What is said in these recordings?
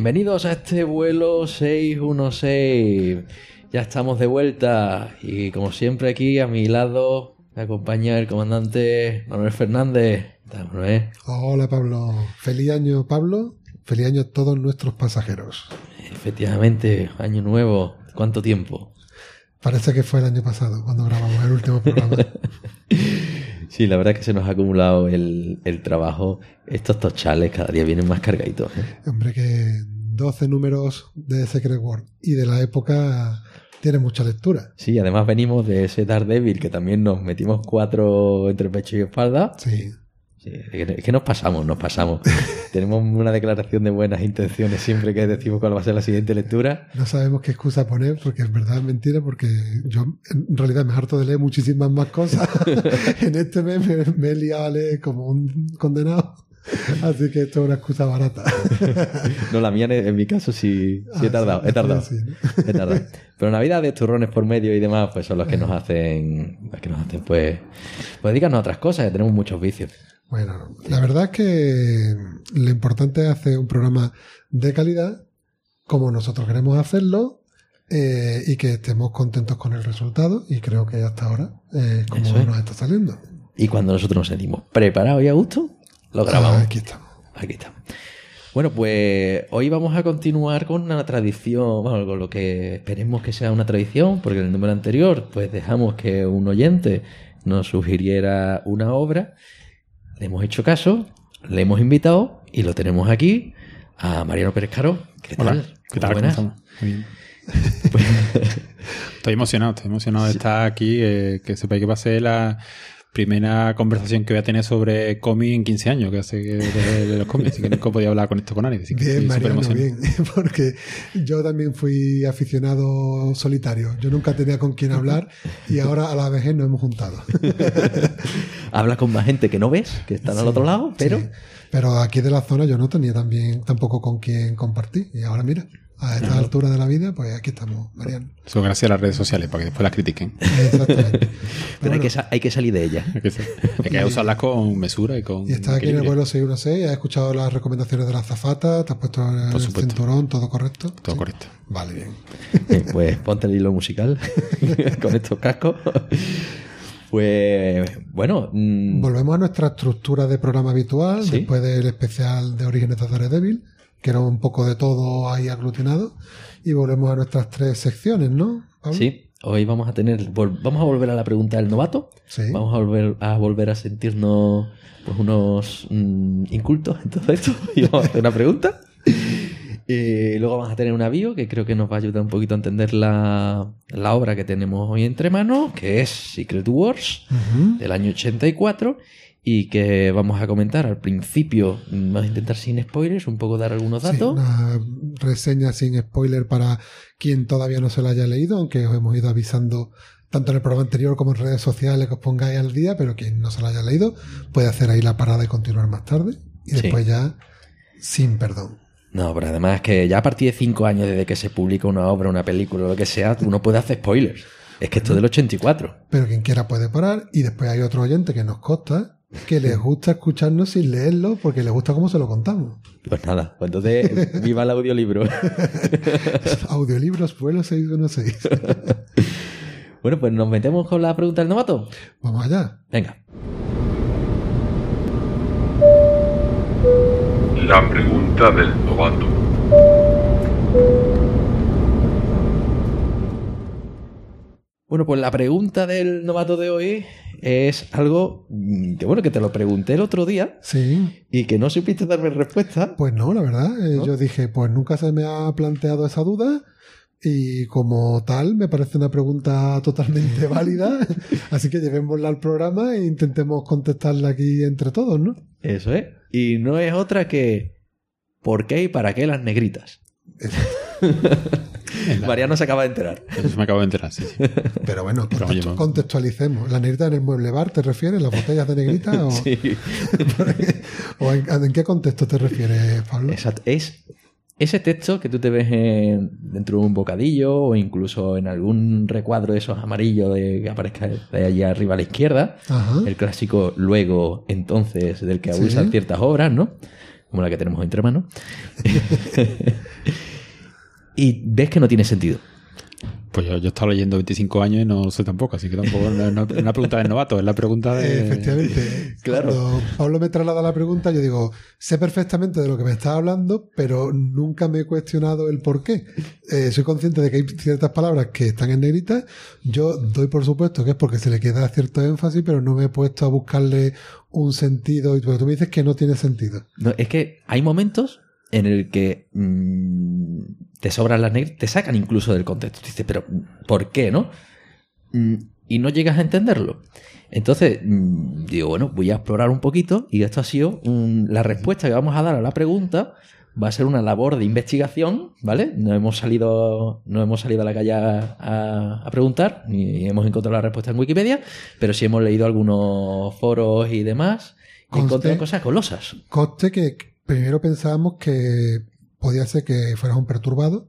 Bienvenidos a este vuelo 616. Ya estamos de vuelta y como siempre aquí a mi lado me acompaña el comandante Manuel Fernández. Hola Pablo, feliz año Pablo, feliz año a todos nuestros pasajeros. Efectivamente, año nuevo. ¿Cuánto tiempo? Parece que fue el año pasado cuando grabamos el último programa. Sí, la verdad es que se nos ha acumulado el, el trabajo. Estos tochales cada día vienen más cargaditos. ¿eh? Hombre que 12 números de Secret World y de la época tiene mucha lectura. Sí, además venimos de ese Daredevil que también nos metimos cuatro entre pecho y espalda. Sí, Sí, es que- nos pasamos, nos pasamos. Tenemos una declaración de buenas intenciones siempre que decimos cuál va a ser la siguiente lectura. no sabemos qué excusa poner porque es verdad, es mentira, porque yo en realidad me harto de leer muchísimas más cosas. en este mes me, me he liado a leer como un condenado. Así que esto es una excusa barata. No, la mía en, mi caso sí, sí he Ah, tardado, he tardado. He tardado. Pero Navidades, turrones por medio y demás, pues son los que nos hacen, los que nos hacen, pues, pues a otras cosas, que tenemos muchos vicios. Bueno, la verdad es que lo importante es hacer un programa de calidad como nosotros queremos hacerlo eh, y que estemos contentos con el resultado y creo que hasta ahora eh, como es. nos está saliendo. Y cuando nosotros nos sentimos preparados y a gusto, lo Ah, grabamos. aquí estamos. Aquí está. Bueno, pues hoy vamos a continuar con una tradición, bueno, con lo que esperemos que sea una tradición, porque en el número anterior pues dejamos que un oyente nos sugiriera una obra, le hemos hecho caso, le hemos invitado y lo tenemos aquí a Mariano Pérez Caro. ¿Qué tal? Hola, ¿qué tal? ¿Cómo Buenas. estamos? Muy bien. estoy emocionado, estoy emocionado de estar aquí. eh, que sepáis que va a ser la primera conversación que voy a tener sobre cómic en 15 años, que hace que de, de los cómics, así que nunca podía hablar con esto con nadie. Así que Bien, Mariano, bien, porque yo también fui aficionado solitario. Yo nunca tenía con quién hablar y ahora a la vejez nos hemos juntado. Habla con más gente que no ves, que están al otro lado, pero Sí. Pero aquí de la zona yo no tenía también tampoco con quién compartir. Y ahora mira, a esta altura de la vida, pues aquí estamos, Mariano. Eso gracias a las redes sociales, para que después las critiquen. Exactamente. pero hay, Bueno, que, hay que salir de ella. Hay que, hay que usarlas con mesura y con. y estás aquí en el vuelo 616, has escuchado las recomendaciones de la azafata, te has puesto el cinturón, todo correcto. Todo Sí. correcto. Vale, bien. Eh, Pues ponte el hilo musical con estos cascos. Pues bueno, mm, Volvemos a nuestra estructura de programa habitual, Sí. después del especial de Orígenes de Daredevil, que era un poco de todo ahí aglutinado, y volvemos a nuestras tres secciones, ¿no? Pablo? sí, hoy vamos a tener, vamos a volver a la pregunta del novato. Sí. Vamos a volver a volver a sentirnos pues unos mm, incultos en todo esto y vamos a hacer una pregunta. Eh, luego vamos a tener un avío que creo que nos va a ayudar un poquito a entender la, la obra que tenemos hoy entre manos, que es Secret Wars Ujú. del año 84 y que vamos a comentar al principio. Vamos a intentar sin spoilers, un poco dar algunos Sí, datos. una reseña sin spoiler para quien todavía no se la haya leído, aunque os hemos ido avisando tanto en el programa anterior como en redes sociales que os pongáis al día, pero quien no se la haya leído puede hacer ahí la parada y continuar más tarde. Y Sí. después ya sin perdón. No, pero además que ya a partir de cinco años desde que se publica una obra, una película o lo que sea, uno puede hacer spoilers. Es que esto es del 84. Pero quien quiera puede parar. Y después hay otro oyente que nos consta que les gusta escucharnos sin leerlo porque les gusta cómo se lo contamos. Pues nada, pues entonces viva el audiolibro. Audiolibros vuelo 616. bueno, pues nos metemos con la pregunta del novato. Vamos allá. Venga. La pregunta del novato. Bueno, pues la pregunta del novato de hoy es algo mm, que bueno, que te lo pregunté el otro día Sí, y que no supiste darme respuesta. pues no, la verdad. eh, ¿No? Yo dije, pues nunca se me ha planteado esa duda. Y como tal, me parece una pregunta totalmente válida. Así que llevémosla al programa e intentemos contestarla aquí entre todos, ¿no? Eso es. Y no es otra que ¿por qué y para qué las negritas? Mariano se acaba de enterar. Eso me acabo de enterar, sí, sí. Pero bueno, contextualicemos. ¿La negrita en el mueble bar te refieres? ¿Las botellas de negrita? ¿O, Sí. o en, en qué contexto te refieres, Pablo? Exacto. Es ese texto que tú te ves en- dentro de un bocadillo o incluso en algún recuadro de esos amarillos de, que aparezca de allá arriba a la izquierda. Ajá. El clásico luego, entonces, del que Sí. abusan ciertas obras, ¿no? Como la que tenemos entre manos. Y ves que no tiene sentido. Pues yo, yo he estado leyendo 25 años y no sé tampoco, así que tampoco no es una, una pregunta del novato, es la pregunta de... Efectivamente. Claro. Cuando Pablo me traslada la pregunta, yo digo, sé perfectamente de lo que me estás hablando, pero nunca me he cuestionado el por qué. Eh, soy consciente de que hay ciertas palabras que están en negrita. Yo doy por supuesto que es porque se le queda cierto énfasis, pero no me he puesto a buscarle un sentido. Y tú me dices que no tiene sentido. No, es que hay momentos en el que mm, te sobran las negritas, te sacan incluso del contexto. Dices, pero ¿por qué, no? Mm, y no llegas a entenderlo. Entonces, mm, digo, bueno, voy a explorar un poquito y esto ha sido la respuesta que vamos a dar a la pregunta. Va a ser una labor de investigación, ¿vale? No hemos salido, no hemos salido a la calle a, preguntar, ni hemos encontrado la respuesta en Wikipedia, pero sí hemos leído algunos foros y demás Conste- encontrado cosas colosas. Coste que primero pensábamos que podía ser que fueras un perturbado,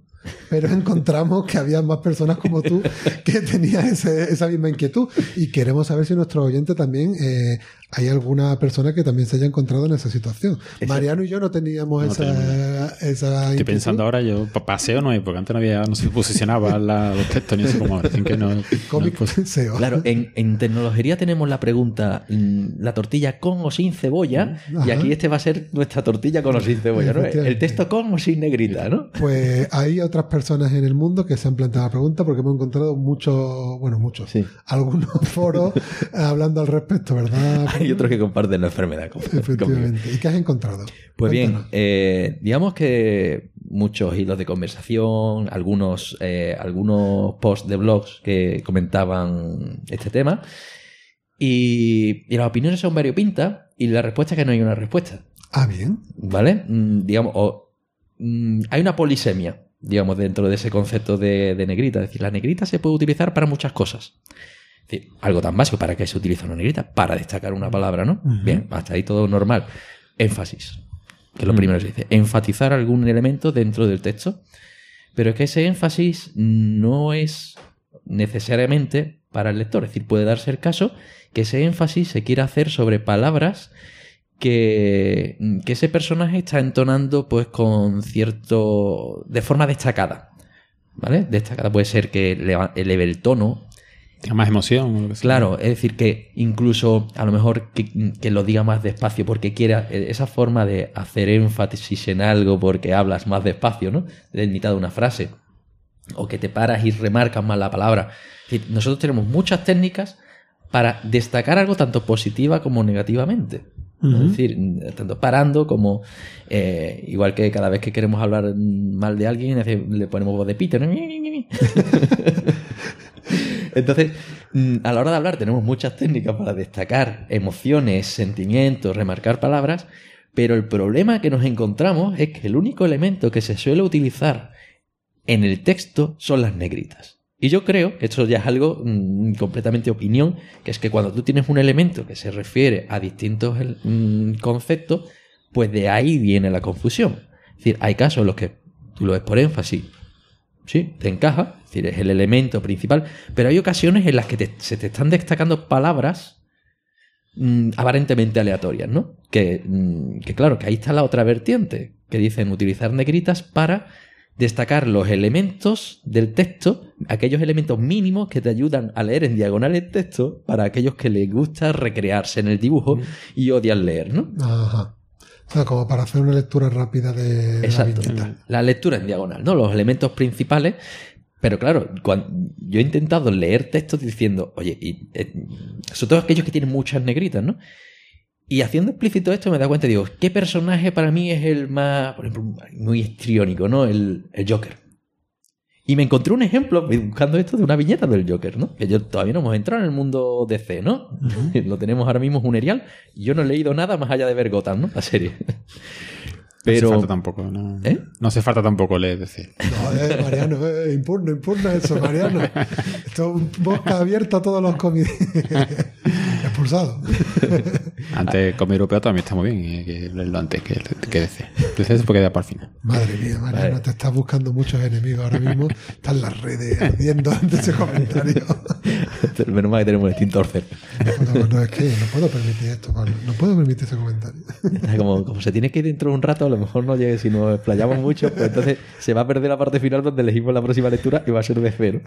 pero encontramos que había más personas como tú que tenían esa misma inquietud. Y queremos saber si nuestro oyente también eh, hay alguna persona que también se haya encontrado en esa situación. Mariano y yo no teníamos No esa, Estoy pensando ahora, yo pa- paseo no hay, porque antes no había, no se posicionaba la- los textos ni así como ahora, así que no, no Cómic SEO. Claro, en, en tecnología tenemos la pregunta, mm, la tortilla con o sin cebolla, y Ajá. aquí este va a ser nuestra tortilla con o sin cebolla, ¿no? El texto con o sin negrita, ¿no? Pues hay otras personas en el mundo que se han planteado la pregunta porque hemos encontrado muchos, bueno, muchos, Sí. algunos foros hablando al respecto, ¿verdad? Hay otros que comparten la enfermedad. con- conmigo. Efectivamente. ¿Y qué has encontrado? Pues bien, eh, digamos que muchos hilos de conversación, algunos, eh, algunos posts de blogs que comentaban este tema, y, y las opiniones son variopintas, y la respuesta es que no hay una respuesta. Ah, bien. ¿Vale? Mm, digamos, o, mm, hay una polisemia, digamos, dentro de ese concepto de, de negrita. Es decir, la negrita se puede utilizar para muchas cosas. Algo tan básico, ¿para qué se utiliza una negrita? Para destacar una palabra, ¿no? Bien, hasta ahí todo normal. Énfasis, que es lo primero que se dice. Enfatizar algún elemento dentro del texto. Pero es que ese énfasis no es necesariamente para el lector. Es decir, puede darse el caso que ese énfasis se quiera hacer sobre palabras que, que ese personaje está entonando pues con cierto... de forma destacada. ¿Vale? Destacada puede ser que eleve el tono. Tenga más emoción. o lo que sea. Claro, es decir, que incluso a lo mejor que, que lo diga más despacio porque quiera eh, esa forma de hacer énfasis en algo porque hablas más despacio, ¿no? De mitad de una frase. O que te paras y remarcas más la palabra. Es decir, nosotros tenemos muchas técnicas para destacar algo tanto positiva como negativamente. Es decir, tanto parando como eh, igual que cada vez que queremos hablar mal de alguien le ponemos voz de pito. ¿no? Entonces, mm, a la hora de hablar tenemos muchas técnicas para destacar emociones, sentimientos, remarcar palabras, pero el problema que nos encontramos es que el único elemento que se suele utilizar en el texto son las negritas. Y yo creo, esto ya es algo mm, completamente opinión, que es que cuando tú tienes un elemento que se refiere a distintos mm, conceptos, pues de ahí viene la confusión. Es decir, hay casos en los que tú lo ves por énfasis, sí, te encaja, es decir, es el elemento principal, pero hay ocasiones en las que te- se te están destacando palabras mm, aparentemente aleatorias, ¿no? Que, mm, que claro, que ahí está la otra vertiente, que dicen utilizar negritas para destacar los elementos del texto, aquellos elementos mínimos que te ayudan a leer en diagonal el texto para aquellos que les gusta recrearse en el dibujo y odian leer, ¿no? Ajá. Como para hacer una lectura rápida de Exacto. la. La lectura en diagonal, ¿no? Los elementos principales. Pero claro, cuando yo he intentado leer textos diciendo, oye, y, eh, sobre todo aquellos que tienen muchas negritas, ¿no? Y haciendo explícito esto me da cuenta, digo, ¿qué personaje para mí es el más, por ejemplo, muy histriónico, ¿no? El, el Joker. Y me encontré un ejemplo, buscando esto, de una viñeta del Joker, ¿no? Que yo todavía no hemos entrado en el mundo DC, ¿no? Lo tenemos ahora mismo, es un erial. Y yo no he leído nada más allá de ver Gotham, ¿no? La serie. No hace Pero... falta tampoco, no, ¿Eh? no hace falta tampoco leer, decir. No, eh, Mariano, eh, impugna, impugna eso, Mariano. Esto es un boca abierta a todos los cómics. Expulsado. Antes, como europeo también está muy bien, eh, que leerlo antes que, que DC. DC se puede quedar para el final. Madre mía, Mariano, Vale. te estás buscando muchos enemigos ahora mismo. Están las redes ardiendo ante ese comentario. Menos mal que tenemos el extintor cerca. No, no, es que no puedo permitir esto, Pablo. No puedo permitir ese comentario. Como, como se tiene que ir dentro de un rato, lo mejor no llegue si nos explayamos mucho, pues entonces se va a perder la parte final donde elegimos la próxima lectura y va a ser de cero.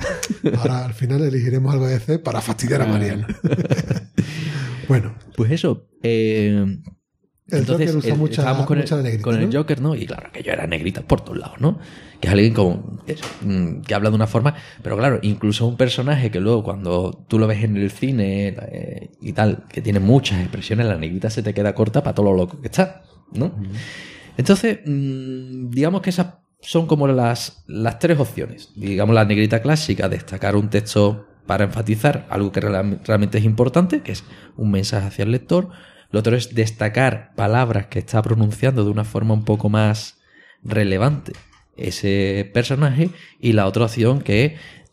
Ahora al final elegiremos algo de C para fastidiar a Mariano. bueno, Pues eso. eh, el entonces Joker usa mucha, estábamos con, mucha el, negrita, con el. Joker, ¿no? Y claro, que yo era negrita por todos lados, ¿no? Que es alguien como, eso, mm, que habla de una forma, pero claro, incluso un personaje que luego cuando tú lo ves en el cine eh, y tal, que tiene muchas expresiones, la negrita se te queda corta para todo lo loco que está, ¿no? Entonces, mm, digamos que esas son como las, las tres opciones. Digamos la negrita clásica, destacar un texto para enfatizar algo que real- realmente es importante, que es un mensaje hacia el lector. Lo otro es destacar palabras que está pronunciando de una forma un poco más relevante ese personaje. Y la otra opción que es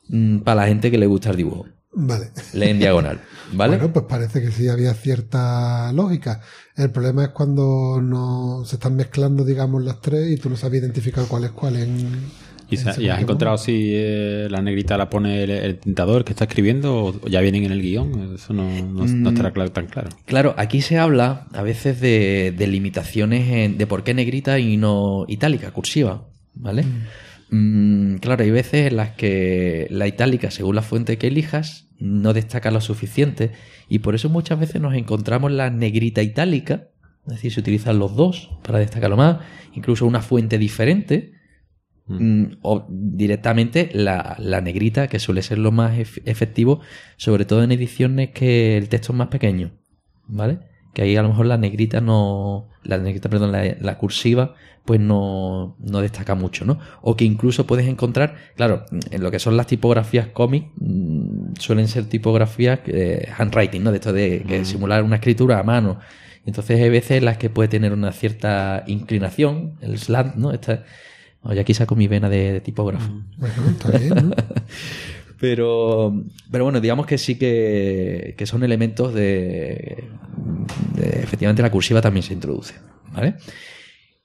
mm, para la gente que le gusta el dibujo. Vale. Lee en diagonal. ¿Vale? Bueno, pues parece que sí había cierta lógica. El problema es cuando no se están mezclando, digamos, las tres y tú no sabes identificar cuál es cuál en. ¿Y, en has momento. encontrado si eh, la negrita la pone el, el tintador que está escribiendo o ya vienen en el guion? Eso no, no- no Mm. estará cla- tan claro. Claro, aquí se habla a veces de, de limitaciones en- de por qué negrita y no itálica, cursiva, ¿vale? Mm, claro, hay veces en las que la itálica, según la fuente que elijas, no destaca lo suficiente y por eso muchas veces nos encontramos la negrita itálica, es decir, se utilizan los dos para destacarlo más, incluso una fuente diferente, mm, o directamente la, la negrita, que suele ser lo más ef- efectivo, sobre todo en ediciones que el texto es más pequeño, ¿vale? Que ahí a lo mejor la negrita no. La negrita, perdón, la, la cursiva, pues no, no destaca mucho, ¿no? O que incluso puedes encontrar, claro, en lo que son las tipografías cómic, mm, suelen ser tipografías eh, handwriting, ¿no? De esto de que simular una escritura a mano. Entonces hay veces en las que puede tener una cierta inclinación, el slant, ¿no? Esta, Oye, aquí saco mi vena de, de tipógrafo. Bueno, está bien, ¿no? Pero, pero bueno, digamos que sí que, que son elementos de, de- Efectivamente, la cursiva también se introduce. ¿Vale?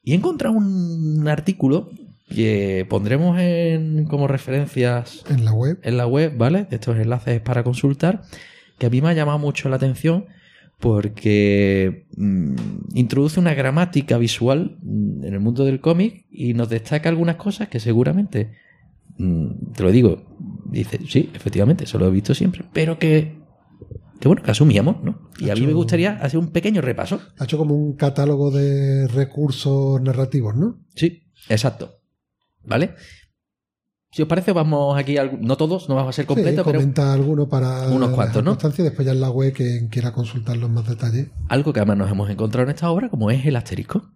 Y he encontrado un artículo que pondremos en, como referencias En la web. en la web, ¿vale? De estos enlaces para consultar, que a mí me ha llamado mucho la atención porque mm, introduce una gramática visual mm, en el mundo del cómic y nos destaca algunas cosas que seguramente, mm, te lo digo, dice, sí, efectivamente, eso lo he visto siempre, pero que, que bueno, que asumíamos, ¿no? Y a mí me gustaría hacer un pequeño repaso. Ha hecho como un catálogo de recursos narrativos, ¿no? Sí, exacto. ¿Vale? Si os parece, vamos aquí, al- no todos, no vamos a ser completos, sí, pero comenta alguno para Unos cuantos, ¿no? y después ya en la web quien quiera consultarlo en más detalle. algo que además nos hemos encontrado en esta obra, como es el asterisco.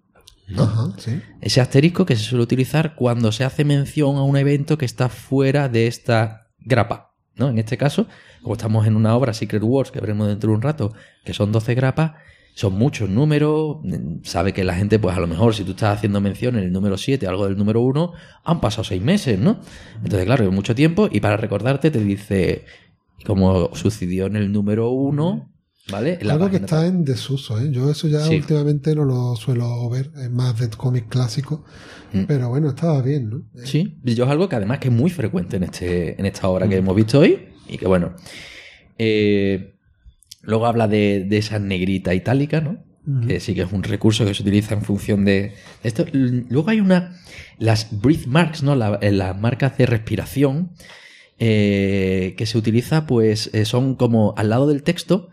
Ajá, sí. Ese asterisco que se suele utilizar cuando se hace mención a un evento que está fuera de esta grapa. ¿no? En este caso, como estamos en una obra Secret Wars, que veremos dentro de un rato, que son 12 grapas, son muchos números. mm, Sabe que la gente, pues a lo mejor, si tú estás haciendo mención en el número 7, algo del número 1, han pasado seis meses, ¿no? Entonces, claro, es mucho tiempo y para recordarte te dice, como sucedió en el número 1, ¿vale? En Algo que está en desuso, ¿eh? Yo eso ya Sí. últimamente no lo suelo ver, es más de cómic clásico. Mm. Pero bueno, estaba bien, ¿no? Sí, y yo es algo que además que es muy frecuente en, este, en esta obra que hemos visto hoy y que bueno, eh, Luego habla de, de esa negrita itálica, ¿no? Que sí que es un recurso que se utiliza en función de esto. Luego hay una. Las breath marks, ¿no? La- eh, las marcas de respiración. eh, que se utiliza, pues, eh, son como al lado del texto.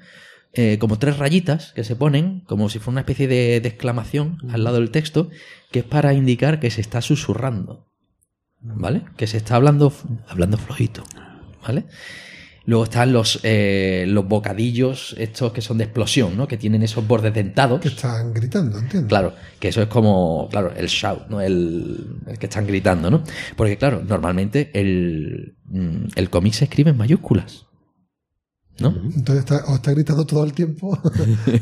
Eh, como tres rayitas que se ponen, como si fuera una especie de, de exclamación al lado del texto, que es para indicar que se está susurrando. ¿Vale? Que se está hablando, hablando flojito. ¿Vale? Luego están los, eh, los bocadillos, estos que son de explosión, ¿no? Que tienen esos bordes dentados. Que están gritando, ¿entiendes? Claro, que eso es como, claro, el shout, ¿no? El, el que están gritando, ¿no? Porque, claro, normalmente el, mm, el cómic se escribe en mayúsculas. ¿No? Entonces está, o está gritando todo el tiempo.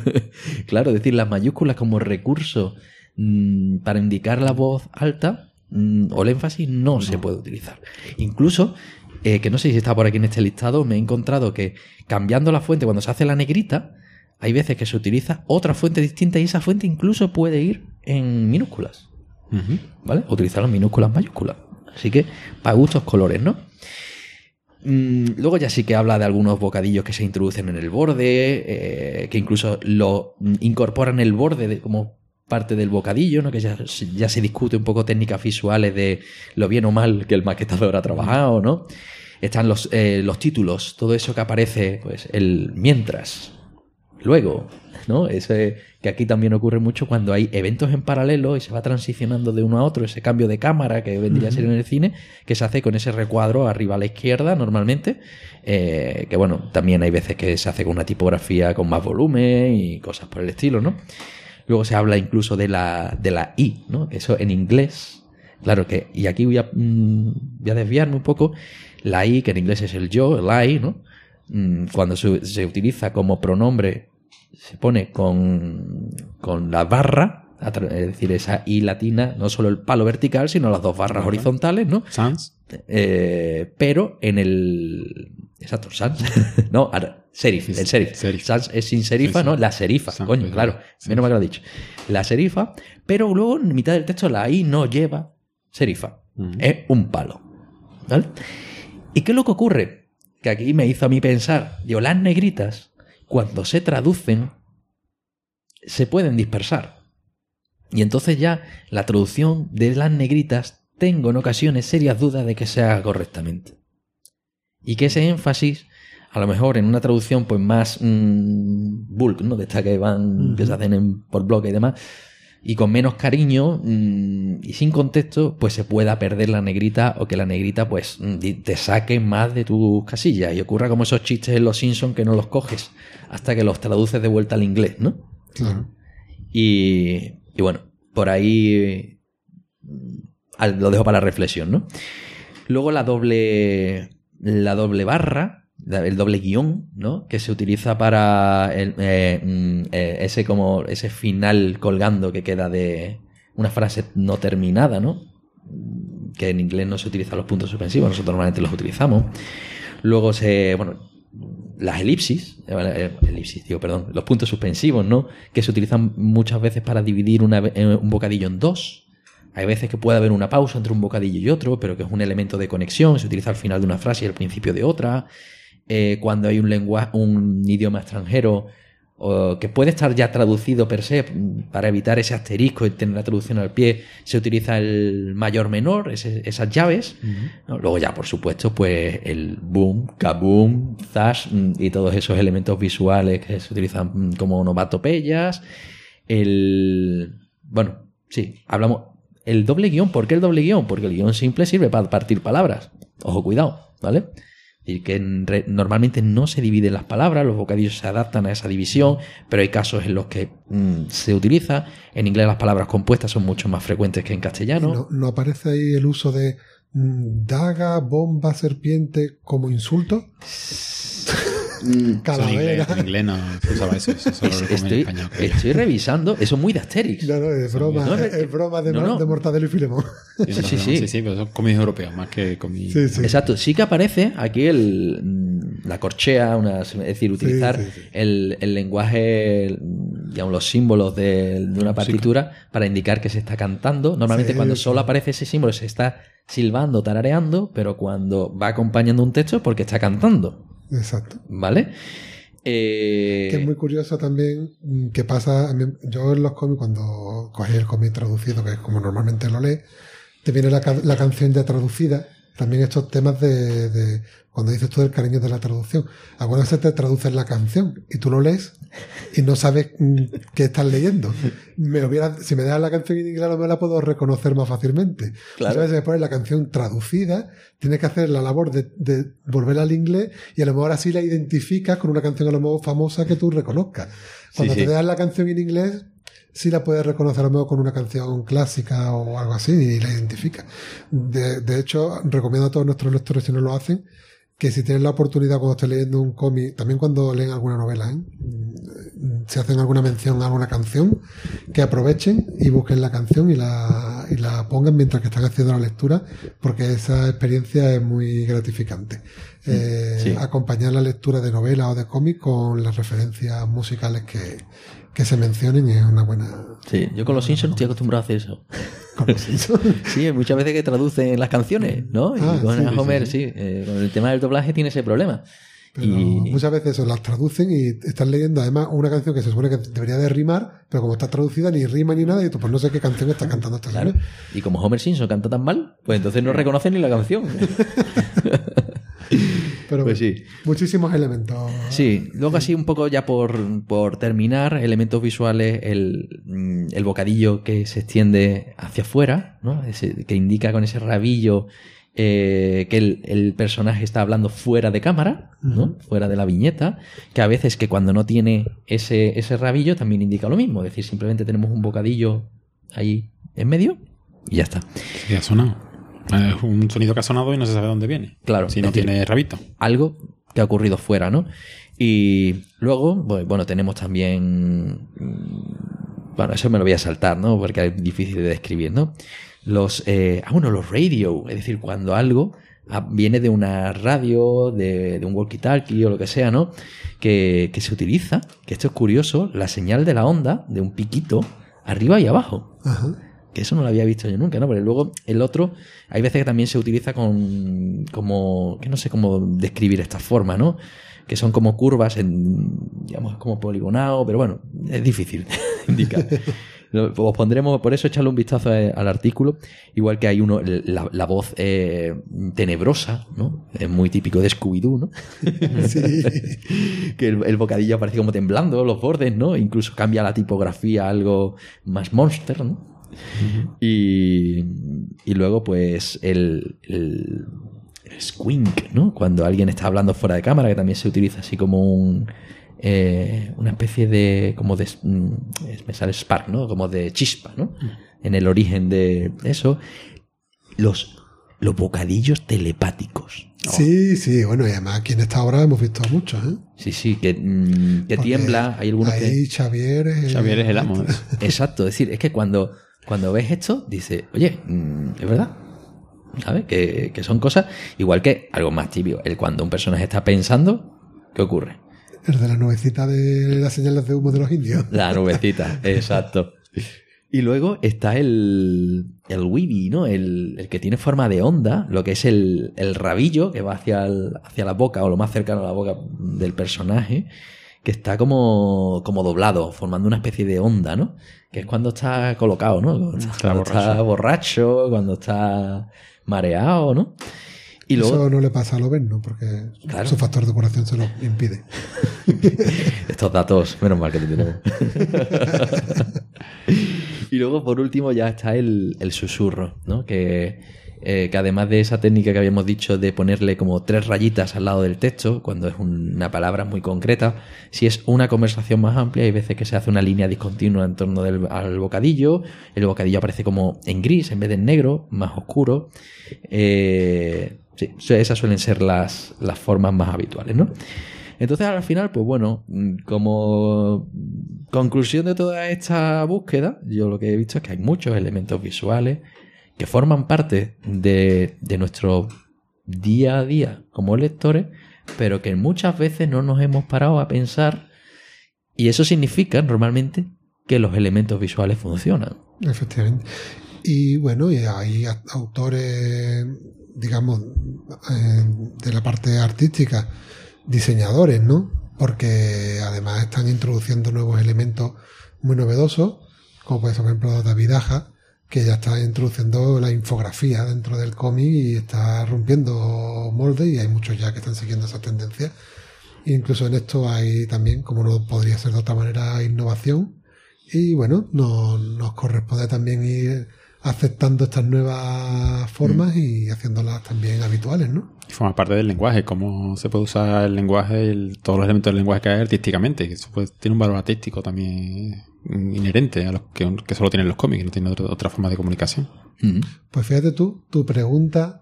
claro, es decir, las mayúsculas como recurso mm, para indicar la voz alta mm, o el énfasis no, se puede utilizar. Incluso, eh, que no sé si está por aquí en este listado, me he encontrado que cambiando la fuente cuando se hace la negrita, hay veces que se utiliza otra fuente distinta y esa fuente incluso puede ir en minúsculas. ¿Vale? Utilizar las minúsculas mayúsculas. Así que, para gustos colores, ¿no? Mm, luego ya sí que habla de algunos bocadillos que se introducen en el borde, eh, que incluso lo mm, incorporan el borde de- como parte del bocadillo, ¿no? que ya, ya se discute un poco técnicas visuales de lo bien o mal que el maquetador ha trabajado, ¿no? Están los, eh, los títulos, todo eso que aparece, pues el mientras, luego, ¿no? Ese que aquí también ocurre mucho cuando hay eventos en paralelo y se va transicionando de uno a otro, ese cambio de cámara que vendría a ser en el cine, que se hace con ese recuadro arriba a la izquierda normalmente, eh, que bueno, también hay veces que se hace con una tipografía con más volumen y cosas por el estilo, ¿no? Luego se habla incluso de la, de la I, ¿no? Eso en inglés, claro que, y aquí voy a, mm, voy a desviarme un poco, la I, que en inglés es el yo, el I, ¿no? Mm, Cuando se, se utiliza como pronombre, se pone con, con la barra, es decir, esa I latina, no solo el palo vertical, sino las dos barras horizontales, ¿no? Sans. Eh, pero en el. Exacto, sans. no, ahora, serif, el serif. Serif. Sans es sin serifa, Sí, sí. ¿no? La serifa, Sans, coño, claro. sí. Menos mal que lo ha dicho. La serifa, pero luego en mitad del texto la I no lleva serifa. Ujú. Es un palo. ¿Vale? ¿Y qué es lo que ocurre? Que aquí me hizo a mí pensar, digo, las negritas, cuando se traducen, se pueden dispersar. Y entonces ya la traducción de las negritas tengo en ocasiones serias dudas de que se haga correctamente. Y que ese énfasis, a lo mejor en una traducción pues más mm, bulk, ¿no? De estas que van, que se hacen en- por bloque y demás, y con menos cariño mm, y sin contexto, pues se pueda perder la negrita o que la negrita pues mm, te saque más de tus casillas y ocurra como esos chistes en Los Simpsons que no los coges hasta que los traduces de vuelta al inglés, ¿no? Claro. Y, y bueno, por ahí mm, lo dejo para la reflexión, ¿no? Luego la doble, la doble barra, el doble guion, ¿no? Que se utiliza para eh, mm, eh, ese como ese final colgando que queda de una frase no terminada, ¿no? Que en inglés no se utilizan los puntos suspensivos, nosotros normalmente los utilizamos. Luego se, bueno, las elipsis, eh, elipsis, digo, perdón, los puntos suspensivos, ¿no? Que se utilizan muchas veces para dividir un bocadillo en dos. Hay veces que puede haber una pausa entre un bocadillo y otro, pero que es un elemento de conexión, se utiliza al final de una frase y al principio de otra. Eh, cuando hay un lenguaje, un idioma extranjero o que puede estar ya traducido per se, para evitar ese asterisco y tener la traducción al pie, se utiliza el mayor menor, ese- esas llaves. ¿no? Luego ya, por supuesto, pues el boom, kaboom, zash y todos esos elementos visuales que se utilizan como onomatopeyas. El... Bueno, sí, hablamos... El doble guion, ¿por qué el doble guion? Porque el guion simple sirve para partir palabras. Ojo, cuidado, ¿vale? Decir, que normalmente no se dividen las palabras, los bocadillos se adaptan a esa división, pero hay casos en los que mm, se utiliza. En inglés las palabras compuestas son mucho más frecuentes que en castellano. ¿No, no aparece ahí el uso de mm, daga, bomba, serpiente como insulto? Mm, Calavera. en inglés no se usaba eso. Eso solo es- lo come en estoy, español. estoy revisando, eso es muy de Asterix. No, no, es broma, No, es, es- broma de, no, de Mortadelo y Filemón. Sí, sí, sí, sí. sí, pero son cómics europeos más que cómics. Sí, sí. Exacto, sí que aparece aquí el, mm, la corchea, una, es decir, utilizar sí, sí. El, el lenguaje, digamos, los símbolos de, de una partitura para indicar que se está cantando. Normalmente Sí, cuando sí. solo aparece ese símbolo se está silbando, tarareando, pero cuando va acompañando un texto es porque está cantando. Exacto. ¿Vale? Eh, Que es muy curioso también mm, que pasa. Yo en los cómics, cuando coges el cómic traducido, que es como normalmente lo lees, te viene la, la canción ya traducida. También estos temas de, de- Cuando dices tú del cariño de la traducción. Algunas veces te traducen la canción y tú lo lees y no sabes mm, qué estás leyendo. Me hubiera, si me das la canción en inglés, a lo mejor la puedo reconocer más fácilmente. Claro. Muchas veces me pones la canción traducida, tienes que hacer la labor de, de volverla al inglés y a lo mejor así la identificas con una canción a lo mejor famosa que tú reconozcas. Cuando Sí, te das la canción en inglés, sí la puedes reconocer a lo mejor con una canción clásica o algo así y la identificas. De, de hecho, recomiendo a todos nuestros lectores, si no lo hacen, que si tienen la oportunidad cuando estén leyendo un cómic, también cuando leen alguna novela, ¿eh? Mm, si hacen alguna mención a alguna canción, que aprovechen y busquen la canción y la, y la pongan mientras que están haciendo la lectura, porque esa experiencia es muy gratificante. Eh, Sí. Acompañar la lectura de novela o de cómic con las referencias musicales que, que se mencionen es una buena... Sí, yo con los Simpsons estoy acostumbrado a hacer eso. con los Simpsons. Sí, muchas veces que traducen las canciones, ¿no? Y Ah, con sí, a sí, Homer, sí, sí, eh, con el tema del doblaje tiene ese problema. Pero y muchas veces eso, las traducen y están leyendo además una canción que se supone que debería de rimar, pero como está traducida ni rima ni nada, y tú pues no sé qué canción está cantando esta claro, y como Homer Simpson canta tan mal, pues entonces no reconocen ni la canción. Pero Pues bueno, sí. muchísimos elementos. Sí, luego así un poco ya por, por terminar, elementos visuales, el, mm, el bocadillo que se extiende hacia afuera, ¿no? Ese- que indica con ese rabillo eh, que el, el personaje está hablando fuera de cámara, ¿no? Fuera de la viñeta, que a veces que cuando no tiene ese, ese rabillo también indica lo mismo, es decir, simplemente tenemos un bocadillo ahí en medio y ya está. ¿Qué ha sonado? Es un sonido que ha sonado y no se sabe dónde viene. Claro, Si no decir, tiene rabito. algo que ha ocurrido fuera, ¿no? Y luego, bu- bueno, tenemos también. mm, Bueno, eso me lo voy a saltar, ¿no? Porque es difícil de describir, ¿no? Los. eh, ah, bueno, los radio. Es decir, cuando algo ah, viene de una radio, de, de un walkie-talkie o lo que sea, ¿no? Que, que se utiliza, que esto es curioso, la señal de la onda, de un piquito, arriba y abajo. Ajá. Que eso no lo había visto yo nunca, ¿no? Pero luego el otro, hay veces que también se utiliza con, como, que no sé cómo describir esta forma, ¿no? Que son como curvas, en, digamos, como poligonado, pero bueno, es difícil indicar. Os pondremos, por eso echarle un vistazo al artículo. Igual que hay uno, la, la voz eh, tenebrosa, ¿no? Es muy típico de Scooby-Doo, ¿no? Sí. que el, el bocadillo aparece como temblando, los bordes, ¿no? Incluso cambia la tipografía a algo más monster, ¿no? Y, y luego, pues, el, el, el squink, ¿no? Cuando alguien está hablando fuera de cámara, que también se utiliza así como un. eh, una especie de. como de. mm, me sale spark, ¿no? Como de chispa, ¿no? En el origen de eso. Los, los bocadillos telepáticos. Sí, sí, bueno, y además aquí en esta obra hemos visto muchos, ¿eh? Sí, sí, que, mm, que tiembla. Hay algunos que. Ahí Xavier es, Xavier es el amo. Exacto, es decir, es que cuando, cuando ves esto, dices, oye, mm, es verdad. ¿Sabes? Que, que son cosas, igual que algo más tibio. El cuando un personaje está pensando, ¿qué ocurre? el de la nubecita de las señales de humo de los indios. La nubecita, exacto. Y luego está el, el Weeby, ¿no? El, el que tiene forma de onda, lo que es el, el rabillo que va hacia, el- hacia la boca o lo más cercano a la boca del personaje, que está como, como doblado, formando una especie de onda, ¿no? Que es cuando está colocado, ¿no? Cuando está, Está cuando está borracho, cuando está mareado, ¿no? Y luego, Eso no le pasa a Loven, Porque Claro. su factor de curación se lo impide. Estos datos, menos mal que te tenemos. y luego, por último, ya está el, el susurro, ¿no? Que, eh, que además de esa técnica que habíamos dicho de ponerle como tres rayitas al lado del texto, cuando es un- una palabra muy concreta, si es una conversación más amplia, hay veces que se hace una línea discontinua en torno del, al bocadillo, el bocadillo aparece como en gris en vez de en negro, más oscuro. Eh, sí, esas suelen ser las, las formas más habituales, ¿no? Entonces al final, pues bueno, mm, como conclusión de toda esta búsqueda, yo lo que he visto es que hay muchos elementos visuales que forman parte de, de nuestro día a día como lectores, pero que muchas veces no nos hemos parado a pensar y eso significa normalmente que los elementos visuales funcionan. Efectivamente. Y bueno, y hay autores, digamos, eh, de la parte artística, diseñadores, ¿no? porque además están introduciendo nuevos elementos muy novedosos, como por ejemplo, David Aja, que ya está introduciendo la infografía dentro del cómic y está rompiendo moldes y hay muchos ya que están siguiendo esa tendencia. Incluso en esto hay también, como no podría ser de otra manera, innovación. Y bueno, nos, nos corresponde también ir aceptando estas nuevas formas y haciéndolas también habituales, ¿no? Y forma parte del lenguaje, cómo se puede usar el lenguaje, el- todos los elementos del lenguaje que hay artísticamente. Que eso pues, tiene un valor artístico también inherente a los que, que solo tienen los cómics, no tiene otra, otra forma de comunicación. Mm. Pues fíjate tú, tu pregunta,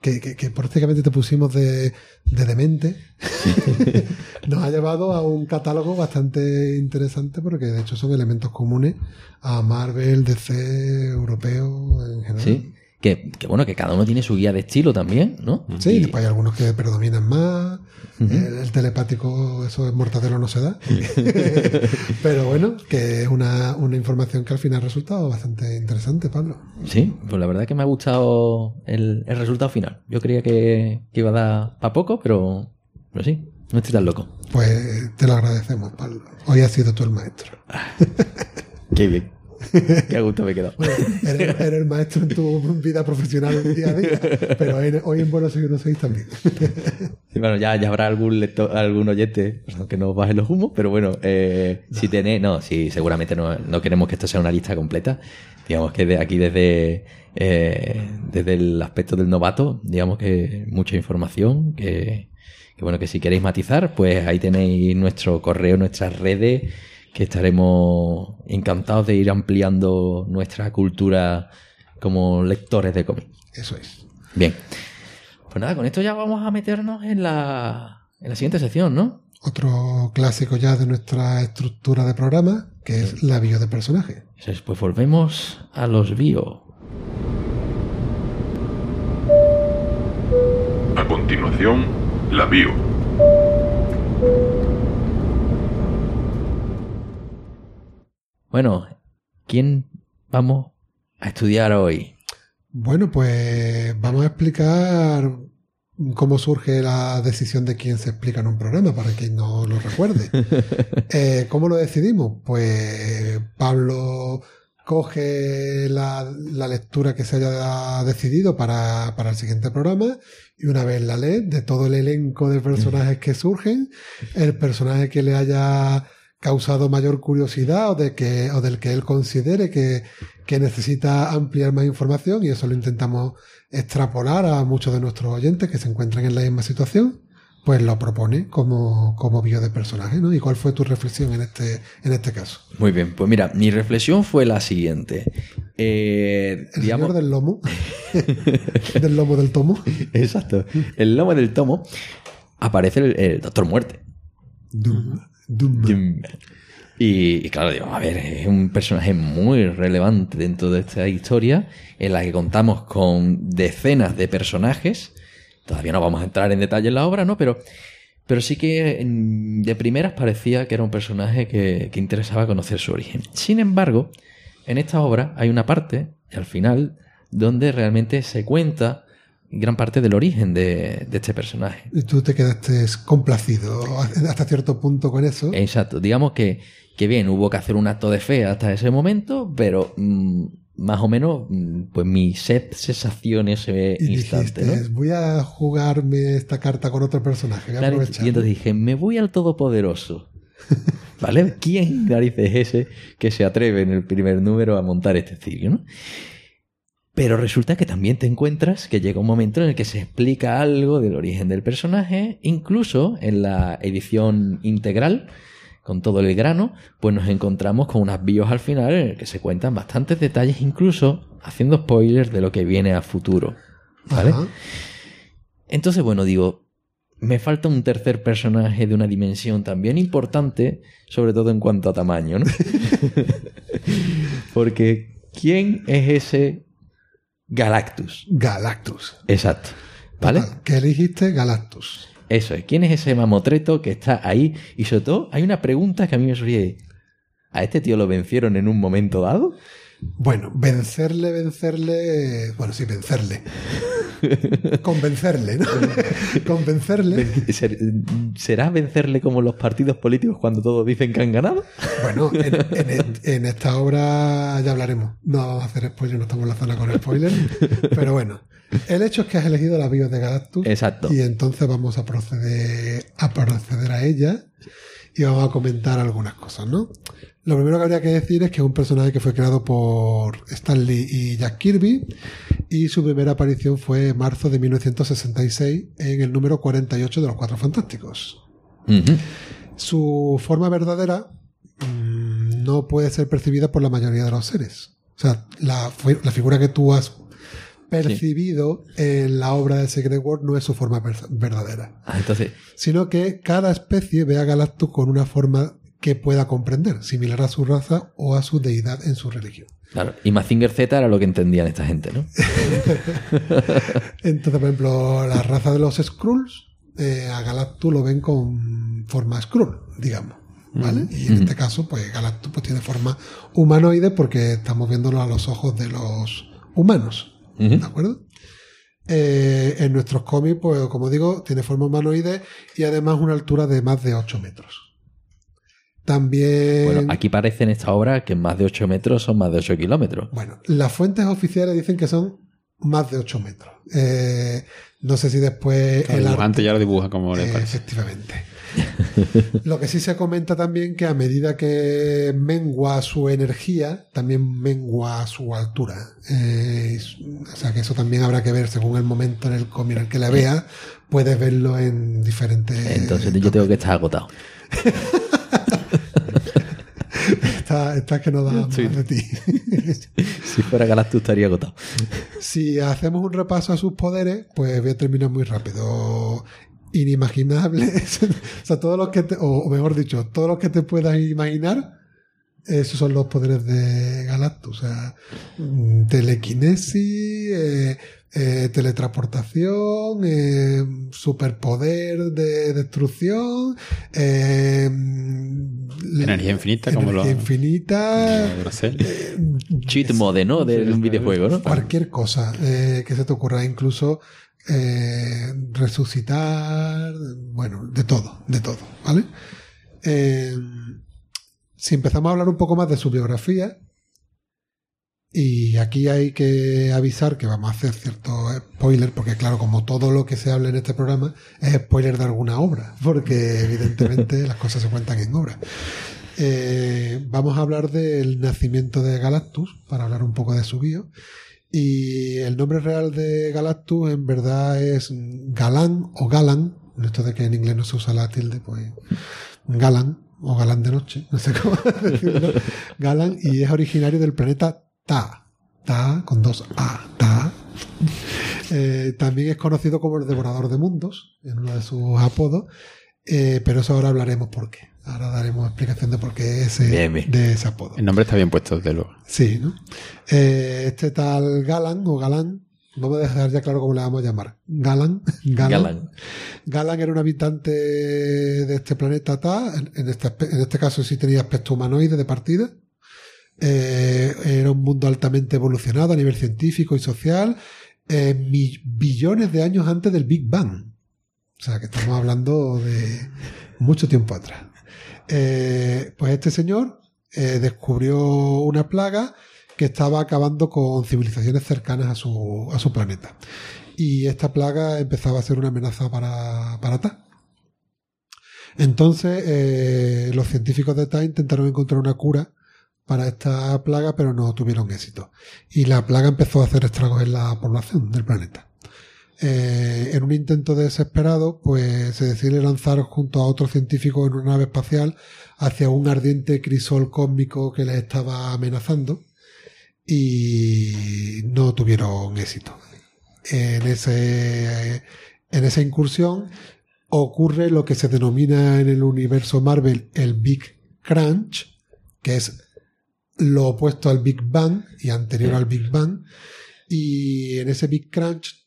que, que, que prácticamente te pusimos de, de demente, nos ha llevado a un catálogo bastante interesante porque de hecho son elementos comunes a Marvel, DC, europeo en general. Sí. Que, que bueno, que cada uno tiene su guía de estilo también, ¿no? Sí, Y- después hay algunos que predominan más. El, el telepático, eso es mortadelo, no se da. Pero bueno, que es una, una información que al final ha resultado bastante interesante, Pablo. Sí, pues la verdad es que me ha gustado el, el resultado final. Yo creía que, que iba a dar para poco, pero, pero sí, no estoy tan loco. Pues te lo agradecemos, Pablo. Hoy has sido tú el maestro. Qué bien. Qué gusto me he quedado. Eres, eres el maestro en tu vida profesional día a día, pero hoy, hoy en Buenos Aires no sois también. Y bueno, ya, ya habrá algún lector, algún oyente que nos baje los humos, pero bueno, eh, si tenéis, no, sí, seguramente no, no queremos que esto sea una lista completa. Digamos que de aquí desde, eh, desde el aspecto del novato, digamos que mucha información, que, que bueno, que si queréis matizar, pues ahí tenéis nuestro correo, nuestras redes, que estaremos encantados de ir ampliando nuestra cultura como lectores de cómics. Eso es. Bien. Pues nada, con esto ya vamos a meternos en la, en la siguiente sección, ¿no? Otro clásico ya de nuestra estructura de programa, que es la bio de personaje. Eso es, Pues volvemos a los bio. A continuación, la bio. Bueno, ¿quién vamos a estudiar hoy? Bueno, pues vamos a explicar cómo surge la decisión de quién se explica en un programa, para quien no lo recuerde. Eh, ¿Cómo lo decidimos? Pues Pablo coge la, la lectura que se haya decidido para, para el siguiente programa y una vez la lee, de todo el elenco de personajes que surgen, el personaje que le haya causado mayor curiosidad o, de que, o del que él considere que, que necesita ampliar más información y eso lo intentamos extrapolar a muchos de nuestros oyentes que se encuentran en la misma situación, pues lo propone como, como bio de personaje, ¿no? ¿Y cuál fue tu reflexión en este, en este caso? Muy bien, pues mira, mi reflexión fue la siguiente. Eh, El digamos, señor del lomo, del lomo del tomo. exacto, el lomo del tomo aparece el, el Doctor Muerte. Y, claro, digo, a ver, es un personaje muy relevante dentro de esta historia en la que contamos con decenas de personajes. Todavía no vamos a entrar en detalle en la obra, ¿no? Pero, pero sí que de primeras parecía que era un personaje que, que interesaba conocer su origen. Sin embargo, en esta obra hay una parte, al final, donde realmente se cuenta gran parte del origen de, de este personaje. Y tú te quedaste complacido hasta cierto punto con eso. Exacto. Digamos que, que bien, hubo que hacer un acto de fe hasta ese momento, pero mm, más o menos, mm, pues mi set sensación ese y instante, dijiste, ¿no? voy a jugarme esta carta con otro personaje. Voy Claro, y entonces dije, me voy al Todopoderoso. ¿Vale? ¿Quién narices es ese que se atreve en el primer número a montar este circo, no? Pero resulta que también te encuentras que llega un momento en el que se explica algo del origen del personaje, incluso en la edición integral, con todo el grano, pues nos encontramos con unas bios al final en el que se cuentan bastantes detalles, incluso haciendo spoilers de lo que viene a futuro. ¿Vale? Ajá. Entonces, bueno, digo, me falta un tercer personaje de una dimensión también importante, sobre todo en cuanto a tamaño, ¿no? Porque, ¿quién es ese Galactus? Galactus. Exacto. ¿Vale? ¿Qué elegiste? Galactus. Eso es. ¿Quién es ese mamotreto que está ahí? Y sobre todo, hay una pregunta que a mí me surge. ¿A este tío lo vencieron en un momento dado? Bueno, vencerle, vencerle. Bueno, sí, vencerle. convencerle, ¿no? convencerle. Ven- ser- ¿Será vencerle como los partidos políticos cuando todos dicen que han ganado? Bueno, en, en est- en esta obra ya hablaremos. No vamos a hacer spoiler, no estamos en la zona con spoiler. Pero bueno, el hecho es que has elegido la BIOS de Galactus. Exacto. Y entonces vamos a proceder a proceder a ella y vamos a comentar algunas cosas, ¿no? Lo primero que habría que decir es que es un personaje que fue creado por Stan Lee y Jack Kirby y su primera aparición fue en marzo de 1966 en el número 48 de los Cuatro Fantásticos. Su forma verdadera mm, no puede ser percibida por la mayoría de los seres. O sea, la, fi- la figura que tú has percibido en la obra de Secret World no es su forma verdadera, Ah, entonces, sino que cada especie ve a Galactus con una forma que pueda comprender, similar a su raza o a su deidad en su religión. claro. Y Mazinger Z era lo que entendían esta gente, ¿no? Entonces, por ejemplo, la raza de los Skrulls, eh, a Galactus lo ven con forma Skrull, digamos. ¿Vale? Y en este caso, pues Galactus pues, tiene forma humanoide porque estamos viéndolo a los ojos de los humanos. ¿De acuerdo? Eh, en nuestros cómics, pues como digo, tiene forma humanoide y además una altura de más de 8 metros. También. Bueno, aquí parece en esta obra que más de 8 metros son más de 8 kilómetros. Bueno, las fuentes oficiales dicen que son más de 8 metros. Eh, no sé si después El el dibujante arte- ya lo dibuja como le Eh, parece. efectivamente. Lo que sí se comenta también que a medida que mengua su energía, también mengua su altura. Eh, o sea que eso también habrá que ver según el momento en el cómic en el que la veas. Puedes verlo en diferentes. Entonces yo tengo que estar agotado. Está, está que no da más de ti. Si fuera Galactus estaría agotado. Si hacemos un repaso a sus poderes, pues voy a terminar muy rápido. Inimaginables. o sea, todos los que te, o, o mejor dicho, todos los que te puedas imaginar, esos son los poderes de Galactus. O sea, mm, telequinesis, eh, eh, teletransportación, eh, superpoder de destrucción, eh, Energía infinita, como lo- infinita, eh, Cheat mode, ¿no? De un videojuego, ¿no? cualquier cosa eh, que se te ocurra, incluso eh, resucitar, bueno, de todo, de todo, ¿vale? Eh, si empezamos a hablar un poco más de su biografía, y aquí hay que avisar que vamos a hacer cierto spoiler, porque claro, como todo lo que se habla en este programa es spoiler de alguna obra, porque evidentemente las cosas se cuentan en obra. Eh, vamos a hablar del nacimiento de Galactus, para hablar un poco de su bio. Y el nombre real de Galactus en verdad es Galán o Galan. Esto de que en inglés no se usa la tilde, pues Galan o Galán de noche, no sé cómo decirlo. Galan y es originario del planeta Ta. Ta con dos A. Ta. Eh, también es conocido como el devorador de mundos, en uno de sus apodos. Eh, pero eso ahora hablaremos por qué. Ahora daremos explicación de por qué ese, Bien, bien. de ese apodo. El nombre está bien puesto, desde luego. Sí, ¿no? Eh, este tal Galan o Galán, vamos a dejar ya claro cómo le vamos a llamar. Galan. Galan. Galan. Galan era un habitante de este planeta Ta, en, este, en este caso sí tenía aspecto humanoide de partida. Eh, era un mundo altamente evolucionado a nivel científico y social, eh, billones de años antes del Big Bang. O sea, que estamos hablando de mucho tiempo atrás. Eh, pues este señor eh, descubrió una plaga que estaba acabando con civilizaciones cercanas a su, a su planeta. Y esta plaga empezaba a ser una amenaza para, para Ta. Entonces, los científicos de Ta intentaron encontrar una cura para esta plaga, pero no tuvieron éxito. Y la plaga empezó a hacer estragos en la población del planeta. Eh, en un intento desesperado, pues se decide lanzar junto a otros científicos en una nave espacial hacia un ardiente crisol cósmico que les estaba amenazando y no tuvieron éxito. En, ese, en esa incursión ocurre lo que se denomina en el universo Marvel el Big Crunch, que es lo opuesto al Big Bang y anterior al Big Bang. Y en ese Big Crunch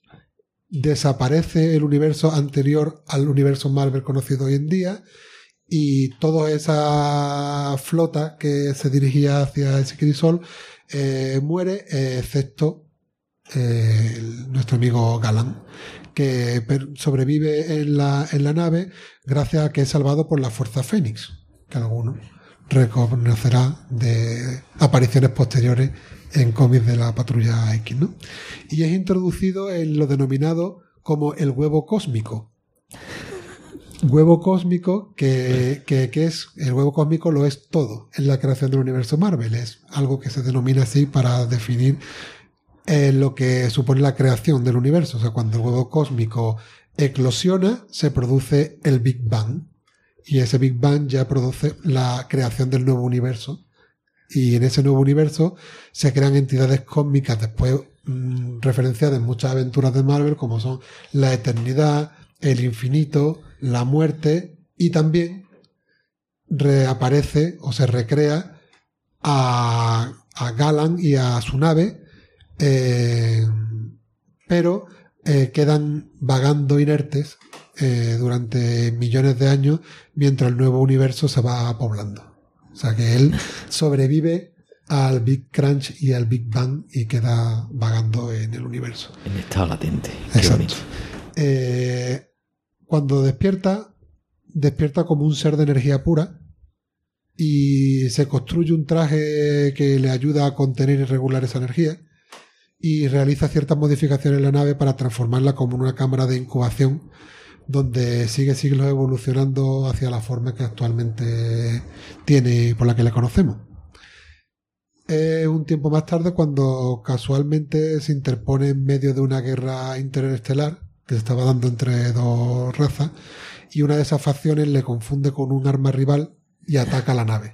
desaparece el universo anterior al universo Marvel conocido hoy en día y toda esa flota que se dirigía hacia ese crisol eh, muere, eh, excepto eh, el- nuestro amigo Galán, que sobrevive en la, en la nave gracias a que es salvado por la Fuerza Fénix, que alguno reconocerá de apariciones posteriores en cómics de la Patrulla X, ¿no? Y es introducido en lo denominado como el huevo cósmico. Huevo cósmico que, que, es el huevo cósmico lo es todo en la creación del universo Marvel. Es algo que se denomina así para definir eh, lo que supone la creación del universo. O sea, cuando el huevo cósmico eclosiona, se produce el Big Bang. Y ese Big Bang ya produce la creación del nuevo universo. Y en ese nuevo universo se crean entidades cósmicas después mm, referenciadas en muchas aventuras de Marvel, como son la eternidad, el infinito, la muerte, y también reaparece o se recrea a, a Galan y a su nave, eh, pero eh, quedan vagando inertes eh, durante millones de años mientras el nuevo universo se va poblando. O sea que él sobrevive al Big Crunch y al Big Bang y queda vagando en el universo. En estado latente. Exacto. Eh, cuando despierta, despierta como un ser de energía pura y se construye un traje que le ayuda a contener y regular esa energía y realiza ciertas modificaciones en la nave para transformarla como una cámara de incubación donde sigue siglos evolucionando hacia la forma que actualmente tiene por la que le conocemos. Es un tiempo más tarde cuando casualmente se interpone en medio de una guerra interestelar que se estaba dando entre dos razas y una de esas facciones le confunde con un arma rival y ataca la nave.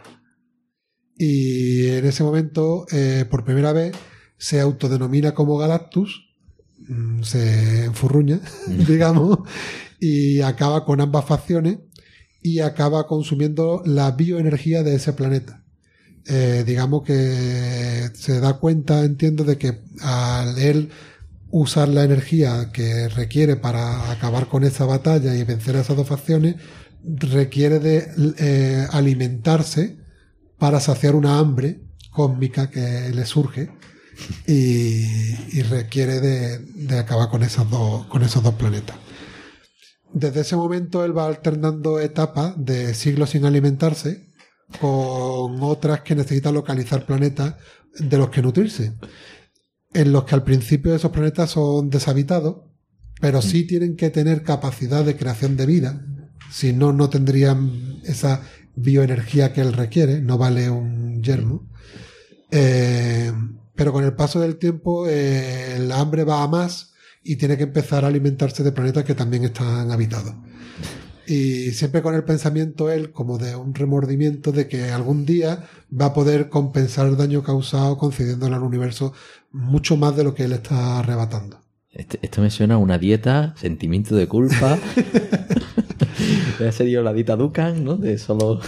Y en ese momento, eh, por primera vez, se autodenomina como Galactus, mm, se enfurruña, digamos, y acaba con ambas facciones y acaba consumiendo la bioenergía de ese planeta. Eh, digamos que se da cuenta, entiendo, de que al él usar la energía que requiere para acabar con esa batalla y vencer a esas dos facciones, requiere de eh, alimentarse para saciar una hambre cósmica que le surge y, requiere de, de acabar con, esas dos, con esos dos planetas. Desde ese momento él va alternando etapas de siglos sin alimentarse con otras que necesita localizar planetas de los que nutrirse. En los que al principio esos planetas son deshabitados, pero sí tienen que tener capacidad de creación de vida. Si no, no tendrían esa bioenergía que él requiere, no vale un yermo. Eh, pero con el paso del tiempo, eh, el hambre va a más y tiene que empezar a alimentarse de planetas que también están habitados. Y siempre con el pensamiento él como de un remordimiento de que algún día va a poder compensar el daño causado concediéndole al universo mucho más de lo que él está arrebatando. Este- esto me suena a una dieta, sentimiento de culpa. Ser yo la dieta Dukan, ¿no? De solo.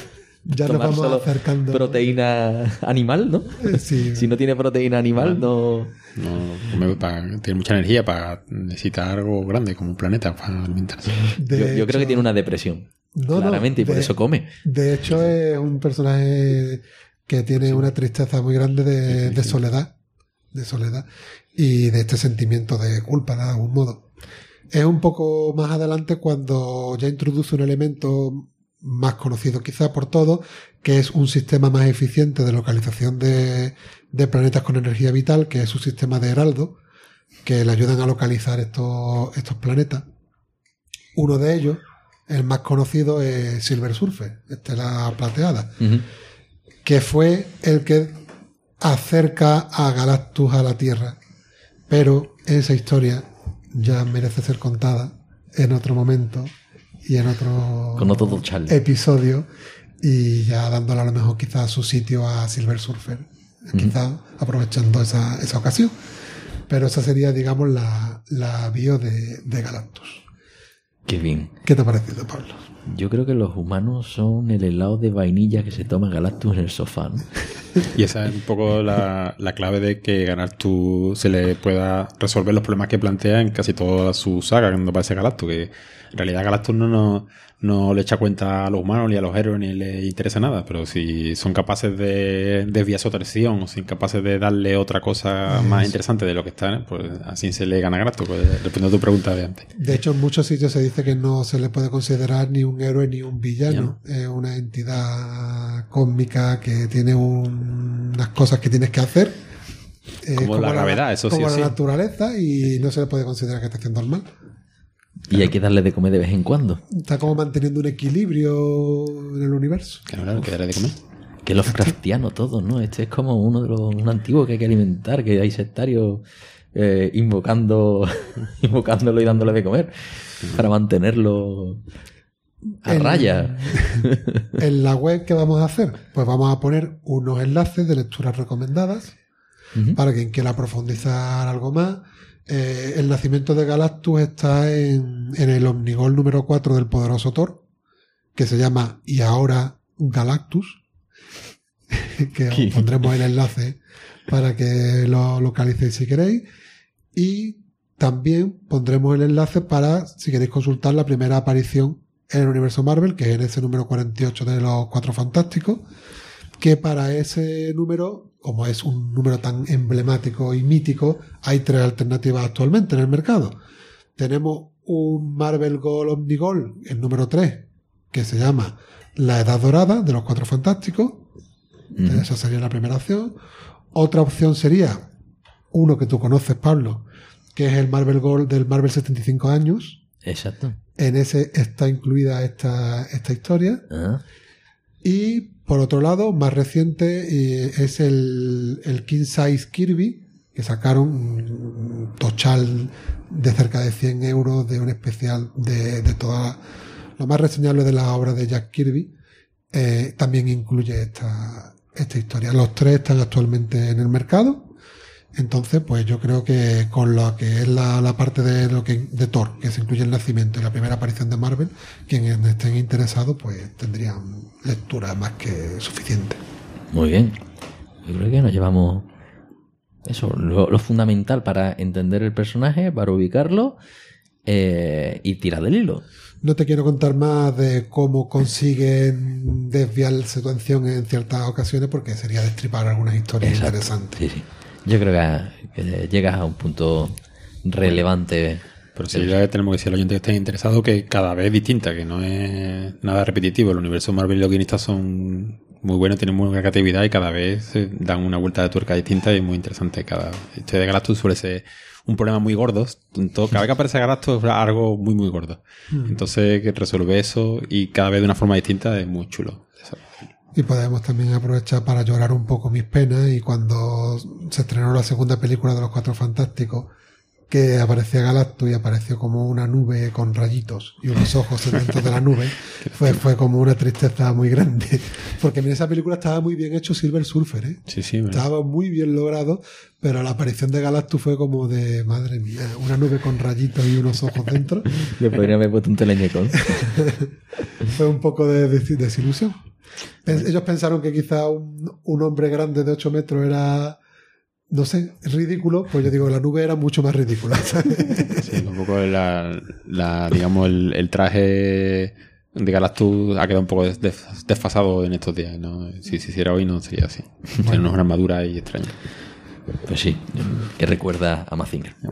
Ya nos vamos solo acercando. Proteína animal, ¿no? Eh, sí. Si no tiene proteína animal, no. No, come pa- tiene mucha energía para necesitar algo grande como un planeta para alimentarse. De Yo, yo creo que tiene una depresión. No, no, claramente, y por de- eso come. De hecho, es un personaje que tiene una tristeza muy grande de, de soledad. De soledad. Y de este sentimiento de culpa, de algún modo. Es un poco más adelante cuando ya introduce un elemento más conocido quizá por todos, que es un sistema más eficiente de localización de, de planetas con energía vital, que es su sistema de Heraldo, que le ayudan a localizar estos, estos planetas. Uno de ellos, el más conocido, es Silver Surfer, Estela Plateada, que fue el que acerca a Galactus a la Tierra. Pero esa historia ya merece ser contada en otro momento y en otro Con otro charla. episodio y ya dándole a lo mejor quizás su sitio a Silver Surfer, quizás aprovechando esa, esa ocasión. Pero esa sería, digamos, la, la bio de, de Galactus. Qué bien. ¿Qué te ha parecido, Pablo? Yo creo que los humanos son el helado de vainilla que se toma Galactus en el sofá. ¿no? Y esa es un poco la, la clave de que ganar tú se le pueda resolver los problemas que plantea en casi toda su saga cuando aparece Galactus. Que en realidad Galactus no nos, no le echa cuenta a los humanos ni a los héroes ni le interesa nada, pero si son capaces de desviar su atención o son capaces de darle otra cosa más interesante de lo que está, pues así se le gana grato, pues, respondiendo a tu pregunta de antes. De hecho, en muchos sitios se dice que no se le puede considerar ni un héroe ni un villano. Es una entidad cósmica que tiene un- unas cosas que tienes que hacer. eh, Como la gravedad, eso sí como o la sí. naturaleza y no se le puede considerar que esté haciendo el mal. Y hay que darle de comer de vez en cuando. Está como manteniendo un equilibrio en el universo. Claro, claro, que darle de comer. Que Lovecraftiano todo, ¿no? Este es como uno de los un antiguo que hay que alimentar, que hay sectarios eh, invocando, invocándolo y dándole de comer para mantenerlo a El- raya. En la web, ¿qué vamos a hacer? Pues vamos a poner unos enlaces de lecturas recomendadas para quien quiera profundizar algo más. Eh, el nacimiento de Galactus está en, en el Omnigol número 4 del poderoso Thor, que se llama Y ahora Galactus, que os pondremos el enlace para que lo localicéis si queréis. Y también pondremos el enlace para, si queréis consultar, la primera aparición en el universo Marvel, que es en ese número 48 de los Cuatro Fantásticos, que para ese número, como es un número tan emblemático y mítico, hay tres alternativas actualmente en el mercado. Tenemos un Marvel Gold Omnigol, el número 3, que se llama La Edad Dorada de los Cuatro Fantásticos. Esa sería la primera opción. Otra opción sería uno que tú conoces, Pablo, que es el Marvel Gold del Marvel 75 años. Exacto. En ese está incluida esta, esta historia. Ah, Y por otro lado, más reciente eh, es el, King Size Kirby, que sacaron un tochal de cerca de 100 euros de un especial de, de toda lo más reseñable de la obra de Jack Kirby. eh, también incluye esta historia. Los tres están actualmente en el mercado. Entonces, pues yo creo que con lo que es la, la parte de lo que de Thor, que se incluye el nacimiento y la primera aparición de Marvel, quienes estén interesados, pues tendrían lectura más que suficiente. muy bien. Yo creo que nos llevamos eso, lo, lo fundamental para entender el personaje, para ubicarlo eh, y tirar del hilo. No te quiero contar más de cómo consiguen desviar su atención en ciertas ocasiones, porque sería destripar algunas historias Exacto. interesantes. Sí, sí. Yo creo que, que llegas a un punto relevante. Pero sí, ya tenemos que decir al oyente que estén interesado que cada vez es distinta, que no es nada repetitivo. El universo Marvel y los guionistas son muy buenos, tienen muy buena creatividad y cada vez dan una vuelta de tuerca distinta y muy interesante. Cada historia de Galactus suele ser un problema muy gordo. Todo- cada vez que aparece Galactus es algo muy, muy gordo. Entonces, que resuelve eso y cada vez de una forma distinta es muy chulo. Eso. Y podemos también aprovechar para llorar un poco mis penas. Y cuando se estrenó la segunda película de los Cuatro Fantásticos, que aparecía Galactus y apareció como una nube con rayitos y unos ojos dentro de la nube, fue, fue como una tristeza muy grande. Porque en esa película estaba muy bien hecho Silver Surfer, ¿eh? Sí, sí. Estaba muy bien logrado, pero la aparición de Galactus fue como de, madre mía, una nube con rayitos y unos ojos dentro. Le podría haber puesto un teleñeco. fue un poco de, des- desilusión. Ellos pensaron que quizá un, un hombre grande de 8 metros era, no sé, ridículo. Pues yo digo, la nube era mucho más ridícula. ¿sabes? Sí, un poco la, la- digamos, el, el traje de Galactus ha quedado un poco des- des- desfasado en estos días. ¿no? Si se hiciera hoy no sería así. Tiene unas armaduras y extrañas. Pues sí, que recuerda a Mazinger.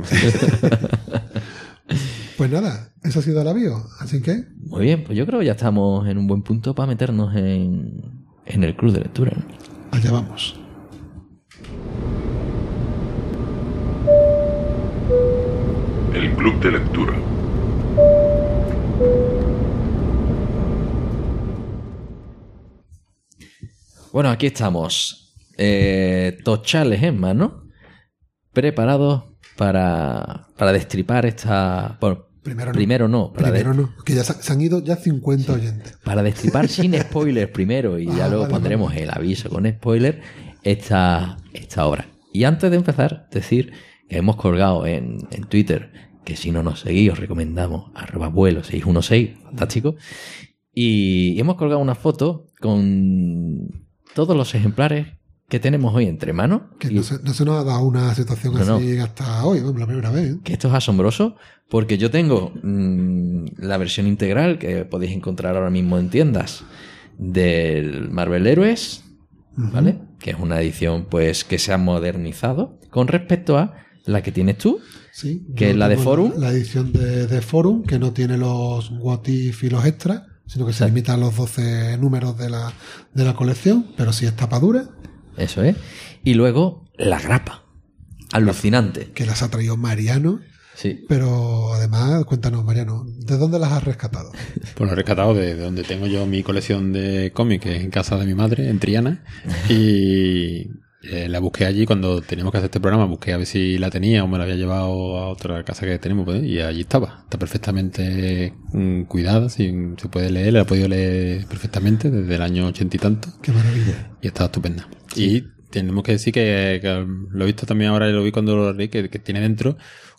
Pues nada, eso ha sido el avión. Así que, Muy bien, pues yo creo que ya estamos en un buen punto para meternos en, en el club de lectura. ¿no? allá vamos. El Club de Lectura. Bueno, aquí estamos. Eh, tochales Emma, ¿no? Preparados para, para destripar esta... Bueno, Primero no. primero no. para de- Primero no, que ya se, han ido ya 50 oyentes. para destripar sin spoilers primero y ya Ah, luego vale, pondremos el aviso con spoiler esta, esta obra. Y antes de empezar, decir que hemos colgado en, en Twitter, que si no nos seguís os recomendamos arroba vuelo 616, fantástico, y hemos colgado una foto con todos los ejemplares que tenemos hoy entre manos. Que y- no se, no se nos ha dado una situación No, así hasta hoy, la primera vez. que esto es asombroso porque yo tengo mm, la versión integral que podéis encontrar ahora mismo en tiendas del Marvel Heroes, ¿vale? Que es una edición pues que se ha modernizado con respecto a la que tienes tú. Sí, Que es la de Forum. La, edición de, de Forum, que no tiene los what if y los extras, sino que se limita a los 12 números de la, de la colección, pero sí es tapadura, Eso es. Y luego la grapa. Alucinante. que las ha traído Mariano. Sí. Pero además, cuéntanos, Mariano, ¿de dónde las has rescatado? Pues lo he rescatado de, de donde tengo yo mi colección de cómics, que es en casa de mi madre, en Triana. Y eh, la busqué allí cuando teníamos que hacer este programa. Busqué a ver si la tenía o me la había llevado a otra casa que tenemos. pues, y allí estaba. Está perfectamente mm, cuidada. Si se puede leer, la he podido leer perfectamente desde el año ochenta y tanto. Qué maravilla. Y está estupenda. Y tenemos que decir que, que lo he visto también ahora, lo vi cuando lo leí, que, que tiene dentro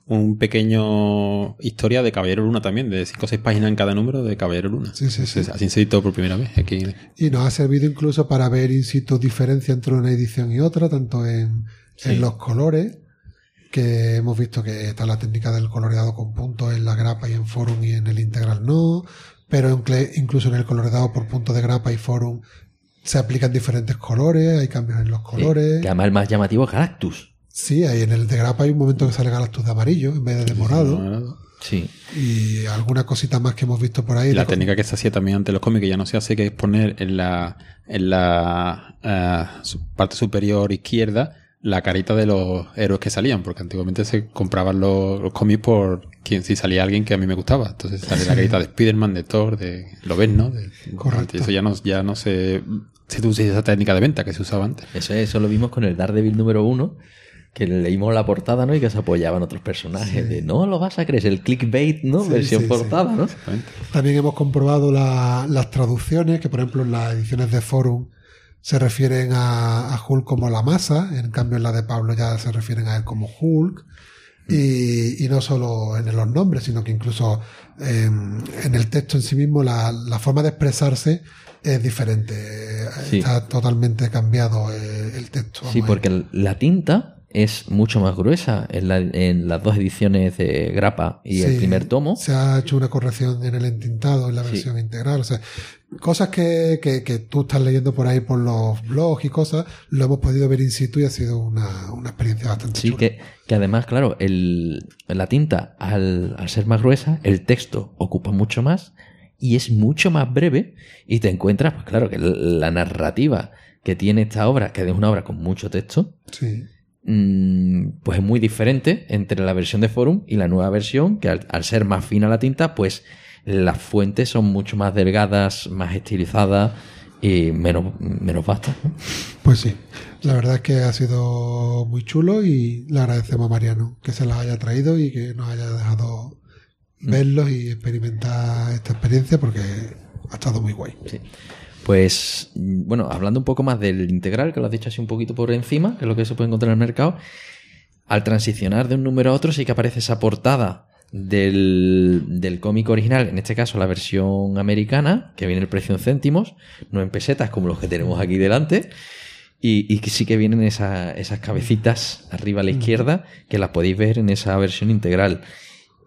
un pequeño historia de Caballero Luna también, de cinco o seis páginas en cada número de Caballero Luna. Sí, sí, sí. Así se editó por primera vez aquí. Y nos ha servido incluso para ver in situ diferencia entre una edición y otra, tanto en, Sí. en los colores, que hemos visto que está la técnica del coloreado con puntos en la grapa y en forum y en el integral no, pero incluso en el coloreado por puntos de grapa y forum se aplican diferentes colores, hay cambios en los colores. Que además el más llamativo es Galactus. Sí, hay en el de grapa hay un momento que sale Galactus de amarillo en vez de de morado. Sí. Y alguna cosita más que hemos visto por ahí. La de- técnica que se hacía también ante los cómics, que ya no se hace, que es poner en la, en la su- parte superior izquierda la carita de los héroes que salían, porque antiguamente se compraban los, los cómics por quien si salía alguien que a mí me gustaba. Entonces sale la carita de Spider-Man, de Thor, de Lobezno. De, Correcto. Y eso ya no, ya no se, se usa esa técnica de venta que se usaba antes. Eso, es, eso lo vimos con el Daredevil número uno, que leímos la portada, ¿no? Y que se apoyaban otros personajes. De no lo vas a creer, el clickbait, ¿no? Sí, Versión sí, portada, ¿no? También hemos comprobado la- las traducciones, que por ejemplo en las ediciones de Forum se refieren a, a Hulk como la masa, en cambio en la de Pablo ya se refieren a él como Hulk. Y, y no solo en los nombres, sino que incluso em, en el texto en sí mismo la, la forma de expresarse es diferente. Sí. Está totalmente cambiado eh, el texto. Sí, porque la tinta es mucho más gruesa en, la- en las dos ediciones de grapa y el primer tomo. Se ha hecho una corrección en el entintado, en la Sí. versión integral. O sea, cosas que, que, que tú estás leyendo por ahí por los blogs y cosas, lo hemos podido ver in situ y ha sido una, una experiencia bastante Sí, chula. que, que además, claro, el, la tinta, al, al ser más gruesa, el texto ocupa mucho más y es mucho más breve y te encuentras, pues claro, que la narrativa que tiene esta obra, que es una obra con mucho texto, Sí. Mm, pues es muy diferente entre la versión de Forum y la nueva versión, que al, al ser más fina la tinta, pues las fuentes son mucho más delgadas, más estilizadas y menos, menos vastas. ¿no? Pues sí. La verdad es que ha sido muy chulo y le agradecemos a Mariano que se las haya traído y que nos haya dejado Mm. verlos y experimentar esta experiencia porque ha estado muy guay. Sí. Pues, bueno, hablando un poco más del integral, que lo has dicho así un poquito por encima, que es lo que se puede encontrar en el mercado, al transicionar de un número a otro sí que aparece esa portada del, del cómic original, en este caso la versión americana, que viene el precio en céntimos, no en pesetas como los que tenemos aquí delante, y, sí que vienen esa- esas cabecitas arriba a la izquierda, que las podéis ver en esa versión integral.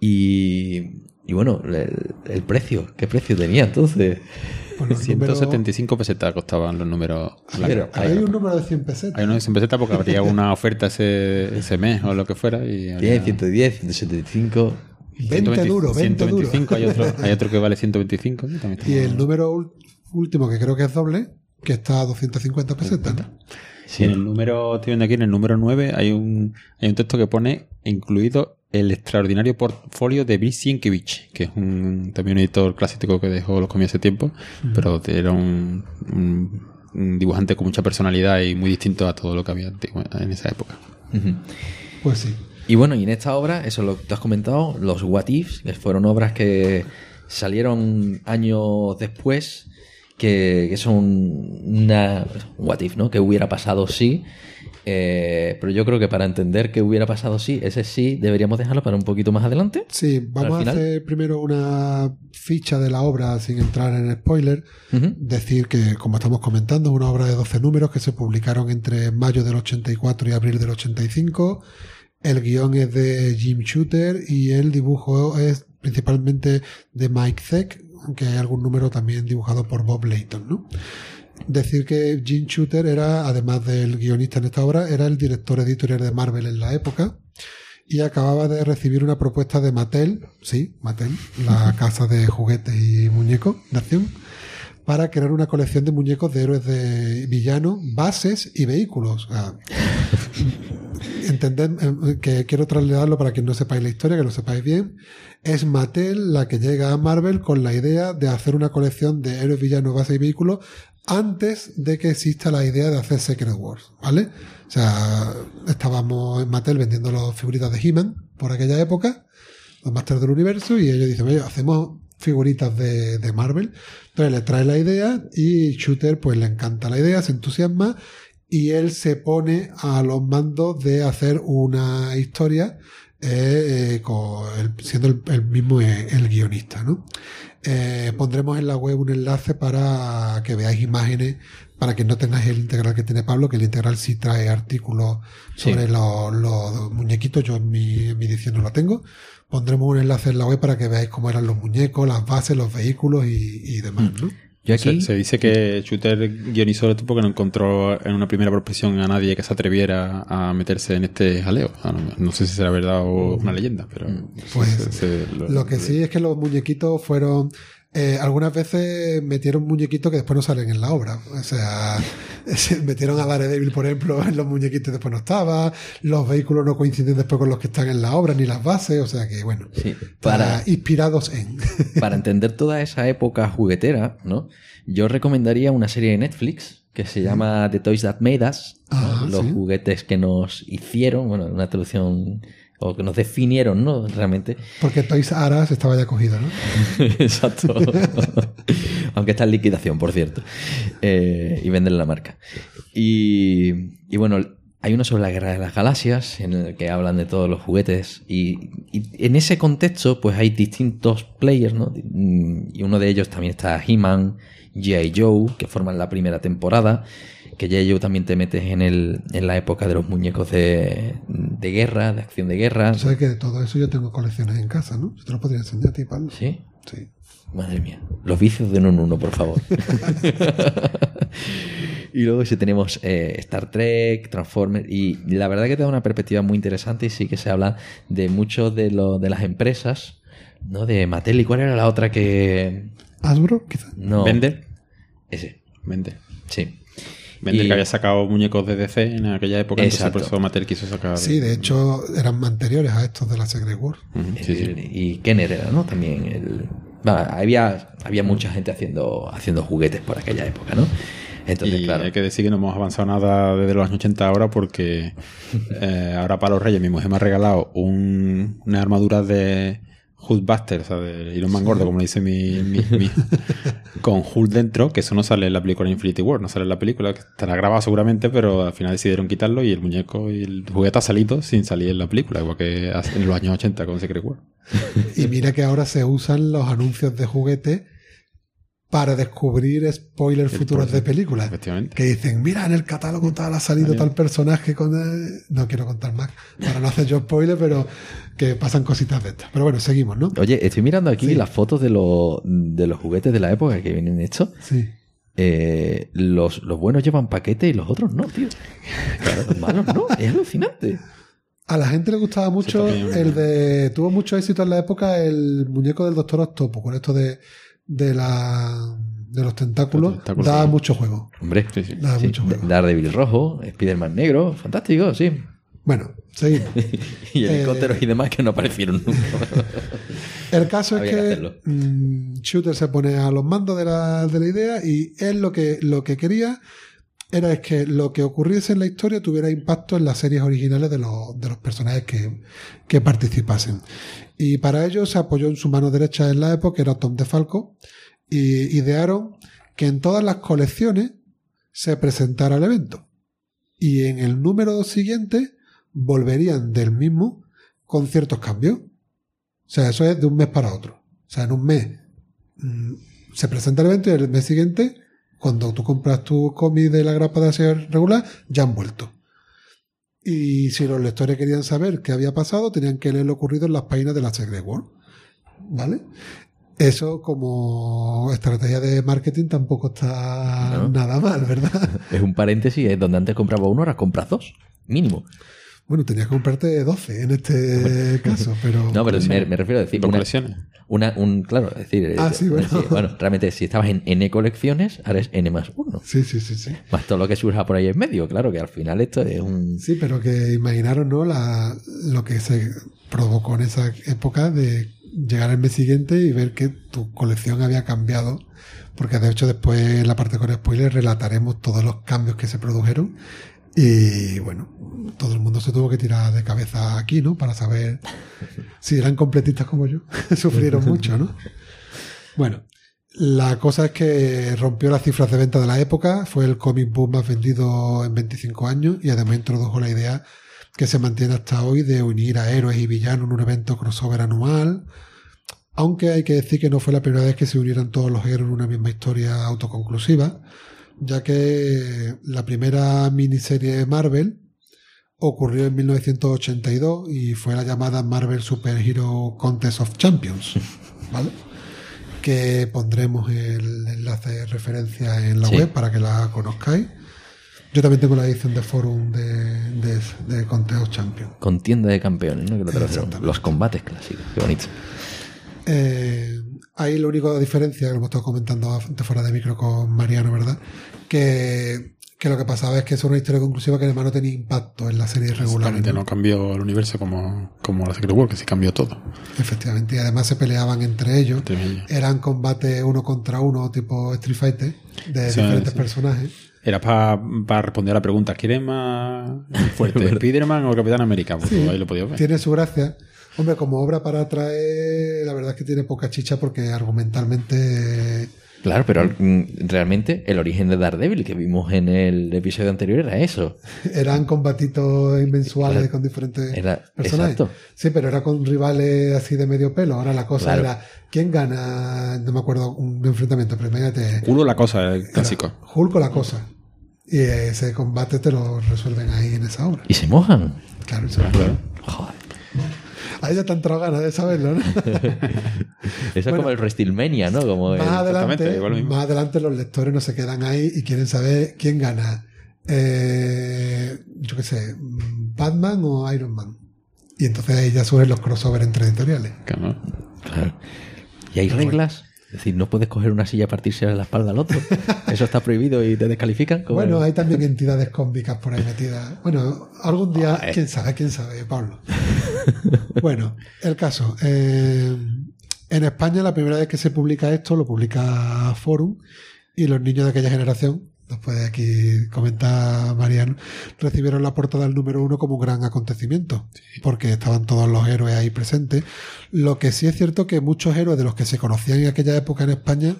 Y, y bueno, el, el precio, ¿qué precio tenía entonces? Bueno, el número- 175 pesetas costaban los números. a la- Pero Hay un número de 100 pesetas. Hay uno de 100 pesetas porque habría una oferta ese, ese mes o lo que fuera. Y habría 100, 110, 175. 20 duro, 20 duro. 125, hay otro, hay otro que vale 125. ¿no? También Y el número último, que creo que es doble, que está a 250 pesetas. ¿no? Sí, en el número, estoy viendo aquí, en el número 9 hay un, hay un texto que pone incluido el extraordinario portfolio de Bill Sienkiewicz, que es un, también un editor clásico que dejó los cómics hace tiempo, pero era un, un- un dibujante con mucha personalidad y muy distinto a todo lo que había en esa época. Pues sí. Y bueno, y en esta obra, eso es lo que tú has comentado, los What Ifs, que fueron obras que salieron años después que, que son una un what if, ¿no? Que hubiera pasado si. eh, pero yo creo que para entender que hubiera pasado si, ese sí deberíamos dejarlo para un poquito más adelante. Sí, vamos a hacer primero una ficha de la obra sin entrar en spoiler. Decir que, como estamos comentando, es una obra de 12 números que se publicaron entre mayo del 84 y abril del 85. El guion es de Jim Shooter y el dibujo es principalmente de Mike Zeck, aunque hay algún número también dibujado por Bob Layton, ¿no? Decir que Jim Shooter era, además del guionista en esta obra, era el director editorial de Marvel en la época y acababa de recibir una propuesta de Mattel, sí, Mattel, la casa de juguetes y muñecos de acción, para crear una colección de muñecos de héroes de villanos, bases y vehículos. O sea, entended eh, que quiero trasladarlo para quien no sepáis la historia, que lo sepáis bien. Es Mattel la que llega a Marvel con la idea de hacer una colección de héroes, villanos, bases y vehículos antes de que exista la idea de hacer Secret Wars, ¿vale? O sea, estábamos en Mattel vendiendo las figuritas de He-Man por aquella época, los Masters del Universo, y ellos dicen, oye, hacemos figuritas de, de Marvel. Entonces le trae la idea y Shooter pues le encanta la idea, se entusiasma y él se pone a los mandos de hacer una historia eh, eh, con el- siendo el, el mismo eh, el guionista, ¿no? Eh, pondremos en la web un enlace para que veáis imágenes, para que no tengáis el integral que tiene Pablo, que el integral sí trae artículos Sí. sobre los, los muñequitos, yo en mi, en mi edición no lo tengo. Pondremos un enlace en la web para que veáis cómo eran los muñecos, las bases, los vehículos y, y demás, ¿no? Yo Se, aquí. se dice que Shooter guionizó esto porque no encontró en una primera prospección a nadie que se atreviera a meterse en este jaleo. O sea, no, no sé si será verdad o una leyenda, pero Pues, se- se- Lo que sí es que los muñequitos fueron. Eh, algunas veces metieron muñequitos que después no salen en la obra. O sea, se metieron a Daredevil, por ejemplo, en los muñequitos y después no estaba. Los vehículos no coinciden después con los que están en la obra, ni las bases. O sea que, bueno, Sí, para, inspirados en. para entender toda esa época juguetera, ¿no? Yo recomendaría una serie de Netflix que se llama The Toys That Made Us, ¿no? Ah, los sí. juguetes que nos hicieron, bueno, una traducción o que nos definieron, ¿no? Realmente. Porque Toys R Us estaba ya cogido, ¿no? Exacto. Aunque está en liquidación, por cierto. Eh, y venden la marca. Y, y bueno, hay uno sobre la guerra de las galaxias, en el que hablan de todos los juguetes. Y, y en ese contexto, pues hay distintos players, ¿no? Y uno de ellos también está He-Man, G.I. Joe, que forman la primera temporada. Que G.I. Joe también te metes en, el, en la época de los muñecos de, de guerra, de acción de guerra. Sabes que de todo eso yo tengo colecciones en casa, ¿no? Yo te lo podría enseñar a ti, Pablo. ¿Sí? Sí. Madre mía. Los vicios de uno en uno, por favor. y luego si tenemos eh, Star Trek, Transformers, y la verdad que te da una perspectiva muy interesante y sí que se habla de muchos de, lo- de las empresas, ¿no? De Mattel y cuál era la otra que... Hasbro, quizás. No. Vender, Ese, vender. sí. Vender Y- que había sacado muñecos de DC en aquella época, entonces Exacto. por eso Mattel quiso sacar. Sí, de hecho eran anteriores a estos de la Secret. Ujú, sí, sí. Y Kenner era, ¿no? También el... había, había mucha gente haciendo, haciendo juguetes por aquella época, ¿no? Entonces, y claro. hay que decir que no hemos avanzado nada desde los años 80 ahora porque eh, ahora para los Reyes mi mujer me ha regalado un, una armadura de Hulkbuster, o sea, de Iron Man gordo, como le dice mi, mi, mi- con Hulk dentro, que eso no sale en la película Infinity War, no sale en la película, que estará grabado seguramente, pero al final decidieron quitarlo y el muñeco y el juguete ha salido sin salir en la película, igual que en los años 80 con Secret War. Y mira que ahora se usan los anuncios de juguete para descubrir spoilers futuros de películas. Efectivamente. Que dicen, mira, en el catálogo tal ha salido tal personaje con... el-". No quiero contar más para no hacer yo spoiler, pero que pasan cositas de estas. Pero bueno, seguimos, ¿no? Oye, estoy mirando aquí Sí. las fotos de, los de los juguetes de la época que vienen hechos. Sí. Eh, los, los buenos llevan paquete y los otros no, tío. Claro, los malos no. Es alucinante. A la gente le gustaba mucho el de... Tuvo mucho éxito en la época el muñeco del Doctor Octopo, con esto de, de la... De los tentáculos, Los tentáculos, daba sí. mucho juego. Hombre, Sí, sí. Daba sí, mucho juego. Daredevil rojo, Spiderman negro, fantástico, sí. Bueno, seguimos. Y Eh, helicópteros y demás que no aparecieron nunca. El caso es que que, mm, Shooter se pone a los mandos de la, de la idea y él lo que, lo que quería era es que lo que ocurriese en la historia tuviera impacto en las series originales de los, de los personajes que, que participasen. Y para ello se apoyó en su mano derecha en la época, era Tom DeFalco, y idearon que en todas las colecciones se presentara el evento. Y en el número siguiente volverían del mismo con ciertos cambios. O sea, eso es de un mes para otro. O sea, en un mes mm, se presenta el evento y el mes siguiente, cuando tú compras tu cómic de la grapa de serie regular, ya han vuelto. Y si los lectores querían saber qué había pasado, tenían que leer lo ocurrido en las páginas de la Secret World. ¿Vale? Eso como estrategia de marketing tampoco está No. nada mal, ¿verdad? Es un paréntesis, es donde antes compraba uno, ahora compras dos. Mínimo. Bueno, tenías que comprarte 12 en este caso, pero... No, pero me, me refiero a decir. Por una- colecciones. Una, un, claro, es decir, Ah, eh, sí, bueno. bueno, realmente si estabas en N colecciones, ahora es N más uno. Sí, sí, sí, sí. Más todo lo que surja por ahí en medio, claro, que al final esto es un... Sí, pero que imaginaros, ¿no? La, lo que se provocó en esa época de llegar el mes siguiente y ver que tu colección había cambiado. Porque de hecho después en la parte con spoilers relataremos todos los cambios que se produjeron. Y bueno, todo el mundo se tuvo que tirar de cabeza aquí, ¿no? Para saber si eran completistas como yo. Sufrieron mucho, ¿no? Bueno, la cosa es que rompió las cifras de venta de la época, fue el comic book más vendido en 25 años y además introdujo la idea que se mantiene hasta hoy de unir a héroes y villanos en un evento crossover anual. Aunque hay que decir que no fue la primera vez que se unieran todos los héroes en una misma historia autoconclusiva, ya que la primera miniserie de Marvel ocurrió en 1982 y fue la llamada Marvel Super Hero Contest of Champions, ¿vale? Que pondremos el enlace de referencia en la Sí. web para que la conozcáis. Yo también tengo la edición de forum de, de, de Contest of Champions. Contienda de campeones, ¿no? Que lo. Los combates clásicos. Qué bonito. Eh, ahí la única diferencia, que hemos estado comentando antes fuera de micro con Mariano, ¿verdad? Que, que lo que pasaba es que es una historia conclusiva que además no tenía impacto en la serie regular. Exactamente, no cambió el universo como, como la Secret World, que sí cambió todo. Efectivamente, y además se peleaban entre ellos. Eran combates uno contra uno, tipo Street Fighter, de diferentes sí. personajes. Era para responder a la pregunta, ¿quién más fuerte, Spiderman o Capitán América? Pues Sí. ahí lo podía ver. Tiene su gracia. Hombre, como obra para atraer, la verdad es que tiene poca chicha porque argumentalmente Claro, pero mm, realmente el origen de Daredevil que vimos en el episodio anterior era eso. eran combatitos mensuales Era- con diferentes era- personajes. exacto. Sí, pero era con rivales así de medio pelo. Ahora la cosa Claro. era quién gana, no me acuerdo, un enfrentamiento, pero imagínate. Culo la cosa, el clásico. Hulk la cosa. Y ese combate te lo resuelven ahí en esa obra. Y se mojan. Claro, eso. Joder. Ahí ya te han entrado ganas de saberlo, ¿no? Eso es como el WrestleMania, ¿no? Como el- más adelante, igual mismo. más adelante los lectores no se quedan ahí y quieren saber quién gana. Eh, yo qué sé, Batman o Iron Man. Y entonces ahí ya surgen los crossover entre editoriales. Claro. Claro. ¿Y hay reglas? Es decir, no puedes coger una silla y partirse la espalda al otro. Eso está prohibido y te descalifican. como Bueno, el- hay también entidades cómicas por ahí metidas. Bueno, algún día, Joder. quién sabe, quién sabe, Pablo. bueno, el caso. eh, en España la primera vez que se publica esto lo publica Forum y los niños de aquella generación, nos puede aquí comentar Mariano, recibieron la portada del número uno como un gran acontecimiento, porque estaban todos los héroes ahí presentes. Lo que sí es cierto que muchos héroes de los que se conocían en aquella época en España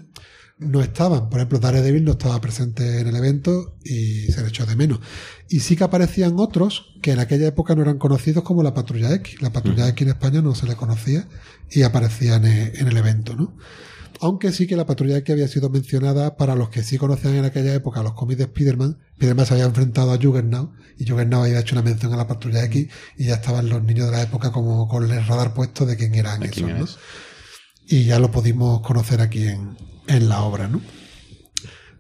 no estaban. Por ejemplo, Daredevil no estaba presente en el evento y se le echó de menos. Y sí que aparecían otros que en aquella época no eran conocidos como la Patrulla X. La Patrulla X en España no se le conocía y aparecían en, en el evento, ¿no? Aunque sí que la Patrulla X había sido mencionada para los que sí conocían en aquella época los cómics de Spider-Man. Spider-Man se había enfrentado a Juggernaut y Juggernaut había hecho una mención a la Patrulla X y ya estaban los niños de la época como con el radar puesto de quién eran ¿De esos, ¿no? es? y ya lo pudimos conocer aquí en, en la obra, ¿no?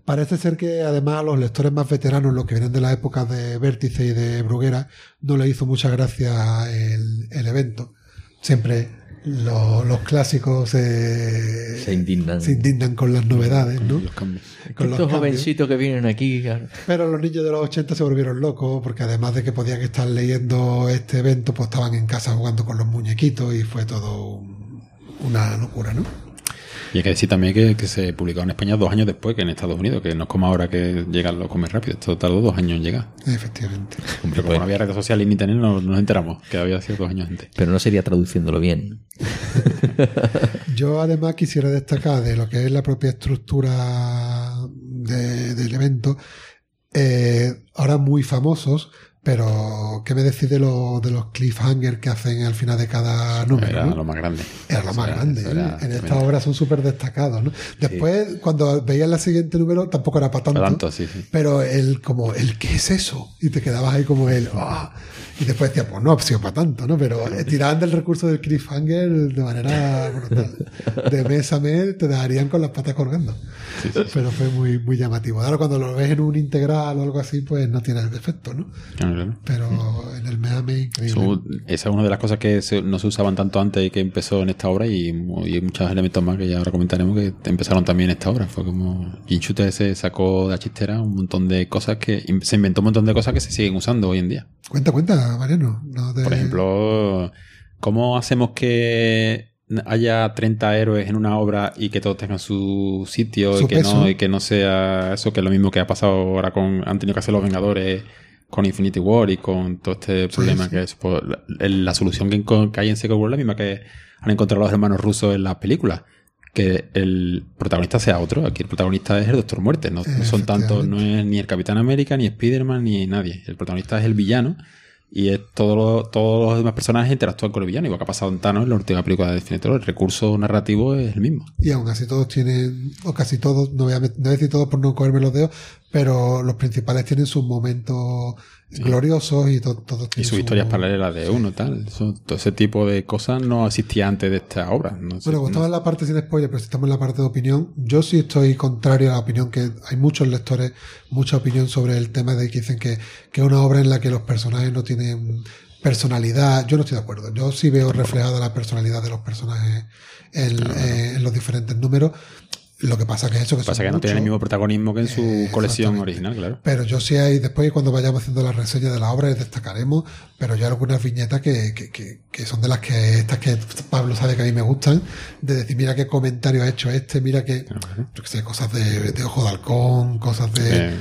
Parece ser que además a los lectores más veteranos, los que vienen de la época de Vértice y de Bruguera, no les hizo mucha gracia el, el evento. Siempre lo- los clásicos eh, Se indignan. se indignan con las novedades, ¿no? Los. Con los Estos jovencitos que vienen aquí. claro. Pero los niños de los 80 se volvieron locos porque además de que podían estar leyendo este evento, pues estaban en casa jugando con los muñequitos y fue todo un- una locura, ¿no? Y hay que decir también que, que se publicó en España dos años después que en Estados Unidos, que no es como ahora que llegan los comer rápido. Esto tardó dos años en llegar. Efectivamente. Pero como no había redes sociales ni internet, no nos enteramos que había sido dos años antes. Pero no sería traduciéndolo bien. Yo además quisiera destacar de lo que es la propia estructura de- del evento, eh, ahora muy famosos, pero ¿qué me decís de, lo- de los cliffhangers que hacen al final de cada número? Era no? lo más grande. Era lo más Era- grande. era ¿eh? En esta obra son súper destacados. ¿no? Después, cuando veías la siguiente número, tampoco era para tanto. Para tanto, sí, sí. Pero el, como, el ¿qué es eso? Y te quedabas ahí como el, "Ah". Y después decías, pues no ha sido para tanto, ¿no? Pero eh, tiraban del recurso del cliffhanger de manera brutal. De mes a mes te dejarían con las patas colgando. Pero fue muy, muy llamativo. Ahora cuando lo ves en un integral o algo así, pues no tiene el defecto, ¿no? Claro, claro. Pero en el mes a mes, increíble. Esa es una de las cosas que se- no se usaban tanto antes y que empezó en esta obra y, y hay muchos elementos más que ya ahora comentaremos que empezaron también en esta obra. Fue como Jim Shooter se sacó de la chistera un montón de cosas que se inventó un montón de cosas que se siguen usando hoy en día. Cuenta, cuenta, Mariano. No te- Por ejemplo, ¿cómo hacemos que haya 30 héroes en una obra y que todos tengan su sitio Su y, que peso. no, y que no sea eso que es lo mismo que ha pasado ahora con han tenido que hacer los Vengadores con Infinity War y con todo este problema sí. que es pues, la, solución que, que hay en Secret War es la misma que han encontrado los hermanos rusos en las películas que el protagonista sea otro aquí el protagonista es el Doctor Muerte no, no son tantos no es ni el Capitán América ni Spider-Man ni nadie el protagonista es el villano y es todo lo- todos los demás personajes interactúan con el villano, igual que ha pasado en Thanos en la última película de Definitor. El recurso narrativo es el mismo. Y aún así todos tienen, o casi todos, no voy a, no voy a decir todos por no cogerme los dedos, pero los principales tienen sus momentos gloriosos y to- todos Y sus su- historias paralelas de uno, tal. Eso- todo ese tipo de cosas no existía antes de esta obra. No sé- Bueno, no- estamos en la parte sin spoiler, pero si estamos en la parte de opinión, yo sí estoy contrario a la opinión que hay muchos lectores, mucha opinión sobre el tema de que dicen que, es una obra en la que los personajes no tienen personalidad. Yo no estoy de acuerdo. Yo sí veo reflejada la personalidad de los personajes en, eh, en los diferentes números. Lo que pasa que es eso que pasa que no tiene el mismo protagonismo que en su Eh, colección original, claro. Pero yo sí hay, después cuando vayamos haciendo la reseña de la obra, les destacaremos, pero yo hay algunas viñetas que, que, que, que son de las que, estas que Pablo sabe que a mí me gustan, de decir, mira qué comentario ha hecho este, mira yo qué sé, cosas de, de ojo de halcón, cosas de, Eh,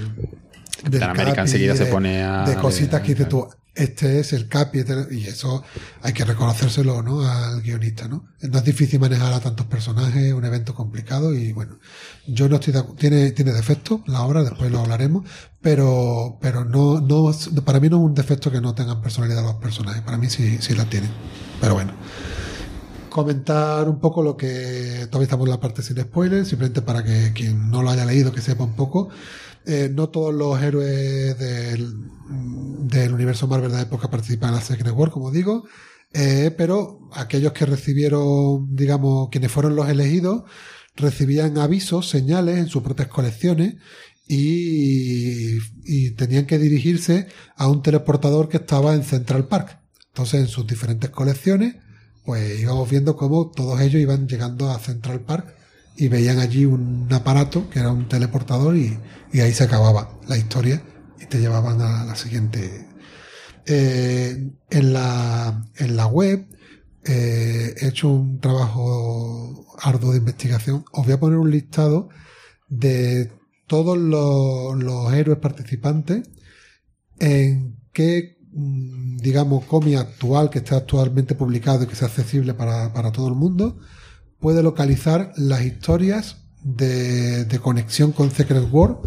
Capitán América enseguida se de- pone a- de cositas que dices tú, este es el Capi, y eso hay que reconocérselo, ¿no? Al guionista, ¿no? No es difícil manejar a tantos personajes, un evento complicado y bueno, yo no estoy de acu- tiene, tiene defectos la obra, después lo hablaremos, pero, pero no, no, para mí no es un defecto que no tengan personalidad los personajes, para mí sí, sí la tienen, pero bueno. Comentar un poco lo que todavía estamos en la parte sin spoilers, simplemente para que quien no lo haya leído que sepa un poco. Eh, no todos los héroes del, del universo Marvel de la época participan en la Secret War, como digo, eh, pero aquellos que recibieron, digamos, quienes fueron los elegidos, recibían avisos, señales en sus propias colecciones y, y tenían que dirigirse a un teleportador que estaba en Central Park. Entonces, en sus diferentes colecciones, pues íbamos viendo cómo todos ellos iban llegando a Central Park y veían allí un aparato que era un teleportador y, ahí se acababa la historia y te llevaban a la siguiente. Eh, en, la, en la web eh, he hecho un trabajo arduo de investigación. Os voy a poner un listado de todos los, los héroes participantes en qué, mm, digamos, cómic actual que está actualmente publicado y que sea accesible para, para todo el mundo, puede localizar las historias de, de conexión con Secret War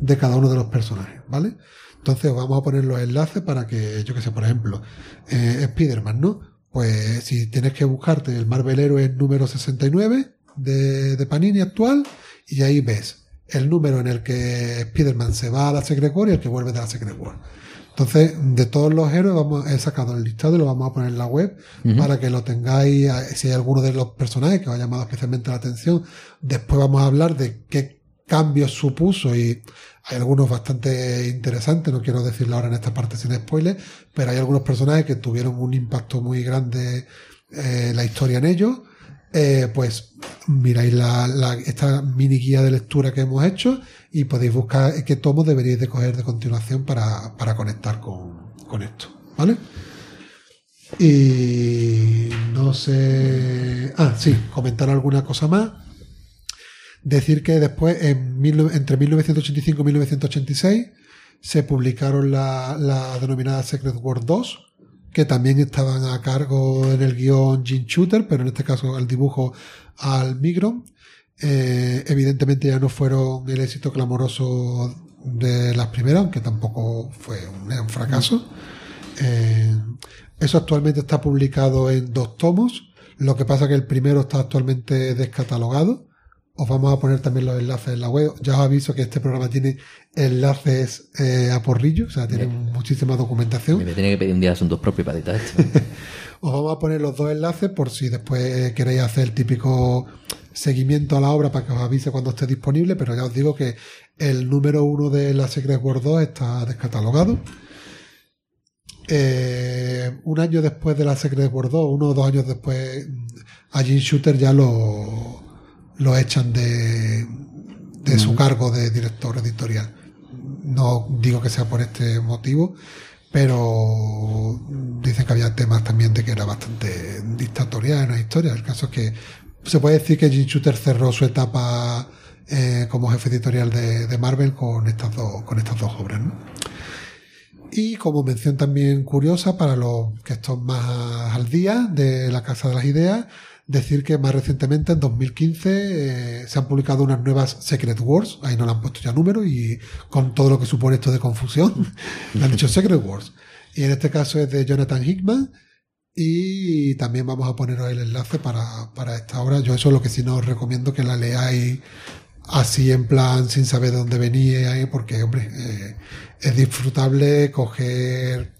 de cada uno de los personajes, ¿vale? Entonces vamos a poner los enlaces para que, yo que sé, por ejemplo, eh, Spider-Man, ¿no? Pues si tienes que buscarte el Marvel Heroes número 69 de, de Panini actual, y ahí ves el número en el que Spider-Man se va a la Secret War y el que vuelve de la Secret War. Entonces, de todos los héroes, vamos, he sacado el listado y lo vamos a poner en la web para que lo tengáis, si hay alguno de los personajes que os ha llamado especialmente la atención. Después vamos a hablar de qué cambios supuso y hay algunos bastante interesantes, no quiero decirlo ahora en esta parte sin spoiler, pero hay algunos personajes que tuvieron un impacto muy grande eh, la historia en ellos. Eh, pues miráis la, la- esta mini guía de lectura que hemos hecho y podéis buscar qué tomos deberíais de coger de continuación para, para conectar con, con esto, ¿vale? Y no sé... Ah, sí, comentar alguna cosa más. Decir que después, en mil- entre 1985 y 1986, se publicaron la, la denominada Secret War 2, que también estaban a cargo en el guion Gene Shooter, pero en este caso el dibujo al Migron. Eh, evidentemente ya no fueron el éxito clamoroso de las primeras, aunque tampoco fue un, fracaso. Eh, eso actualmente está publicado en dos tomos. Lo que pasa que el primero está actualmente descatalogado. Os vamos a poner también los enlaces en la web. Ya os aviso que este programa tiene enlaces eh, a porrillo, o sea, tiene muchísima documentación. Me tiene que pedir un día asuntos propios para editar esto. Os vamos a poner los dos enlaces por si después queréis hacer el típico seguimiento a la obra para que os avise cuando esté disponible, pero ya os digo que el número uno de la Secret Wars 2 está descatalogado. Eh, un año después de la Secret Wars 2, uno o dos años después, a Jim Shooter ya lo, lo echan de, de su cargo de director editorial. No digo que sea por este motivo, pero dicen que había temas también de que era bastante dictatorial en la historia. El caso es que se puede decir que Jim Shooter cerró su etapa eh, como jefe editorial de, de Marvel con estas dos, con estas dos obras. ¿no? Y como mención también curiosa para los que están más al día de la Casa de las Ideas, decir que más recientemente, en 2015, eh, se han publicado unas nuevas Secret Wars, ahí no le han puesto ya número, y con todo lo que supone esto de confusión, le han dicho Secret Wars. Y en este caso es de Jonathan Hickman, y también vamos a poneros el enlace para, para esta obra. Yo eso es lo que sí no os recomiendo que la leáis así en plan sin saber de dónde venía, porque, hombre, eh, es disfrutable coger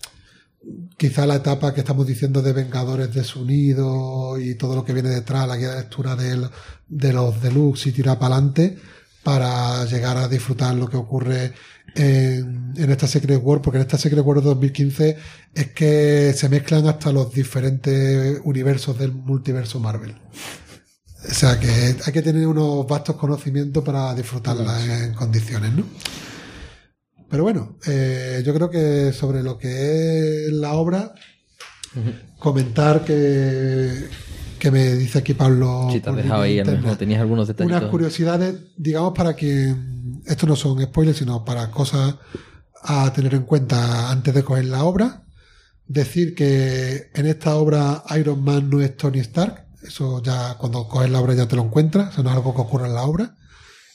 quizá la etapa que estamos diciendo de Vengadores desunidos y todo lo que viene detrás, la guía de lectura de, de los deluxe y tirar para adelante para llegar a disfrutar lo que ocurre en, en esta Secret War, porque en esta Secret War 2015 es que se mezclan hasta los diferentes universos del multiverso Marvel. O sea que hay que tener unos vastos conocimientos para disfrutarla en condiciones, ¿no? Pero bueno, eh, yo creo que sobre lo que es la obra, comentar que, que me dice aquí Pablo. Si te has dejado ahí, mejor tenías algunos detallitos. unas curiosidades, digamos, para que esto no son spoilers, sino para cosas a tener en cuenta antes de coger la obra. Decir que en esta obra Iron Man no es Tony Stark, eso ya cuando coges la obra ya te lo encuentras, eso no es algo que ocurre en la obra.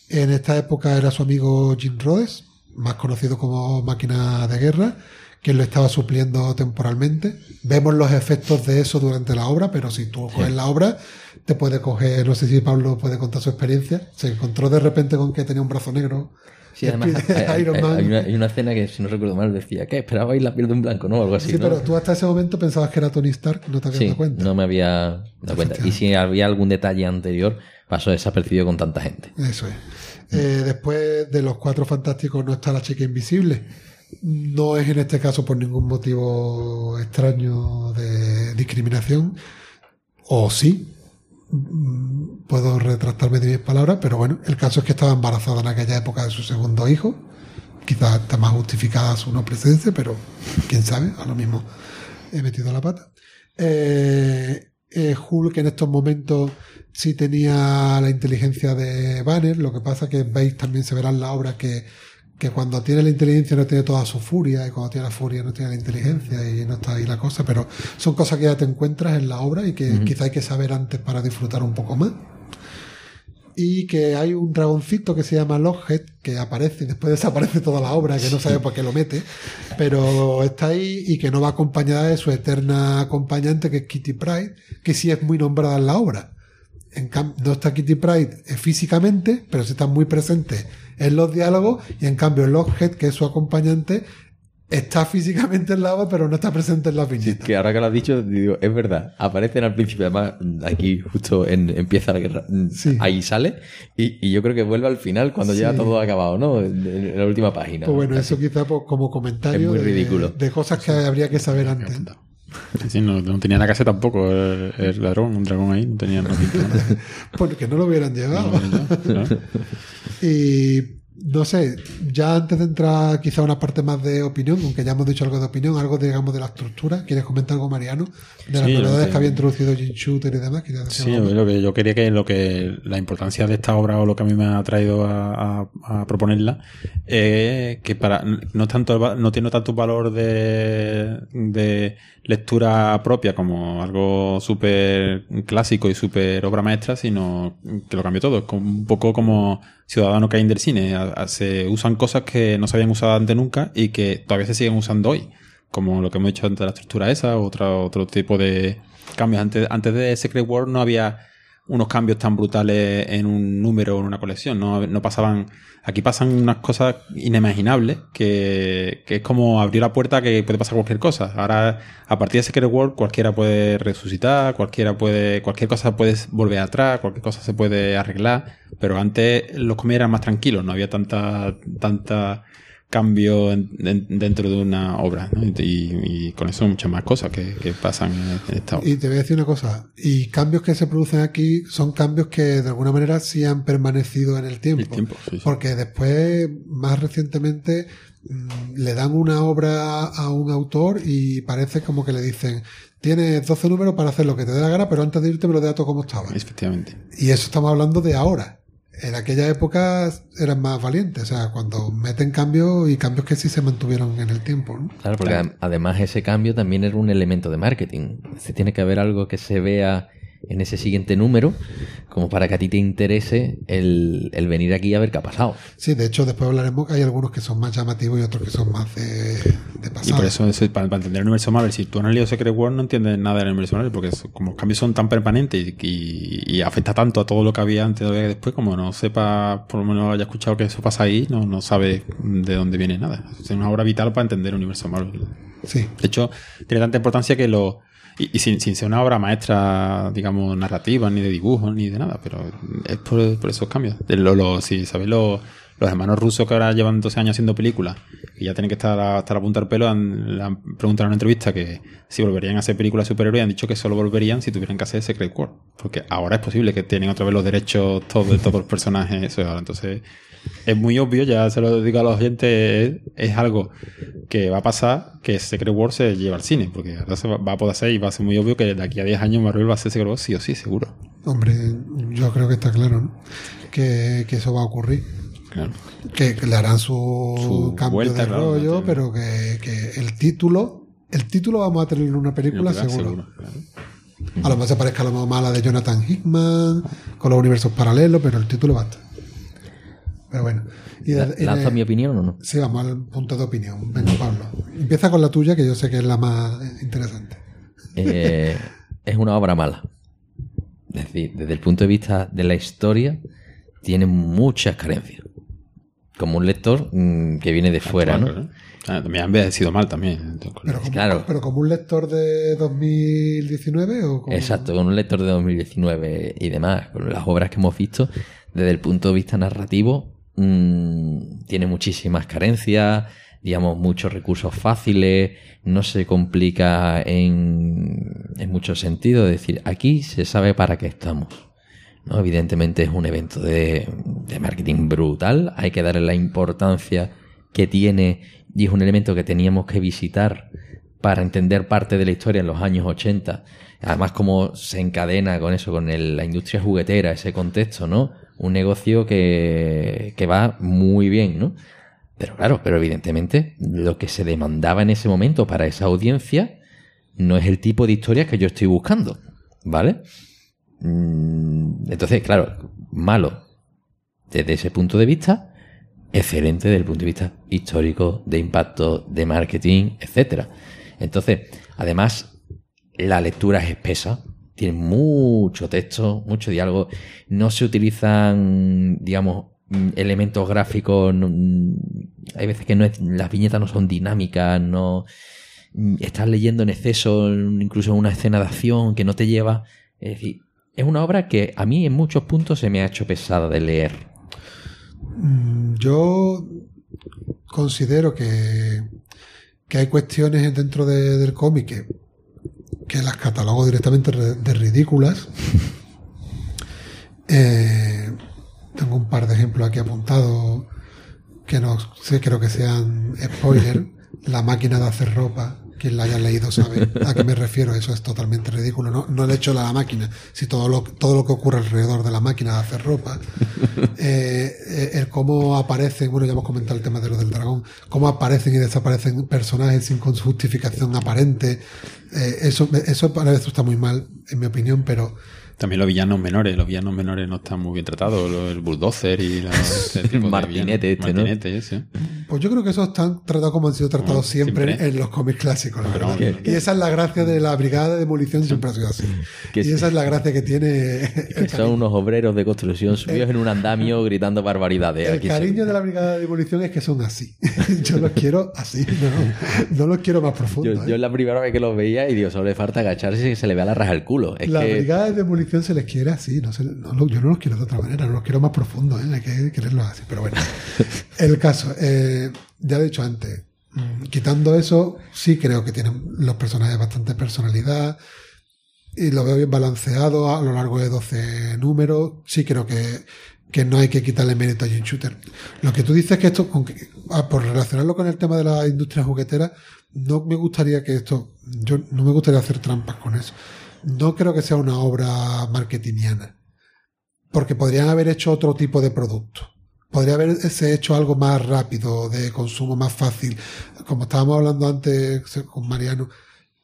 En esta época era su amigo Jim Rhodes, más conocido como Máquina de Guerra, quien lo estaba supliendo temporalmente. Vemos los efectos de eso durante la obra, pero si tú coges la obra, te puede coger, no sé si Pablo puede contar su experiencia, se encontró de repente con que tenía un brazo negro. Sí, además hay, hay- Iron hay- Man. hay una, hay una escena que, si no recuerdo mal, decía que esperabais la piel de un blanco, ¿no? Algo así, Sí, ¿no? pero tú hasta ese momento pensabas que era Tony Stark, no te habías Sí, dado cuenta. no me había dado cuenta. Y si había algún detalle anterior, pasó desapercibido con tanta gente. Eso es. Eh, después de los cuatro fantásticos no está la chica invisible. No es en este caso por ningún motivo extraño de discriminación. O sí. Mm, Puedo retractarme de mis palabras, pero bueno, el caso es que estaba embarazada en aquella época de su segundo hijo. Quizás está más justificada su no presencia, pero quién sabe, a lo mismo he metido la pata. Eh, eh, Hulk en estos momentos sí tenía la inteligencia de Banner, lo que pasa que veis también se verá en la obra que, que cuando tiene la inteligencia no tiene toda su furia y cuando tiene la furia no tiene la inteligencia y no está ahí la cosa, pero son cosas que ya te encuentras en la obra y que quizá hay que saber antes para disfrutar un poco más. Y que hay un dragoncito que se llama Lockhead, que aparece y después desaparece toda la obra, que no sabe por qué lo mete, pero está ahí y que no va acompañada de su eterna acompañante, que es Kitty Pride, que sí es muy nombrada en la obra. En no está Kitty Pride eh, físicamente, pero sí está muy presente en los diálogos, y en cambio Lockhead, que es su acompañante, está físicamente en la obra, pero no está presente en la viñeta. Que ahora que lo has dicho, digo, es verdad. Aparecen al principio, además, aquí justo en, empieza la guerra. Sí. Ahí sale. Y, y yo creo que vuelve al final cuando ya Sí. todo acabado, ¿no? En, en la última página. Pues bueno, Así. eso quizá pues, como comentario Es muy de- ridículo. De, cosas que habría que saber antes. Sí, sí, no, no tenía que hacer tampoco el, el ladrón, un dragón ahí, no tenía nada. Porque no lo hubieran llevado. No, no, no. Y no sé, ya antes de entrar quizá una parte más de opinión, aunque ya hemos dicho algo de opinión, algo digamos de la estructura, ¿quieres comentar algo, Mariano? De las Sí, novedades que- que había introducido Jim Shooter y demás. Sí, lo que yo quería que lo que la importancia de esta obra o lo que a mí me ha traído a, a- a proponerla eh, que para no tanto no tiene tanto valor de, de lectura propia como algo súper clásico y súper obra maestra, sino que lo cambió todo. Es un poco como Ciudadano Kane del cine. A- a- se usan cosas que no se habían usado antes nunca y que todavía se siguen usando hoy. Como lo que hemos dicho antes de la estructura esa, otro, otro tipo de cambios. Antes, antes de Secret World no había unos cambios tan brutales en un número o en una colección. No, no pasaban. Aquí pasan unas cosas inimaginables que, que es como abrir la puerta que puede pasar cualquier cosa. Ahora, a partir de Secret World, cualquiera puede resucitar, cualquiera puede. cualquier cosa puede volver atrás, cualquier cosa se puede arreglar. Pero antes los cómics eran más tranquilos, no había tanta. tanta cambio en- en- dentro de una obra. ¿no? Y, con eso muchas más cosas que, que pasan en, esta obra. Y te voy a decir una cosa, y cambios que se producen aquí son cambios que de alguna manera sí han permanecido en el tiempo. El tiempo, sí, sí. Porque después, más recientemente, mm, le dan una obra a un autor y parece como que le dicen, tienes 12 números para hacer lo que te dé la gana, pero antes de irte me lo da todo como estaba. Efectivamente. Y eso estamos hablando de ahora. En aquella época eran más valientes, o sea, cuando meten cambios y cambios que sí se mantuvieron en el tiempo. ¿no? Claro, porque Claro. además ese cambio también era un elemento de marketing. Se tiene que haber algo que se vea en ese siguiente número, como para que a ti te interese el, el venir aquí a ver qué ha pasado. Sí, de hecho, después hablaremos que hay algunos que son más llamativos y otros que son más de, de Y pasado. por eso, eso, para, para entender el universo Marvel, si tú no has leído Secret World, no entiendes nada del universo Marvel, porque es- como los cambios son tan permanentes y, y- y afecta tanto a todo lo que había antes y después, como no sepa, por lo menos haya escuchado que eso pasa ahí, no, no sabe de dónde viene nada. Es una obra vital para entender el universo Marvel. Sí, De hecho, tiene tanta importancia que lo. Y, sin, sin ser una obra maestra, digamos, narrativa, ni de dibujo, ni de nada, pero es por, por esos cambios. Lo- lo- si sabéis, lo- los hermanos rusos que ahora llevan 12 años haciendo películas y ya tienen que estar a- la punta del pelo, han, le han preguntado en una entrevista que si volverían a hacer películas superhéroes han dicho que solo volverían si tuvieran que hacer Secret World. Porque ahora es posible que tienen otra vez los derechos todos de todos los personajes. Eso ahora. Entonces, es muy obvio, ya se lo digo a los oyentes, es, es algo que va a pasar que Secret Wars se lleva al cine, porque ahora se va, va a poder ser y va a ser muy obvio que de aquí a 10 años Marvel va a ser Secret Wars sí o sí, seguro. hombre, yo creo que está claro, ¿no? Que, que eso va a ocurrir. Claro. Que, que le harán su, Su cambio vuelta, de rollo, pero que, que el título, el título vamos a tener en una película seguro. claro. A lo mejor se parezca a la de Jonathan Hickman, con los universos paralelos, pero el título va a estar. Pero bueno. Y de- ¿Lanza mi opinión o no? Sí, vamos al punto de opinión. Venga, Pablo. Empieza con la tuya, que yo sé que es la más eh, interesante. Eh, es una obra mala. Es decir, desde el punto de vista de la historia, tiene muchas carencias. Como un lector mm, que viene de fuera, ¿no? Ah, también ha envejecido mal también. Pero como, Claro. pero como un lector de 2019 o como... Exacto, con un lector de 2019 y demás, con las obras que hemos visto, desde el punto de vista narrativo, mm, tiene muchísimas carencias, digamos, muchos recursos fáciles, no se complica en, en muchos sentidos. Es decir, aquí se sabe para qué estamos. ¿no? Evidentemente es un evento de, marketing brutal, hay que darle la importancia que tiene y es un elemento que teníamos que visitar para entender parte de la historia en los años 80. Además, cómo se encadena con eso, con la industria juguetera, ese contexto, ¿no? Un negocio que, que va muy bien, ¿no? Pero claro, pero evidentemente lo que se demandaba en ese momento para esa audiencia no es el tipo de historias que yo estoy buscando, ¿vale? Mm, Entonces, claro, malo desde ese punto de vista, excelente desde el punto de vista histórico, de impacto, de marketing, etcétera. Entonces, además, la lectura es espesa, tiene mucho texto, mucho diálogo, no se utilizan, digamos, mm, elementos gráficos, mm, hay veces que no es- las viñetas no son dinámicas, no mm, estás leyendo en exceso, incluso una escena de acción que no te lleva, es decir, es una obra que a mí en muchos puntos se me ha hecho pesada de leer. Yo considero que, que hay cuestiones dentro de- del cómic que, que las catalogo directamente re- de ridículas. Eh, tengo un par de ejemplos aquí apuntados que no sé, creo que sean spoiler, la máquina de hacer ropa, quien la haya leído sabe a qué me refiero, eso es totalmente ridículo. No, no el hecho de la máquina, si todo lo, todo lo que ocurre alrededor de la máquina de hacer ropa, eh, eh, el cómo aparecen, bueno, ya hemos comentado el tema de lo del dragón, cómo aparecen y desaparecen personajes sin con justificación aparente, eh, eso, eso para eso está muy mal, en mi opinión, pero También los villanos menores, los villanos menores no están muy bien tratados, el bulldozer y la, ese tipo de Martinete villanos. este, ¿no? Martinete ese. Pues yo creo que esos están tratados como han sido tratados Mm, siempre, siempre. en los cómics clásicos, la verdad. Y esa es la gracia de la brigada de demolición, siempre ha sido así. Que y sí. esa es la gracia que tiene Son unos obreros de construcción subidos en un andamio gritando barbaridades. el Aquí cariño de la brigada de demolición es que son así. yo los quiero así, no, no los quiero más profundos. Yo, ¿eh? yo la primera vez que los veía y digo, solo le falta agacharse y se le vea la raja al culo. Es la que brigada de demolición se les quiere así, no se- no yo no los quiero de otra manera, no los quiero más profundos, ¿eh? hay que quererlos así. Pero bueno, el caso, eh, ya he dicho antes, quitando eso, sí creo que tienen los personajes bastante personalidad y lo veo bien balanceado a lo largo de 12 números. Sí creo que, que no hay que quitarle mérito a Jim Shooter. Lo que tú dices que esto, ah, por relacionarlo con el tema de la industria juguetera, no me gustaría que esto, yo no me gustaría hacer trampas con eso. No creo que sea una obra marketingiana. Porque podrían haber hecho otro tipo de producto. Podría haberse hecho algo más rápido, de consumo más fácil. Como estábamos hablando antes con Mariano,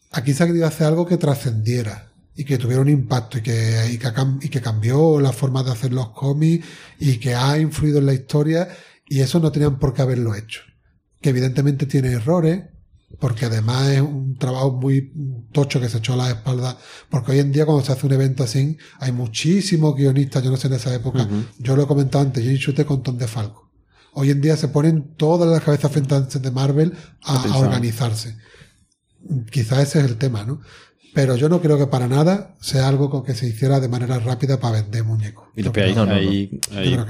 aquí se ha querido hacer algo que trascendiera y que tuviera un impacto y que, y que, y que cambió la forma de hacer los cómics y que ha influido en la historia y eso no tenían por qué haberlo hecho. Que evidentemente tiene errores, porque además es un trabajo muy tocho que se echó a la espalda, porque hoy en día cuando se hace un evento así, hay muchísimos guionistas, yo no sé en esa época, yo lo he comentado antes, yo Shooter con Tom de Falco. Hoy en día se ponen todas las cabezas pensantes de Marvel a, organizarse. Quizás ese es el tema, ¿no? Pero yo no creo que para nada sea algo con que se hiciera de manera rápida para vender muñecos. Y hay, no, hay-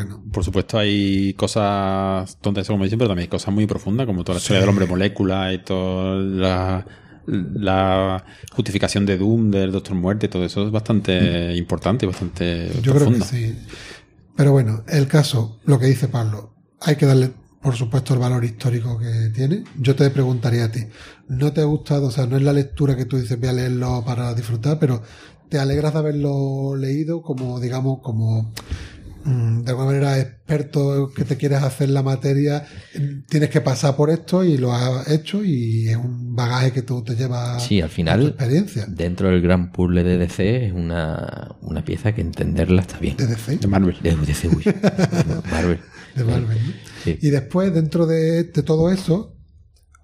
no. por supuesto, hay cosas tontas, como dicen, pero también hay cosas muy profundas, como toda la historia Sí. del hombre molécula y toda la, la justificación de Doom, del Doctor Muerte, todo eso es bastante importante y bastante Yo creo que profundo. sí. Pero bueno, el caso, lo que dice Pablo, hay que darle, por supuesto, el valor histórico que tiene. Yo te preguntaría a ti, ¿no te ha gustado? O sea, no es la lectura que tú dices, voy a leerlo para disfrutar, pero ¿te alegras de haberlo leído como, digamos, como mm, de alguna manera experto que te quieres hacer la materia? Tienes que pasar por esto y lo has hecho y es un bagaje que tú te llevas Sí, al a tu final, experiencia dentro del gran puzzle de DC es una, una pieza que entenderla está bien. de DC. De Marvel. De DC, uy. Marvel. De Marvel. ¿no? Sí. Y después, dentro de, de todo eso,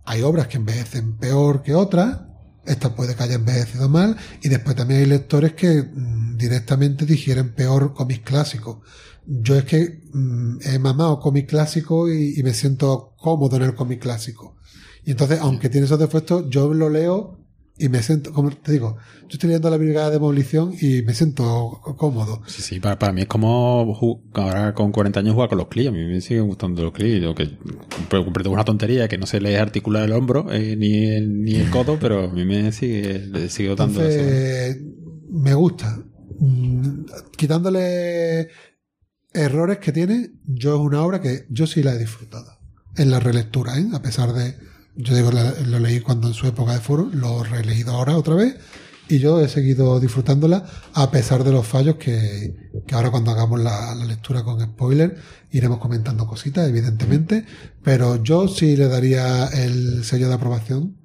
hay obras que envejecen peor que otras. Esta puede que haya envejecido mal. Y después también hay lectores que mm, directamente digieren peor cómics clásicos. Yo es que mm, he mamado cómic clásico y, y me siento cómodo en el cómic clásico. Y entonces, aunque tiene esos defectos, yo lo leo y me siento, como te digo, yo estoy leyendo la Brigada de Demolición y me siento cómodo. Sí, sí, para, para mí es como ahora con 40 años jugar con los CLI. A mí me siguen gustando los CLI. Lo que, pero pero tengo una tontería que no se le articular el hombro eh, ni, el, ni el codo, pero a mí me sigue, le sigue dando eso. Entonces, me gusta. Mm, Quitándole errores que tiene, yo es una obra que yo sí la he disfrutado. En la relectura, ¿eh? A pesar de, yo digo, lo leí cuando en su época de foro, lo he releído ahora otra vez, y yo he seguido disfrutándola a pesar de los fallos que, que ahora cuando hagamos la, la lectura con spoiler iremos comentando cositas, evidentemente, pero yo sí le daría el sello de aprobación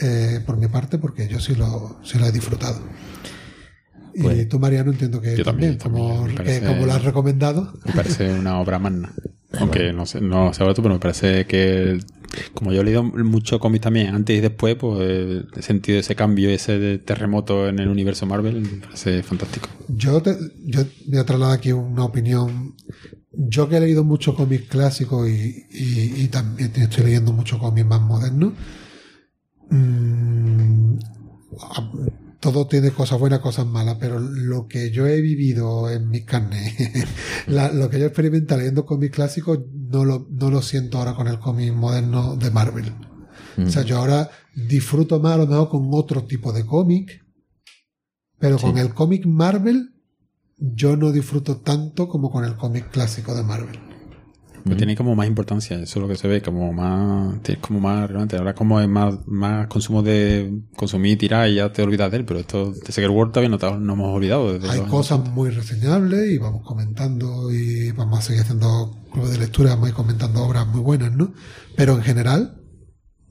eh, por mi parte, porque yo sí lo, sí lo he disfrutado. Y Pues- tú, Mariano, entiendo que Yo también, también, como, que parece- como lo has recomendado. Me parece una obra magna. Aunque no sé, no sé ahora tú, pero me parece que como yo he leído mucho cómic también, antes y después, pues he sentido ese cambio, ese terremoto en el universo Marvel, me parece fantástico. Yo, te, yo voy a trasladar aquí una opinión. Yo que he leído mucho cómics clásicos y, y, también estoy leyendo mucho cómics más modernos, mm, todo tiene cosas buenas, cosas malas, pero lo que yo he vivido en mi carne, la- lo que yo experimento leyendo cómics clásicos, no lo, no lo siento ahora con el cómic moderno de Marvel. O sea, yo ahora disfruto más a lo mejor con otro tipo de cómic, pero Sí. con el cómic Marvel yo no disfruto tanto como con el cómic clásico de Marvel. Pues tiene como más importancia, eso es lo que se ve, como más, como más relevante. Ahora como es más, más consumo de consumir y tirar y ya te olvidas de él, pero esto de Secret World todavía no, no hemos olvidado. desde Hay cosas muy reseñables y vamos comentando y vamos a seguir haciendo clubes de lectura, vamos a ir comentando obras muy buenas, ¿no? Pero en general,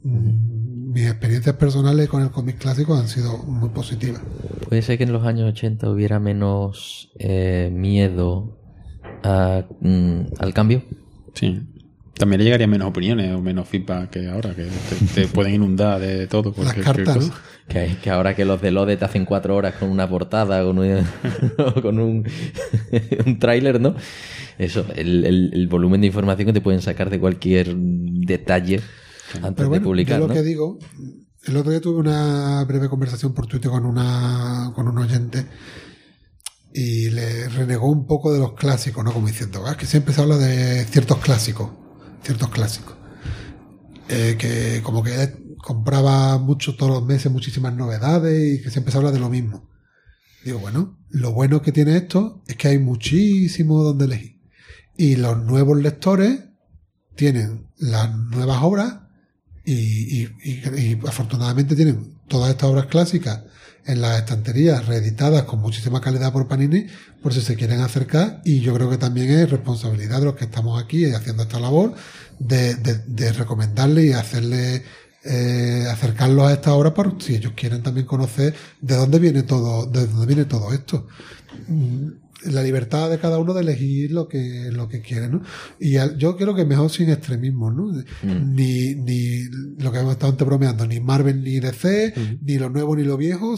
mm, mis experiencias personales con el cómic clásico han sido muy positivas. Puede ser que en los años 80 hubiera menos eh, miedo a, mm, al cambio. Sí. También le llegaría menos opiniones o menos feedback que ahora, que te, te pueden inundar de todo. Las cartas. Que, ahora que los de Lode te hacen cuatro horas con una portada, con un, con un, un tráiler, ¿no? Eso, el, el- el volumen de información que te pueden sacar de cualquier detalle antes Pero de publicar, yo lo ¿no? que digo, el otro día tuve una breve conversación por Twitter con una con un oyente y le renegó un poco de los clásicos, ¿no? Como diciendo, "Ah, que siempre se habla de ciertos clásicos, ciertos clásicos. Eh, que como que compraba mucho todos los meses muchísimas novedades y que siempre se habla de lo mismo. Digo, bueno, lo bueno que tiene esto es que hay muchísimo donde elegir. Y los nuevos lectores tienen las nuevas obras y- y afortunadamente tienen todas estas obras clásicas en las estanterías reeditadas con muchísima calidad por Panini por si se quieren acercar y yo creo que también es responsabilidad de los que estamos aquí haciendo esta labor de, de, de recomendarle y hacerle eh, acercarlos a esta obra por si ellos quieren también conocer de dónde viene todo de dónde viene todo esto la libertad de cada uno de elegir lo que lo que quiere ¿no? y al- yo creo que mejor sin extremismo ¿no? ni, ni lo que hemos estado antes bromeando ni Marvel ni DC ni lo nuevo ni lo viejo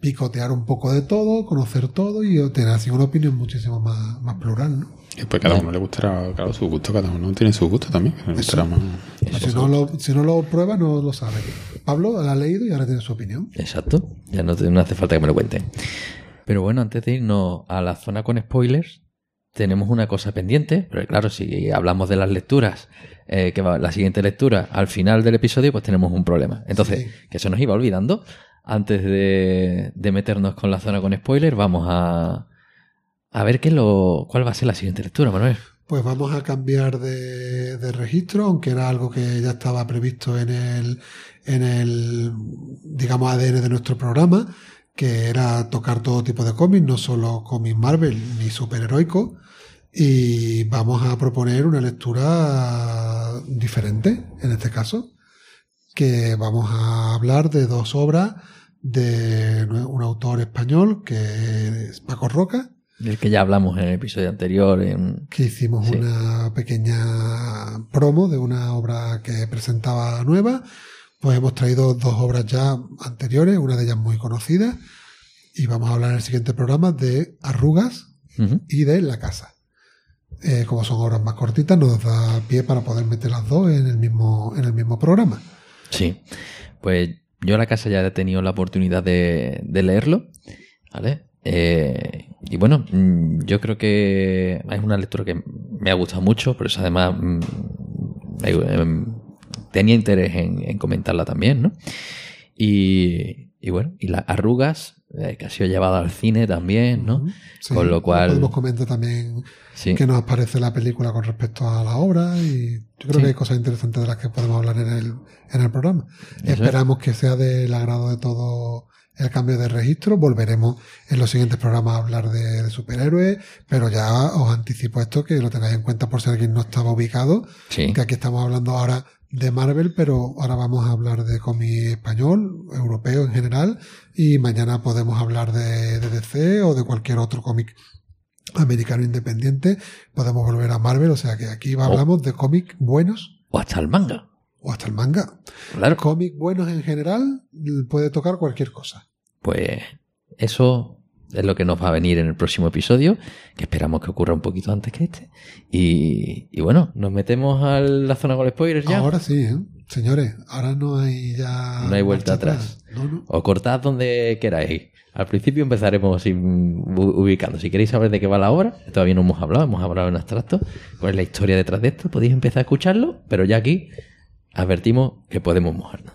picotear un poco de todo conocer todo y tener así una opinión muchísimo más, más plural ¿no? Y pues cada uno le gustará, claro, su gusto, cada uno tiene su gusto también. que le gustará más. si no, lo, si no lo prueba no lo sabe Pablo lo ha leído y ahora tiene su opinión Exacto, ya no, te- no hace falta que me lo cuenten. Pero bueno, antes de irnos a la zona con spoilers, tenemos una cosa pendiente, pero claro, si hablamos de las lecturas, eh, que va la siguiente lectura al final del episodio, pues tenemos un problema. Entonces, Sí. que se nos iba olvidando, antes de, de meternos con la zona con spoilers, vamos a, a ver qué es lo, cuál va a ser la siguiente lectura, Manuel. Pues vamos a cambiar de, de registro, aunque era algo que ya estaba previsto en el, en el, digamos, ADN de nuestro programa, que era tocar todo tipo de cómics, no solo cómics Marvel ni superheroicos. Y vamos a proponer una lectura diferente, en este caso, que vamos a hablar de dos obras de un autor español, que es Paco Roca, Del que ya hablamos en el episodio anterior. En... que hicimos Sí. una pequeña promo de una obra que presentaba nueva. Pues hemos traído dos obras ya anteriores, una de ellas muy conocida, y vamos a hablar en el siguiente programa de Arrugas y de La Casa. Eh, como son obras más cortitas, nos da pie para poder meter las dos en el mismo, en el mismo programa. Sí, pues yo la casa ya he tenido la oportunidad de, de leerlo, ¿vale? Eh, y bueno, mm, yo creo que es una lectura que me ha gustado mucho, pero eso además mm, tenía interés en, en comentarla también, ¿no? Y, y bueno, y las arrugas, eh, que ha sido llevada al cine también, ¿no? Sí, Con lo cual- Podemos comentar también Sí, qué nos parece la película con respecto a la obra y yo creo Sí. que hay cosas interesantes de las que podemos hablar en el, en el programa. Eso es. Esperamos que sea del agrado de todo el cambio de registro. Volveremos en los siguientes programas a hablar de, de superhéroes, pero ya os anticipo esto que lo tengáis en cuenta por si alguien no estaba ubicado, sí. que aquí estamos hablando ahora de Marvel, pero ahora vamos a hablar de cómic español, europeo en general, y mañana podemos hablar de, de DC o de cualquier otro cómic americano independiente. Podemos volver a Marvel, o sea que aquí Oh. hablamos de cómics buenos O hasta el manga. o hasta el manga. Claro. Cómics buenos en general puede tocar cualquier cosa. Pues eso es lo que nos va a venir en el próximo episodio, que esperamos que ocurra un poquito antes que este. Y, y bueno, nos metemos a la zona con spoilers ya. Ahora sí, ¿eh? señores, ahora no hay ya. No hay vuelta atrás. No, no. O cortad donde queráis. Al principio empezaremos sin- ubicando. Si queréis saber de qué va la obra, todavía no hemos hablado, hemos hablado en abstracto. ¿Cuál es la historia detrás de esto? Podéis empezar a escucharlo, pero ya aquí advertimos que podemos mojarnos.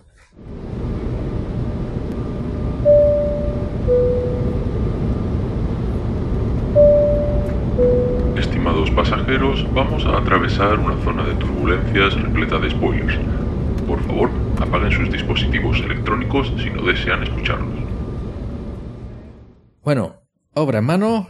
Estimados pasajeros, vamos a atravesar una zona de turbulencias repleta de spoilers. Por favor, apaguen sus dispositivos electrónicos si no desean escucharlos. Bueno, obra en mano,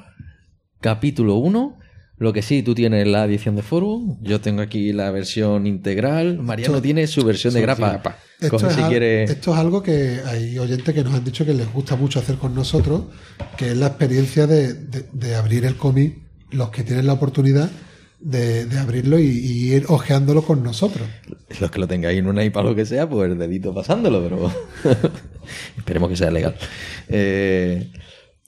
capítulo 1. Lo que sí, tú tienes la edición de forum, yo tengo aquí la versión integral, Mariano Esto- tiene su versión de grapa. Esto Coge es, si al- quiere... esto es algo que hay oyentes que nos han dicho que les gusta mucho hacer con nosotros, que es la experiencia de, de- de abrir el cómic, los que tienen la oportunidad de, de abrirlo y, y ir ojeándolo con nosotros. Los que lo tengáis en una iPad o lo que sea, pues el dedito pasándolo, pero esperemos que sea legal. Eh,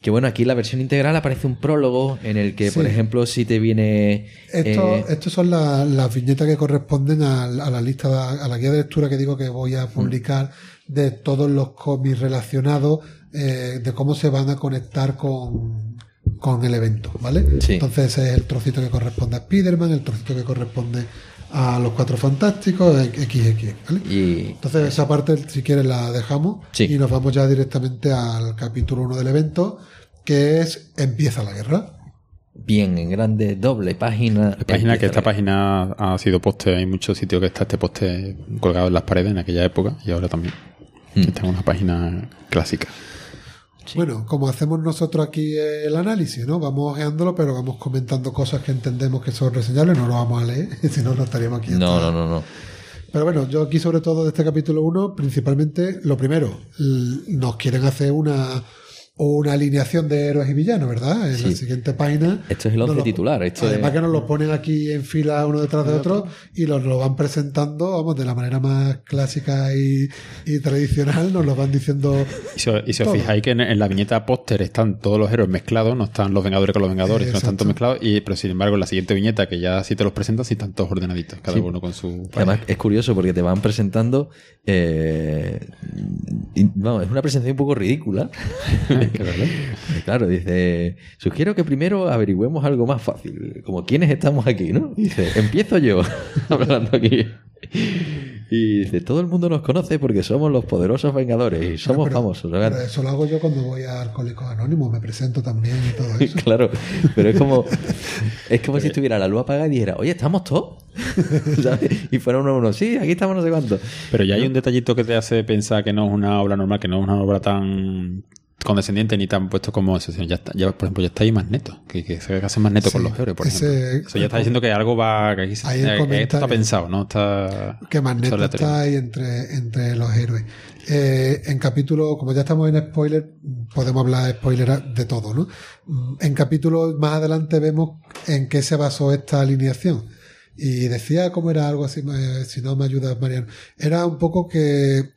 que bueno, aquí en la versión integral aparece un prólogo en el que, por ejemplo, si te viene... Esto, eh, estos son la- las viñetas que corresponden a, a la lista, a la guía de lectura que digo que voy a publicar de todos los cómics relacionados, eh, de cómo se van a conectar con, con el evento, ¿vale? Sí. Entonces ese es el trocito que corresponde a Spider-Man, el trocito que corresponde a los Cuatro Fantásticos, XX, ¿vale? y Entonces esa parte, si quieres, la dejamos Sí. y nos vamos ya directamente al capítulo 1 del evento, que es Empieza la guerra. bien en grande, doble página. La página que esta la- página ha sido poste, hay muchos sitios que está este poste colgado en las paredes en aquella época y ahora también. Mm. Esta es una página clásica. Bueno, como hacemos nosotros aquí el análisis, ¿no? Vamos ojeándolo, pero vamos comentando cosas que entendemos que son reseñables, no lo vamos a leer, si no, no estaríamos aquí. No, no, no, no. Pero bueno, yo aquí sobre todo de este capítulo 1, principalmente, lo primero, nos quieren hacer una, una alineación de héroes y villanos, ¿verdad? En Sí. la siguiente página. Esto es el once titular, esto además es- que nos lo ponen aquí en fila uno detrás de otro y nos lo van presentando, vamos, de la manera más clásica y, y tradicional, nos lo van diciendo Y si, os- y si os Todo. fijáis que en, en la viñeta póster están todos los héroes mezclados, no están los Vengadores con los Vengadores, no están todos mezclados, y, pero sin embargo en la siguiente viñeta, que ya sí te los presentan, sí están todos ordenaditos, cada Sí. uno con su... Además, es curioso porque te van presentando. eh, y, vamos, es una presentación un poco ridícula. claro, dice: Sugiero que primero averigüemos algo más fácil. Como quiénes estamos aquí, ¿no? Dice: Empiezo yo, hablando aquí. Y dice: Todo el mundo nos conoce porque somos los poderosos vengadores y somos Pero- famosos. Pero eso lo hago yo cuando voy a Alcohólicos Anónimos, me presento también y todo eso. Claro, pero es como es como si estuviera la luz apagada y dijera, oye, ¿estamos todos? ¿Sabes? Y fuera uno a uno, sí, aquí estamos no sé cuánto. Pero ya hay un detallito que te hace pensar que no es una obra normal, que no es una obra tan condescendiente ni tan puesto como eso. sino Ya, está, ya por ejemplo, ya está ahí más neto, que, que se hace más neto Sí, con los héroes, por ese- ejemplo. Eso ya está diciendo que algo va... Que aquí se- eh, que esto comentario- está pensado, ¿no? Está... que Magneto está ahí entre, entre los héroes. Eh, en capítulo, como ya estamos en spoiler, podemos hablar de spoiler de todo, ¿no? En capítulo más adelante vemos en qué se basó esta alineación. Y decía cómo era algo así, eh, si no me ayudas, Mariano. Era un poco que,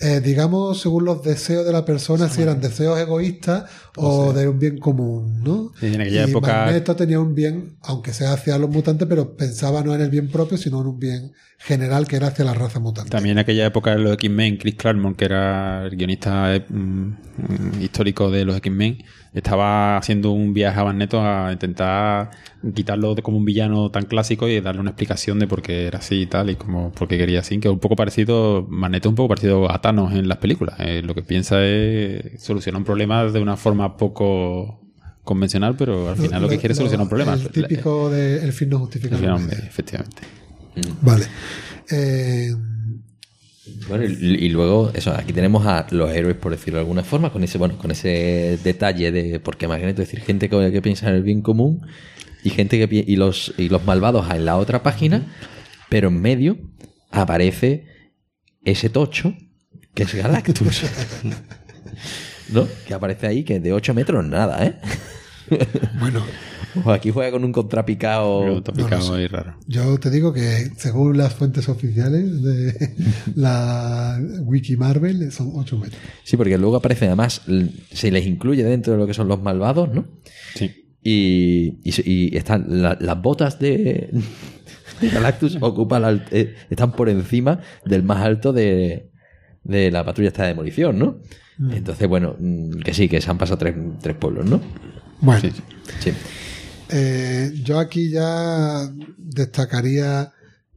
eh, digamos, según los deseos de la persona, si eran deseos egoístas o de un bien común, ¿no? Sí, en aquella y época- Magneto tenía un bien, aunque sea hacia los mutantes, pero pensaba no en el bien propio, sino en un bien general que era hacia la raza mutante. También en aquella época de los X-Men, Chris Claremont, que era el guionista eh, mm, histórico de los X-Men, estaba haciendo un viaje a Magneto a intentar quitarlo de como un villano tan clásico y darle una explicación de por qué era así y tal, y como por qué quería así, que es un poco parecido, Magneto es un poco parecido a Thanos en las películas. Eh, lo que piensa es solucionar un problema de una forma poco convencional, pero al final lo, que quiere es solucionar un problema. El típico de el fin no justifica El medios. efectivamente. Vale. Eh, Bueno, y, y luego, eso, aquí tenemos a los héroes, por decirlo de alguna forma, con ese, bueno, con ese detalle de porque Magneto, es decir, gente que, que piensa en el bien común y gente que y los y los malvados en la otra página, pero en medio aparece ese tocho que es Galactus. ¿No? Que aparece ahí, que de 8 metros nada, ¿eh? bueno, O aquí juega con un contrapicado. No sé. raro. yo te digo que según las fuentes oficiales de la Wiki Marvel son 8 metros. Sí, porque luego aparece además, se les incluye dentro de lo que son los malvados, ¿no? Sí. Y, y, están la- las botas de, de Galactus ocupan la eh, están por encima del más alto de, de la patrulla esta de demolición, ¿no? Entonces, bueno, mm, que sí, que se han pasado tres, tres pueblos, ¿no? Bueno, Sí, sí. Eh, yo aquí ya destacaría,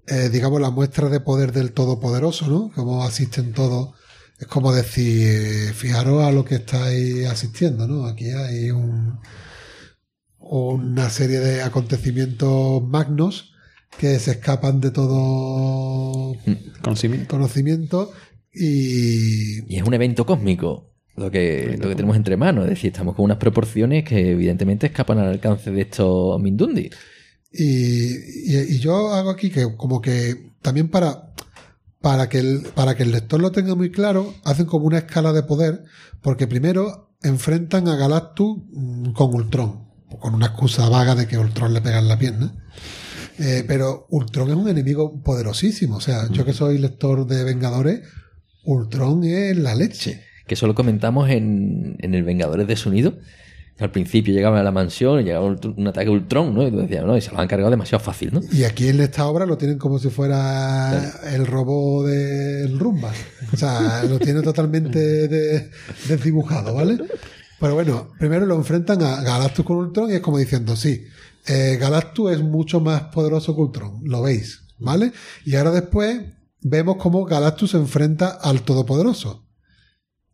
eh, digamos, la muestra de poder del Todopoderoso, ¿no? Como asisten todos. Es como decir, fijaros a lo que estáis asistiendo, ¿no? Aquí hay un, una serie de acontecimientos magnos que se escapan de todo Conocimiento. conocimiento y Y es un evento cósmico lo que, lo que tenemos entre manos. Es decir, estamos con unas proporciones que evidentemente escapan al alcance de estos Mindundi. Y, y- y yo hago aquí que como que también para, para, que el, para que el lector lo tenga muy claro, hacen como una escala de poder, porque primero enfrentan a Galactus mm, con Ultron, con una excusa vaga de que Ultron le pega en la pierna. Eh, pero Ultron es un enemigo poderosísimo. O sea, yo que soy lector de Vengadores, Ultron es la leche. Que eso lo comentamos en, en el Vengadores de Sonido. Al principio llegaban a la mansión y llegaba un, un ataque Ultron, ¿no? Y tú decías, no, y se lo han cargado demasiado fácil, ¿no? Y aquí en esta obra lo tienen como si fuera el robot del Rumba. O sea, lo tiene totalmente de- desdibujado, ¿vale? Pero bueno, primero lo enfrentan a Galactus con Ultron y es como diciendo, sí, eh, Galactus es mucho más poderoso que Ultron, lo veis, ¿vale? Y ahora después vemos cómo Galactus se enfrenta al Todopoderoso.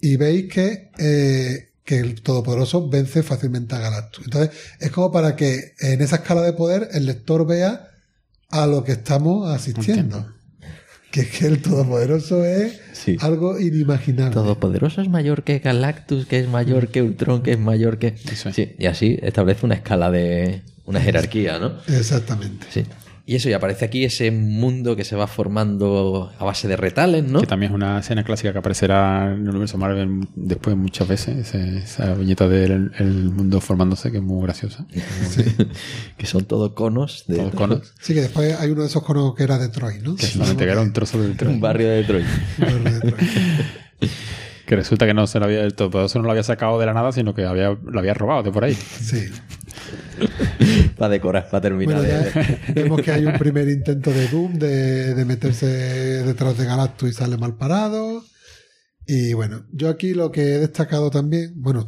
Y veis que, eh, que el Todopoderoso vence fácilmente a Galactus. Entonces, es como para que en esa escala de poder el lector vea a lo que estamos asistiendo. Que es que el Todopoderoso es Sí. algo inimaginable. Todopoderoso es mayor que Galactus, que es mayor que Ultron, que es mayor que... Eso es. Sí, y así establece una escala de... una jerarquía, ¿no? Exactamente. Sí. Y eso, y aparece aquí ese mundo que se va formando a base de retales, ¿no? Que también es una escena clásica que aparecerá en el universo Marvel después muchas veces. esa viñeta del el mundo formándose, que es muy graciosa. que son todos conos de Todos conos. Sí, que después hay uno de esos conos que era Detroit, ¿no? Que solamente que era un trozo del tren. un barrio de Detroit. Barrio de Detroit. Que resulta que no se lo había, el todopoderoso no lo había sacado de la nada, sino que había, lo había robado de por ahí. Sí. para decorar, para terminar. Bueno, de- ya vemos que hay un primer intento de Doom de, de meterse detrás de Galactus y sale mal parado. Y bueno, yo aquí lo que he destacado también, bueno,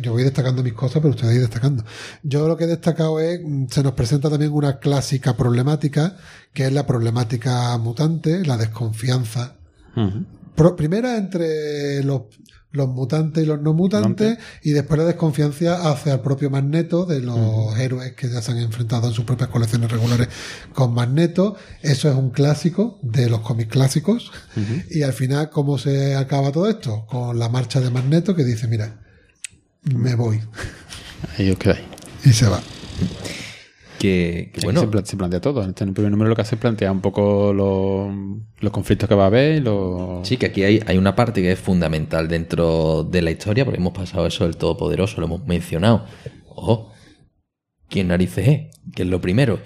yo voy destacando mis cosas, pero ustedes voy destacando. Yo lo que he destacado es, mm, se nos presenta también una clásica problemática, que es la problemática mutante, la desconfianza. Pro- primera entre los, los mutantes y los no mutantes, y después la desconfianza hacia el propio Magneto de los héroes que ya se han enfrentado en sus propias colecciones regulares con Magneto. Eso es un clásico de los cómics clásicos. Y al final, ¿cómo se acaba todo esto? Con la marcha de Magneto que dice, mira, me voy. Ahí quedáis. Y se va. Que, bueno, se, pla- se plantea todo. En este primer número lo que hace es plantear un poco los, los conflictos que va a haber. los- sí, que aquí hay, hay una parte que es fundamental dentro de la historia, porque hemos pasado eso del Todopoderoso, lo hemos mencionado. Ojo, ¿quién narices es? Que es lo primero.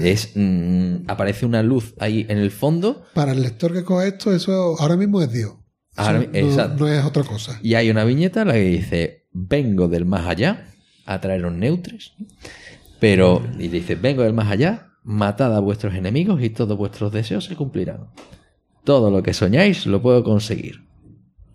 Es, mm, aparece una luz ahí en el fondo Para el lector que coge esto, eso ahora mismo es Dios. Ahora- no, exacto. no es otra cosa. y hay una viñeta en la que dice, vengo del más allá a traeros neutres, pero, y dice, vengo del más allá, matad a vuestros enemigos y todos vuestros deseos se cumplirán. Todo lo que soñáis lo puedo conseguir.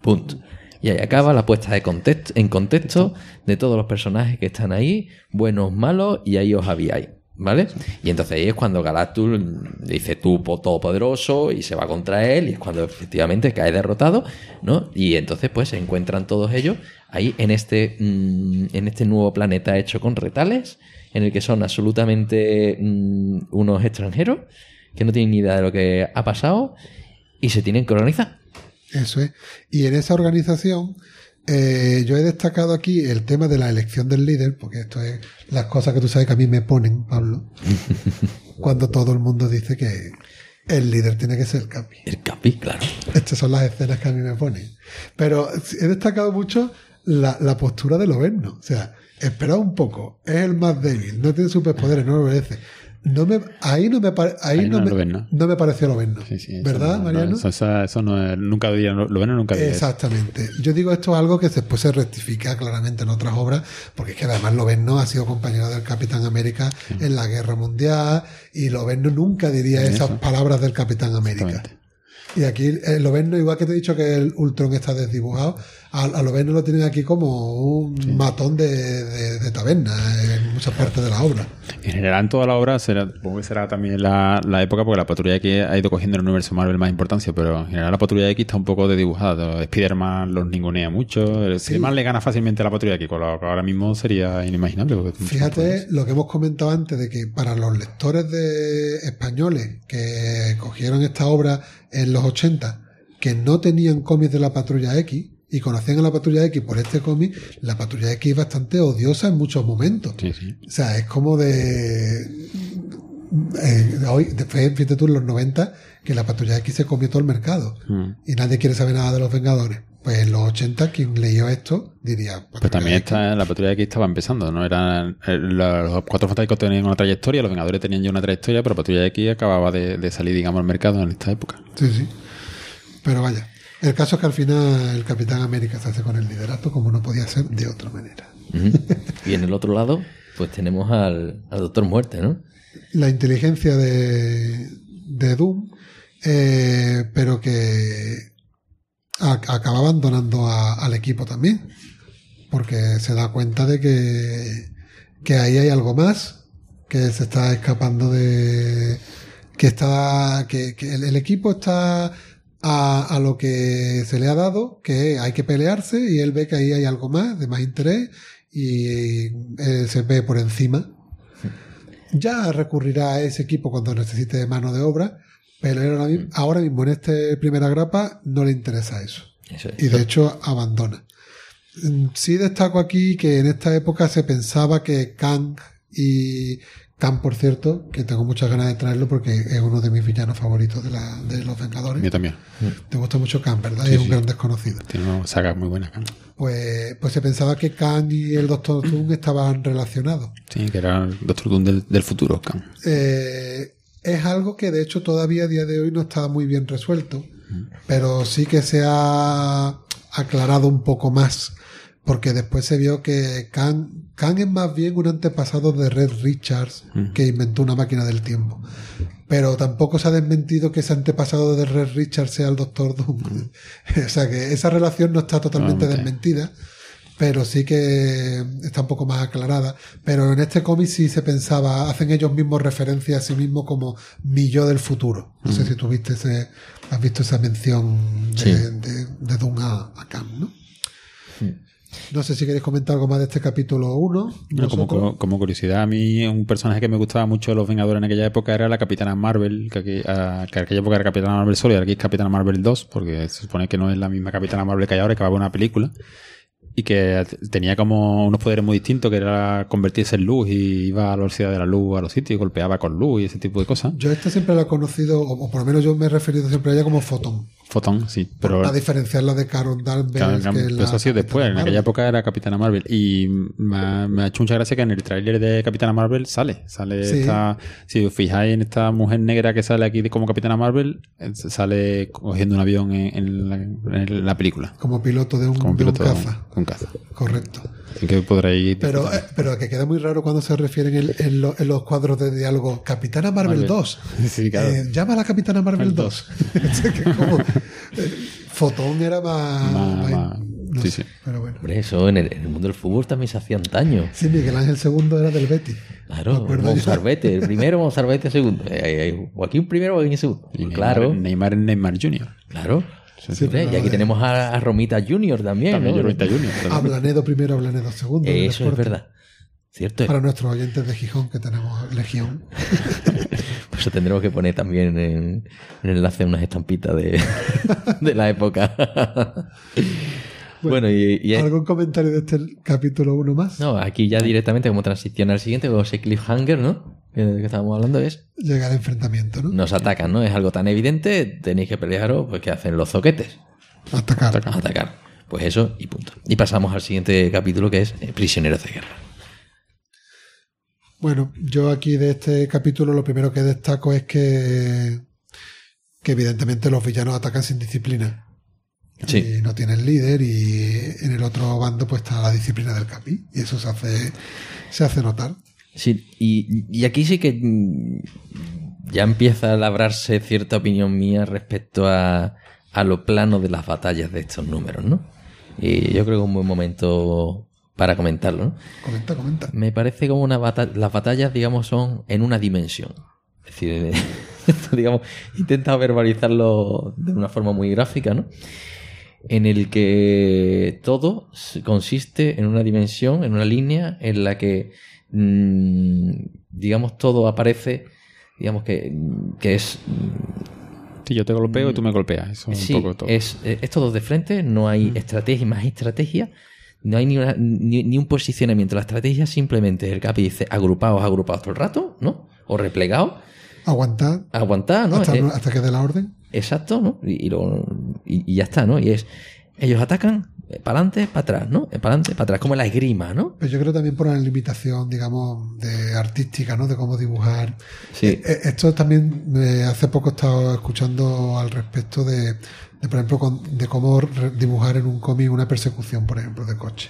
Punto. Y ahí acaba la puesta de contexto, en contexto de todos los personajes que están ahí, buenos, malos, y ahí os habíais. ¿Vale? Y entonces ahí es cuando Galactus dice tú po- todopoderoso y se va contra él y es cuando efectivamente cae derrotado, ¿no? Y entonces pues se encuentran todos ellos ahí en este, mm, en este nuevo planeta hecho con retales, en el que son absolutamente mm, unos extranjeros que no tienen ni idea de lo que ha pasado y se tienen que organizar. Eso es. Y en esa organización, eh, yo he destacado aquí el tema de la elección del líder, porque esto es las cosas que tú sabes que a mí me ponen, Pablo, cuando todo el mundo dice que el líder tiene que ser Capi. El Capi, claro. Estas son las escenas que a mí me ponen. Pero he destacado mucho la, la postura del Oberno. O sea, espera un poco, es el más débil, no tiene superpoderes, no lo obedece. No me, ahí no me, ahí Ahí no no me, lo ven, ¿no? no me pareció. Sí, sí, eso ¿Verdad, no, Mariano? eso, eso- eso no es, nunca diría, lo bueno nunca diría. eso. Exactamente. Yo digo esto es algo que después se rectifica claramente en otras obras, porque es que además Loberno ha sido compañero del Capitán América en la Guerra Mundial y Loberno nunca diría esas Eso. palabras del Capitán América. Y aquí el Loveno, igual que te he dicho que el Ultron está desdibujado, al, al Loveno lo tienen aquí como un matón de, de- de taberna en muchas partes de la obra. En general, en toda la obra, será, supongo que será también la, la época, porque la patrulla X ha ido cogiendo en el universo Marvel más importancia, pero en general la patrulla X está un poco desdibujada. Spider-Man los ningunea mucho. El Spider-Man le gana fácilmente a la patrulla X, con lo que ahora mismo sería inimaginable. Fíjate lo que hemos comentado antes de que para los lectores de españoles que cogieron esta obra en los 80, que no tenían cómics de la Patrulla X y conocían a la Patrulla X por este cómic, la Patrulla X es bastante odiosa en muchos momentos. Sí, sí. O sea, es como de... eh, hoy, después, fíjate tú, en los 90, que la Patrulla X se comió todo el mercado Mm. y nadie quiere saber nada de los Vengadores. Pues en los 80, quien leyó esto diría... Pues Patrulla también está, la patrulla X estaba empezando, ¿no? Eran, eh, los cuatro fantásticos tenían una trayectoria, los Vengadores tenían ya una trayectoria, pero Patrulla X acababa de, de salir, digamos, al mercado en esta época. Sí, sí. Pero vaya, el caso es que al final el Capitán América se hace con el liderato como no podía ser de otra manera. Y en el otro lado, pues tenemos al, al Doctor Muerte, ¿no? La inteligencia de, de Doom, eh, pero que a- acaba abandonando a- al equipo también, porque se da cuenta de que, que ahí hay algo más, que se está escapando de... que está que, que el, el equipo está a, a lo que se le ha dado, que hay que pelearse y él ve que ahí hay algo más, de más interés y él se ve por encima. Ya recurrirá a ese equipo cuando necesite mano de obra, pero él ahora mismo, ahora mismo en este primera grapa no le interesa eso Eso es. y de hecho abandona. Mm, Sí destaco aquí que en esta época se pensaba que Kang y Kang, por cierto, que tengo muchas ganas de traerlo porque es uno de mis villanos favoritos de, la, de los Vengadores. Yo también. Te gusta mucho Kang, ¿verdad? Sí, es un sí. gran desconocido. Tiene una saga muy buena. Kang. Pues, pues se pensaba que Kang y el Doctor Doom estaban relacionados. Sí, que era el Doctor Doom del, del futuro, Kang. Eh, es algo que de hecho todavía a día de hoy no está muy bien resuelto, pero sí que se ha aclarado un poco más, porque después se vio que Kang, Kang es más bien un antepasado de Red Richards, que inventó una máquina del tiempo. Pero tampoco se ha desmentido que ese antepasado de Red Richards sea el Doctor Doom. o sea que esa relación no está totalmente desmentida pero sí que está un poco más aclarada. Pero en este cómic sí se pensaba, hacen ellos mismos referencia a sí mismos como mi yo del futuro. No sé si tú viste ese, has visto esa mención de, Sí. de, de Doom a, a Kang, ¿no? No sé si queréis comentar algo más de este capítulo 1. Bueno, como, curiosidad, a mí un personaje que me gustaba mucho de los Vengadores en aquella época era la Capitana Marvel, que, aquí- ah, que en aquella época era Capitana Marvel solo y aquí es Capitana Marvel 2, porque se supone que no es la misma Capitana Marvel que hay ahora, que va a haber una película. Y que tenía como unos poderes muy distintos, que era convertirse en luz y iba a la velocidad de la luz a los sitios y golpeaba con luz y ese tipo de cosas. Yo esta siempre la he conocido, o, por lo menos yo me he referido siempre a ella como Photon. Fotón, sí. Pero para diferenciarla de Carol Danvers. Claro, que es pero la eso ha sido después. En Marvel. aquella época era Capitana Marvel. Y me ha, me ha hecho mucha gracia que en el tráiler de Capitana Marvel sale. Sale Sí. esta. Si os fijáis en esta mujer negra que sale aquí como Capitana Marvel, eh, sale cogiendo un avión en, en la, en la película. Como piloto de un, Como de un piloto de un- caza. un caza. Correcto. Así que podréis. Pero, eh, pero que queda muy raro cuando se refieren en, en lo- en los cuadros de diálogo. Capitana Marvel, Marvel. 2. Sí, claro. Eh, llama a la Capitana Marvel El 2. Es que como, eh, Fotón era más. Más- no sí, sé, sí. Pero bueno. Hombre, eso en el, en el mundo del fútbol también se hacía antaño. Sí, Miguel Ángel II era del Betty. Me Claro. Monsalvete, el primero, Monsalvete segundo. Eh, eh, Joaquín primero, Joaquín segundo. Y Neymar- claro, Neymar es Neymar Jr. claro. Sí, pero y aquí tenemos a, a Romita Junior también, También ¿no? Llorente Jr. también. Ablanedo primero, Ablanedo segundo. Eso es verdad. Cierto. Para nuestros oyentes de Gijón, que tenemos Legión. Por eso tendremos que poner también en, en el enlace unas estampitas de, de la época. Bueno, y, ¿Algún comentario de este capítulo 1 más? no, aquí ya directamente como transición al siguiente, o ese cliffhanger, ¿no? Que, que estábamos hablando es, Llega el enfrentamiento, ¿no? nos atacan, ¿no? Es algo tan evidente, tenéis que pelearos, pues ¿qué hacen los zoquetes? Atacar. A atacar. Pues eso y punto. Y pasamos al siguiente capítulo que es eh, Prisioneros de Guerra. Bueno, yo aquí de este capítulo lo primero que destaco es que, que evidentemente los villanos atacan sin disciplina. Sí. Y no tienen líder y en el otro bando pues está la disciplina del capi. Y eso se hace, se hace notar. Sí, y, y aquí sí que mm, ya empieza a labrarse cierta opinión mía respecto a, a lo plano de las batallas de estos números, ¿no? Y yo creo que es un buen momento para comentarlo, ¿no? Comenta, comenta. Me parece como una batalla, las batallas, digamos, son en una dimensión. Es decir, esto, digamos, he intentado verbalizarlo de una forma muy gráfica, ¿no? En el que todo consiste en una dimensión, en una línea en la que, mm, digamos, todo aparece, digamos que, que es Sí, yo te golpeo y tú me golpeas. Eso Sí, un poco todo. es, eh, es todo de frente, no hay estrategia, más estrategia, no hay ni, una- ni, ni un posicionamiento. La estrategia simplemente es el capi dice agrupados, agrupados todo el rato, ¿no? O replegados, Aguantad aguantar, ¿no? hasta, Eh, hasta que dé la orden. exacto, ¿no? Y, y, luego- y- y ya está, ¿no? Y es, ellos atacan para adelante, para atrás, ¿no? Para adelante, para atrás, como la esgrima, ¿no? Pero yo creo también por una limitación, digamos, de artística, ¿no? De cómo dibujar. Sí. Eh, eh, Esto también, eh, hace poco he estado escuchando al respecto de, de, por ejemplo, con- de cómo dibujar en un cómic una persecución, por ejemplo, de coche.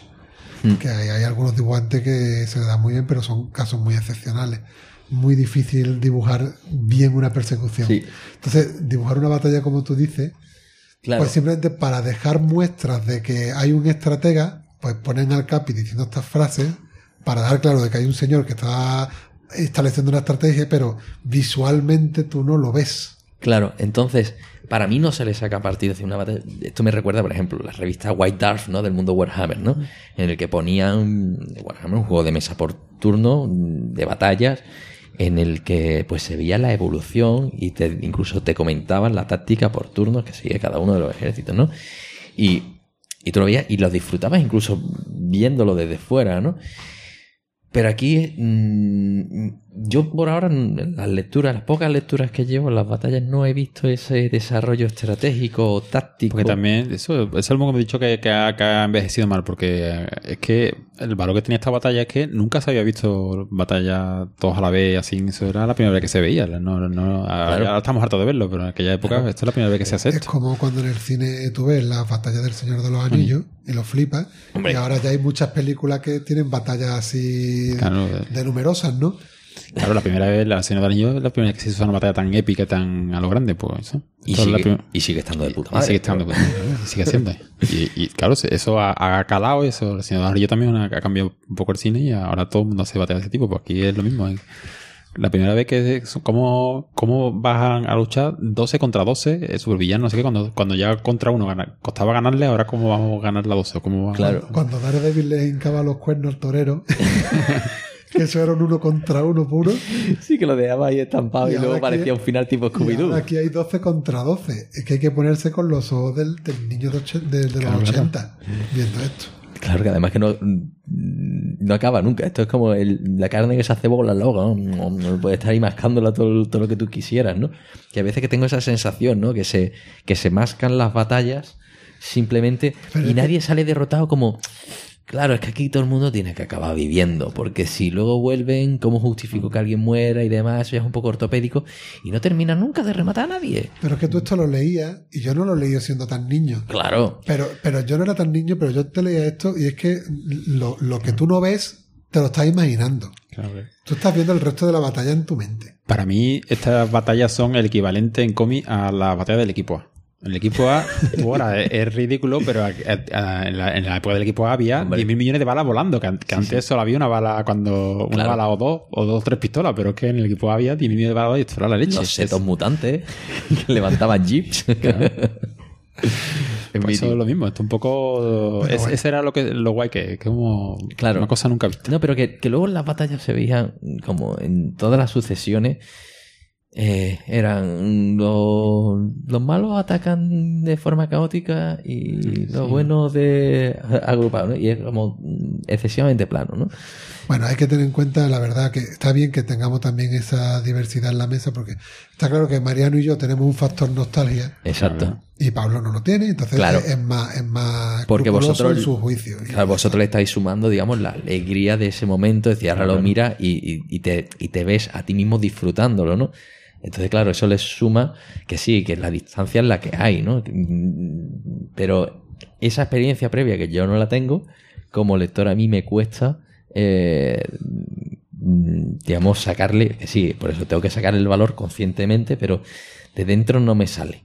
Mm. Que hay, hay algunos dibujantes que se le dan muy bien, pero son casos muy excepcionales. Muy difícil dibujar bien una persecución. Sí. Entonces, dibujar una batalla, como tú dices, Claro. pues simplemente para dejar muestras de que hay un estratega, pues ponen al capi diciendo estas frases para dar claro de que hay un señor que está estableciendo una estrategia, pero visualmente tú no lo ves. Claro, entonces, para mí no se le saca partido hacia una batalla. Esto me recuerda, por ejemplo, la revista White Dwarf, ¿no? Del mundo Warhammer, ¿no? En el que ponían Warhammer, un juego de mesa por turno, mm, de batallas, en el que pues se veía la evolución y te, incluso te comentaban la táctica por turnos que sigue cada uno de los ejércitos, ¿no? Y, y tú lo veías y lo disfrutabas incluso viéndolo desde fuera, ¿no? Pero aquí, mm, yo por ahora, en las lecturas, las pocas lecturas que llevo en las batallas, no he visto ese desarrollo estratégico o táctico. Porque también, eso, eso es algo que me he dicho que, que ha, que ha envejecido mal, porque eh, es que el valor que tenía esta batalla es que nunca se había visto batalla todos a la vez, así, eso era la primera vez que se veía. No, no, ahora estamos hartos de verlo, pero en aquella época esto es la primera vez que se hace Es esto. como cuando en el cine tú ves las batallas del Señor de los Anillos y lo flipas. Hombre. Y ahora ya hay muchas películas que tienen batallas así Claro, eh. de numerosas, ¿no? Claro, la primera vez, la Señora del Anillo, es la primera vez que se hizo una batalla tan épica, tan a lo grande, pues eso. y, Esto es la sigue, prim- y sigue estando de puta Y madre. sigue estando, pues, y sigue siendo. Y, y, claro, eso ha, ha calado, eso, el Señor de los Anillos también ha, ha cambiado un poco el cine y ahora todo el mundo hace batallas de ese tipo, pues aquí es lo mismo. ¿eh? La primera vez que cómo, cómo bajan a luchar 12 contra 12, eh, supervillanos, no sé qué, cuando, cuando ya contra uno gana- costaba ganarle, ahora cómo vamos a ganar la 12, cómo vamos- Claro. Cuando Daredevil le hincaba los cuernos al torero, que eso era un uno contra uno puro. Sí, que lo dejaba ahí estampado Y y, luego parecía un final tipo Scooby-Doo. aquí hay 12 contra 12. Es que hay que ponerse con los ojos del, del niño de, och- de- de los Claro, claro. 80 viendo esto. Claro que además que no, no acaba nunca. Esto es como el- la carne que se hace bola luego, ¿no? No, no puedes estar ahí mascándola todo, todo lo que tú quisieras, ¿no? Que a veces que tengo esa sensación, ¿no? Que se, que se mascan las batallas simplemente Pero y que- nadie sale derrotado como... Claro, es que aquí todo el mundo tiene que acabar viviendo, porque si luego vuelven, ¿cómo justifico que alguien muera y demás? Eso ya es un poco ortopédico y no termina nunca de rematar a nadie. Pero es que tú esto lo leías y yo no lo leí siendo tan niño. Claro, Pero, pero yo no era tan niño, pero yo te leía esto y es que lo, lo que tú no ves, te lo estás imaginando. Claro, claro. Tú estás viendo el resto de la batalla en tu mente. Para mí, estas batallas son el equivalente en cómic a la batalla del equipo A. El equipo A, ahora es, es ridículo, pero a- a- en, la, en la época del equipo A había Hombre. 10.000 millones de balas volando, que, an- que antes solo había una bala cuando una Claro. bala o dos, o dos o tres pistolas, pero es que en el equipo A había 10.000 millones de balas y esto era la leche. los setos mutantes que levantaban jeeps. Es Pues eso mítico. es lo mismo, esto un poco... Es- bueno. Ese era lo que lo guay que, que es como Claro. una cosa nunca vista. No, pero que, que luego en las batallas se veían como en todas las sucesiones. Eh, eran los, los malos atacan de forma caótica y los buenos de agrupados, ¿no? Y es como mm, excesivamente plano, ¿no? Bueno, hay que tener en cuenta, la verdad, que está bien que tengamos también esa diversidad en la mesa, porque está claro que Mariano y yo tenemos un factor nostalgia Exacto. y Pablo no lo tiene, entonces Claro. es, más, es más Porque vosotros- en su juicio. Claro, vosotros le estáis sumando, digamos, la alegría de ese momento, es decir, ahora lo miras y, y- y te, y te ves a ti mismo disfrutándolo, ¿no? Entonces, claro, eso le suma que sí, que la distancia es la que hay, ¿no? Pero esa experiencia previa que yo no la tengo, como lector a mí me cuesta eh, digamos, sacarle, que sí, por eso tengo que sacar el valor conscientemente, pero de dentro no me sale.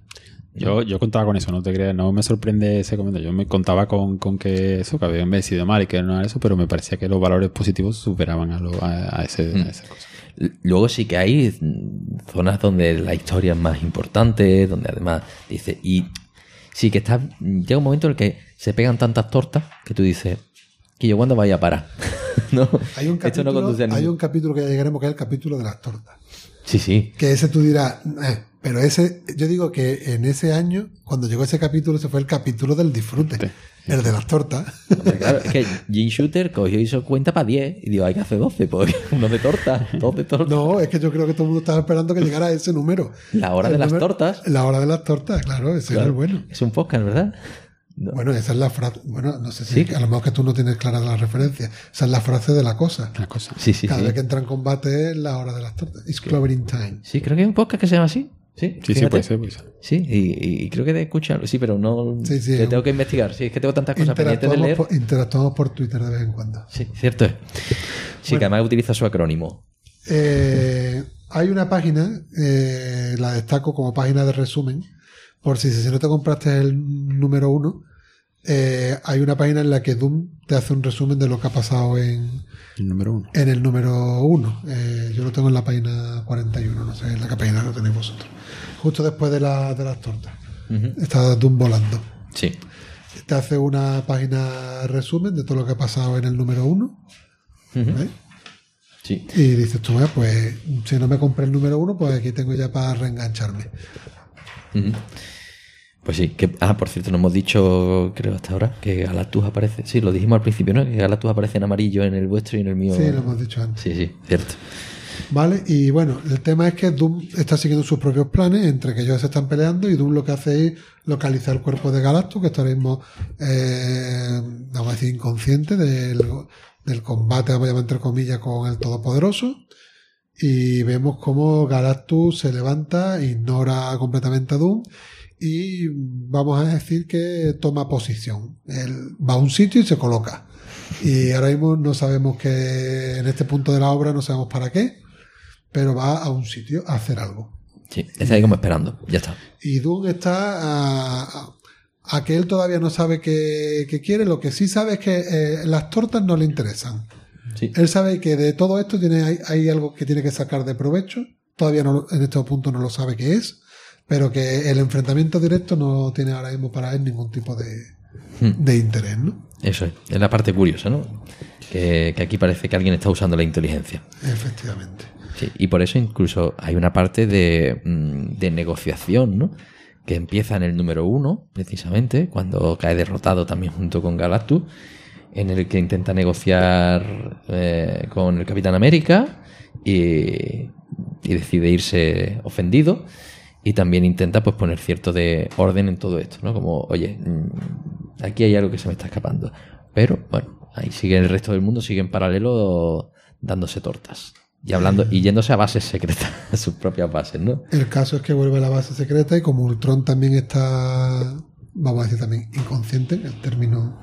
Yo, yo contaba con eso, no te creas, no me sorprende ese comentario. Yo me contaba con, con que eso, que había envejecido mal y que no era eso, pero me parecía que los valores positivos superaban a, lo- a, a ese, a esa cosa. Luego sí que hay mm, zonas donde la historia es más importante, donde además dice, y sí que está, llega un momento en el que se pegan tantas tortas que tú dices, que yo cuándo vaya a parar. ¿No? Hay un Esto capítulo, no conduce a hay ningún- un capítulo que ya llegaremos que es el capítulo de las tortas. Sí, sí. Que ese tú dirás, "Eh", pero ese, yo digo que en ese año, cuando llegó ese capítulo, ese fue el capítulo del disfrute, el de las tortas. Hombre, Claro, es que Jim Shooter cogió y hizo cuenta para 10 y digo, hay que hacer 12, pues uno de torta, dos de torta. No, es que yo creo que todo el mundo estaba esperando que llegara ese número. La hora de El las número- tortas. La hora de las tortas, claro, ese era el bueno. Es un podcast, ¿verdad? No. Bueno, esa es la frase. Bueno, no sé si a lo mejor que tú no tienes clara la referencia. Esa es la frase de la cosa. La cosa. Sí, sí, Cada sí. vez que entra en combate es la hora de las tortas. It's clobbering time. Sí, creo que hay un podcast que se llama así. Sí, Sí, sí, puede ser, puede ser. Sí, y, y creo que de escucharlo. Sí, pero no. Sí, sí, tengo que investigar. Sí, es que tengo tantas cosas pendientes de Interactuamos leer. por, interactuamos por Twitter de vez en cuando. Sí, cierto es. Sí, que además utiliza su acrónimo. Eh, hay una página, eh, la destaco como página de resumen, por si, si no te compraste el número uno, eh, hay una página en la que Doom te hace un resumen de lo que ha pasado en, El número uno. en el número uno. Eh, yo lo tengo en la página 41, no sé en la qué página lo tenéis vosotros. Justo después de, la, de las tortas. Está Doom volando. Sí. Te hace una página resumen de todo lo que ha pasado en el número uno. Sí. Y dices tú, "Eh, pues si no me compré el número uno, pues aquí tengo ya para reengancharme. Pues sí, que, ah, por cierto, no hemos dicho, creo hasta ahora, que Galactus aparece. Sí, lo dijimos al principio, ¿no? Que Galactus aparece en amarillo en el vuestro y en el mío. Sí, lo hemos dicho antes. Sí, sí, cierto. Vale, y bueno, el tema es que Doom está siguiendo sus propios planes, entre que ellos se están peleando, y Doom lo que hace es localizar el cuerpo de Galactus, que está ahora mismo, eh, vamos a decir, inconsciente del, del combate, vamos a llamar entre comillas, con el Todopoderoso. Y vemos cómo Galactus se levanta, ignora completamente a Doom, y vamos a decir que toma posición. Él va a un sitio y se coloca. Y ahora mismo no sabemos que en este punto de la obra no sabemos para qué, pero va a un sitio a hacer algo. Sí, está ahí como esperando. Ya está. Y Doom está a, que él todavía no sabe qué, qué quiere, lo que sí sabe es que eh, las tortas no le interesan. Sí. Él sabe que de todo esto tiene, hay, hay algo que tiene que sacar de provecho, todavía no, en este punto no lo sabe qué es, pero que el enfrentamiento directo no tiene ahora mismo para él ningún tipo de, de interés, ¿no? Eso es. Es la parte curiosa, ¿no? Que, que aquí parece que alguien está usando la inteligencia. Efectivamente. Sí, y por eso incluso hay una parte de, mm, de negociación, ¿no? Que empieza en el número uno, precisamente, cuando cae derrotado también junto con Galactus, en el que intenta negociar eh, con el Capitán América y, y decide irse ofendido. Y también intenta pues poner cierto de orden en todo esto, ¿no? Como, oye, mm, aquí hay algo que se me está escapando. Pero, bueno, ahí sigue el resto del mundo, sigue en paralelo dándose tortas. Y hablando, y yéndose a bases secretas, a sus propias bases, ¿no? El caso es que vuelve a la base secreta y como Ultron también está, vamos a decir también, inconsciente, el término,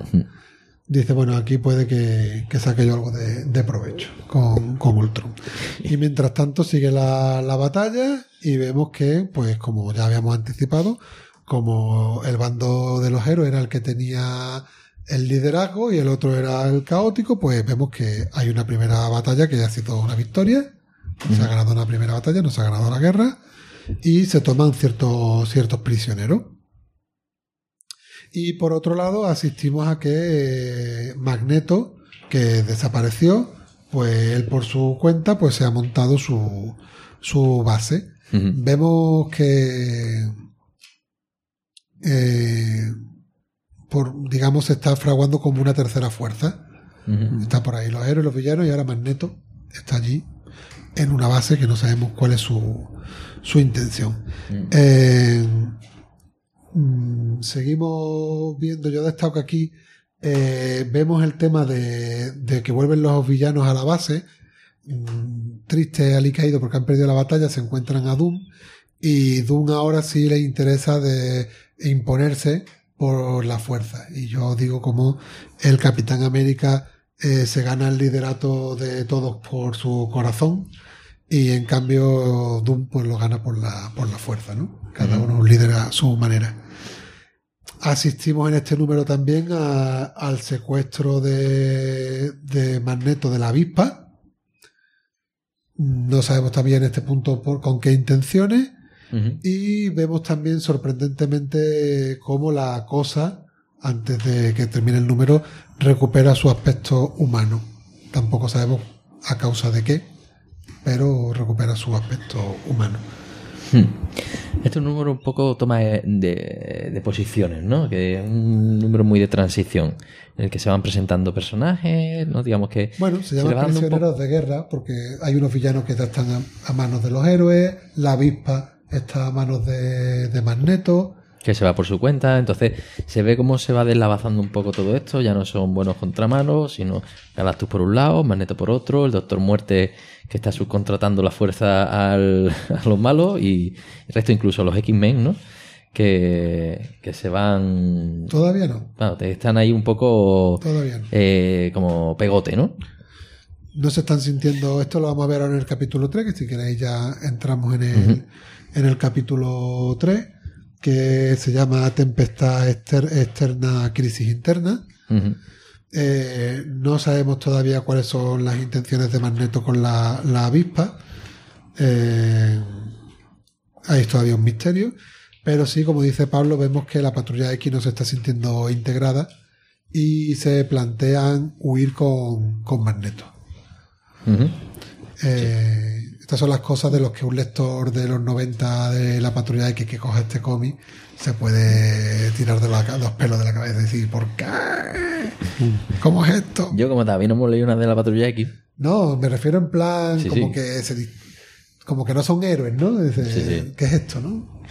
dice, bueno, aquí puede que, que saque yo algo de, de provecho con, con Ultron. Y mientras tanto sigue la, la batalla y vemos que, pues como ya habíamos anticipado, como el bando de los héroes era el que tenía el liderazgo y el otro era el caótico, pues vemos que hay una primera batalla que ya ha sido una victoria. Se ha ganado una primera batalla, no se ha ganado la guerra. Y se toman ciertos, ciertos prisioneros. Y por otro lado, asistimos a que eh, Magneto, que desapareció, pues él por su cuenta, pues se ha montado su, su base. Vemos que eh, por, digamos, se está fraguando como una tercera fuerza. Está por ahí los héroes, los villanos y ahora Magneto está allí en una base que no sabemos cuál es su, su intención. Eh, seguimos viendo, yo destaco aquí, eh, vemos el tema de, de que vuelven los villanos a la base, mm, triste Ali caído porque han perdido la batalla, se encuentran a Doom y Doom ahora sí le interesa de imponerse por la fuerza. Y yo digo como el Capitán América eh, se gana el liderato de todos por su corazón y en cambio Doom pues lo gana por la, por la fuerza, ¿no? Cada uno lidera a su manera. Asistimos en este número también a- al secuestro de, de Magneto de la avispa. No sabemos también en este punto por, con qué intenciones. Y vemos también sorprendentemente cómo la cosa, antes de que termine el número, recupera su aspecto humano. Tampoco sabemos a causa de qué, pero recupera su aspecto humano. Hmm. Este es un número un poco toma de, de posiciones, ¿no? Que es un número muy de transición, en el que se van presentando personajes, ¿no? Digamos que... Bueno, se llaman prisioneros de guerra porque hay unos villanos que están a, a manos de los héroes, la avispa está a manos de, de Magneto. que se va por su cuenta. Entonces se ve cómo se va deslavazando un poco todo esto. Ya no son buenos contra malos, sino Galactus por un lado, Magneto por otro, el Doctor Muerte que está subcontratando la fuerza al- a los malos y el resto incluso los X-Men, ¿no? Que, que se van... Todavía no, Bueno, están ahí un poco todavía no. eh, como pegote, ¿no? no se están sintiendo, esto lo vamos a ver ahora en el capítulo 3, que si queréis ya entramos en el, en el capítulo 3, que se llama Tempestad Exter- Externa, Crisis Interna. Eh, no sabemos todavía cuáles son las intenciones de Magneto con la, la avispa. Eh, ahí es todavía un misterio. Pero sí, como dice Pablo, vemos que la patrulla X no se está sintiendo integrada y se plantean huir con, con Magneto. Eh, Estas son las cosas de los que un lector de los 90 de la patrulla X que coge este cómic se puede tirar de la los pelos de la cabeza y decir, ¿por qué? ¿Cómo es esto? Yo como también no hemos leído una de la patrulla X, No, me refiero en plan Sí, como sí. que se como que no son héroes, ¿no? Sí, sí. ¿Qué es esto, no?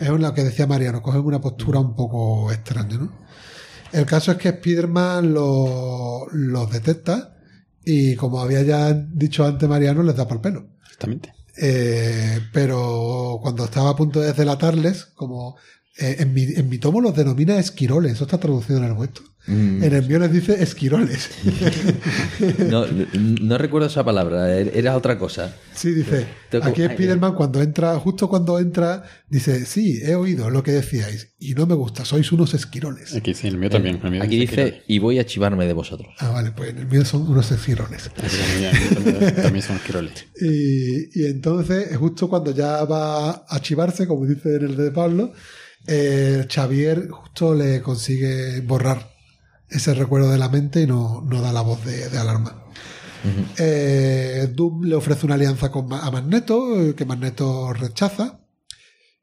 Es lo que decía Mariano, cogen una postura un poco extraña, ¿no? El caso es que Spider-Man lo- los detecta y como había ya dicho antes Mariano, les da por el pelo. Exactamente. Eh, pero cuando estaba a punto de delatarles, como eh, en, mi, en mi tomo los denomina esquiroles, eso está traducido en el vuestro. Mm. En el mío les dice esquiroles. no, no recuerdo esa palabra, era otra cosa. Sí, dice. Aquí Spiderman cuando entra, justo cuando entra, dice, sí, he oído lo que decíais y no me gusta, sois unos esquiroles. Aquí sí, el mío también. el mío Aquí dice dice, y voy a chivarme de vosotros. Ah, vale, pues en el mío son unos esquiroles. también son esquiroles. Y, y entonces, justo cuando ya va a chivarse, como dice en el de Pablo, eh, Xavier justo le consigue borrar ese recuerdo de la mente y no, no da la voz de, de alarma. Eh, Doom le ofrece una alianza con, a Magneto, eh, que Magneto rechaza.